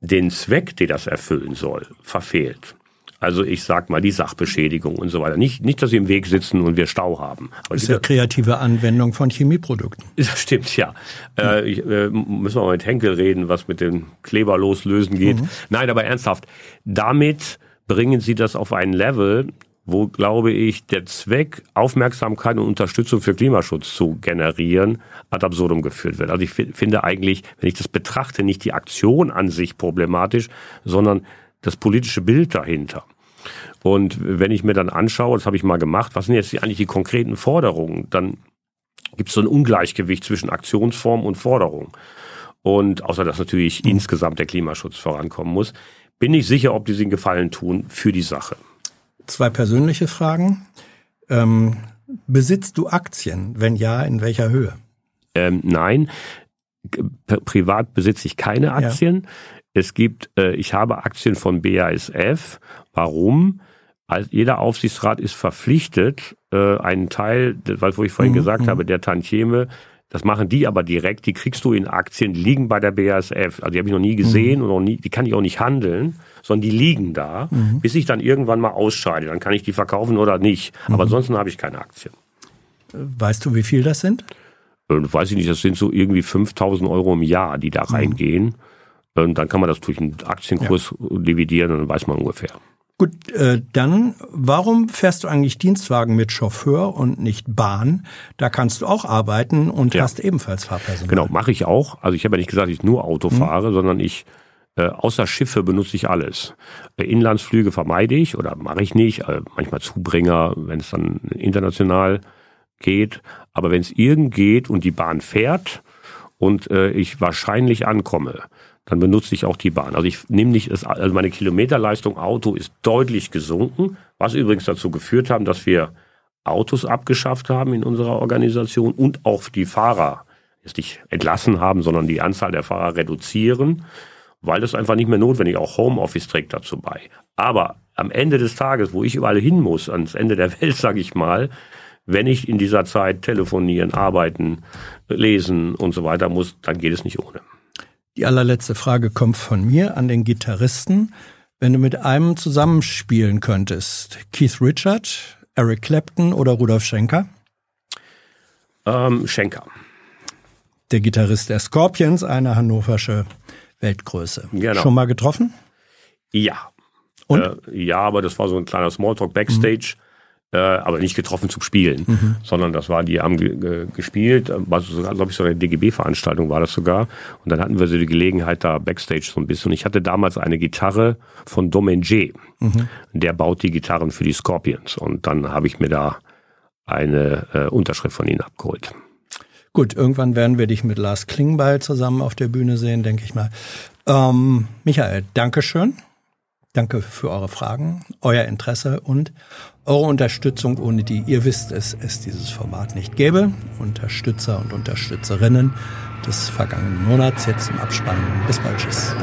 den Zweck, den das erfüllen soll, verfehlt. Also ich sag mal die Sachbeschädigung und so weiter. Nicht, nicht, dass sie im Weg sitzen und wir Stau haben. Aber das ist ja kreative Anwendung von Chemieprodukten. Das stimmt, ja. ja. Äh, ich, äh, müssen wir mal mit Henkel reden, was mit dem Kleber loslösen geht. Mhm. Nein, aber ernsthaft. Damit bringen sie das auf ein Level, wo, glaube ich, der Zweck, Aufmerksamkeit und Unterstützung für Klimaschutz zu generieren, ad absurdum geführt wird. Also ich finde eigentlich, wenn ich das betrachte, nicht die Aktion an sich problematisch, sondern das politische Bild dahinter. Und wenn ich mir dann anschaue, das habe ich mal gemacht, was sind jetzt eigentlich die konkreten Forderungen, dann gibt es so ein Ungleichgewicht zwischen Aktionsform und Forderung. Und außer dass natürlich insgesamt der Klimaschutz vorankommen muss, bin ich sicher, ob die sich einen Gefallen tun für die Sache. Zwei persönliche Fragen. Ähm, besitzt du Aktien? Wenn ja, in welcher Höhe? Ähm, nein, privat besitze ich keine Aktien. Ja. Es gibt, äh, ich habe Aktien von BASF. Warum? Als jeder Aufsichtsrat ist verpflichtet, äh, einen Teil, weil wo ich vorhin mhm. gesagt mhm. habe, der Tantieme das machen die aber direkt, die kriegst du in Aktien, die liegen bei der BASF. Also die habe ich noch nie gesehen mhm. und noch nie, die kann ich auch nicht handeln, sondern die liegen da, mhm. bis ich dann irgendwann mal ausscheide. Dann kann ich die verkaufen oder nicht. Mhm. Aber ansonsten habe ich keine Aktien. Weißt du, wie viel das sind? Äh, weiß ich nicht, das sind so irgendwie 5000 Euro im Jahr, die da mhm. reingehen. Und dann kann man das durch einen Aktienkurs ja. dividieren und dann weiß man ungefähr. Gut, äh, dann, warum fährst du eigentlich Dienstwagen mit Chauffeur und nicht Bahn? Da kannst du auch arbeiten und ja. hast ebenfalls Fahrpersonal. Genau, mache ich auch. Also ich habe ja nicht gesagt, ich nur Auto mhm. fahre, sondern ich äh, außer Schiffe benutze ich alles. Äh, Inlandsflüge vermeide ich oder mache ich nicht. Äh, manchmal Zubringer, wenn es dann international geht. Aber wenn es irgend geht und die Bahn fährt und äh, ich wahrscheinlich ankomme, dann benutze ich auch die Bahn. Also ich nehme nicht, also meine Kilometerleistung Auto ist deutlich gesunken, was übrigens dazu geführt haben, dass wir Autos abgeschafft haben in unserer Organisation und auch die Fahrer jetzt nicht entlassen haben, sondern die Anzahl der Fahrer reduzieren, weil das einfach nicht mehr notwendig, auch Homeoffice trägt dazu bei. Aber am Ende des Tages, wo ich überall hin muss, ans Ende der Welt, sage ich mal, wenn ich in dieser Zeit telefonieren, arbeiten, lesen und so weiter muss, dann geht es nicht ohne. Die allerletzte Frage kommt von mir an den Gitarristen. Wenn du mit einem zusammenspielen könntest, Keith Richard, Eric Clapton oder Rudolf Schenker? Ähm, Schenker. Der Gitarrist der Scorpions, eine hannoversche Weltgröße. Genau. Schon mal getroffen? Ja. Und? Äh, ja, aber das war so ein kleiner Smalltalk Backstage. Mhm äh, aber nicht getroffen zum Spielen, mhm. sondern das war, die haben ge gespielt, war sogar, glaube ich, so eine DGB-Veranstaltung war das sogar. Und dann hatten wir so die Gelegenheit da Backstage so ein bisschen. Und ich hatte damals eine Gitarre von Domenge. Mhm. Der baut die Gitarren für die Scorpions. Und dann habe ich mir da eine äh, Unterschrift von ihnen abgeholt. Gut, irgendwann werden wir dich mit Lars Klingbeil zusammen auf der Bühne sehen, denke ich mal. Ähm, Michael, Dankeschön. Danke für eure Fragen, euer Interesse und eure Unterstützung, ohne die ihr wisst es, es dieses Format nicht gäbe. Unterstützer und Unterstützerinnen des vergangenen Monats jetzt im Abspann. Bis bald. Tschüss.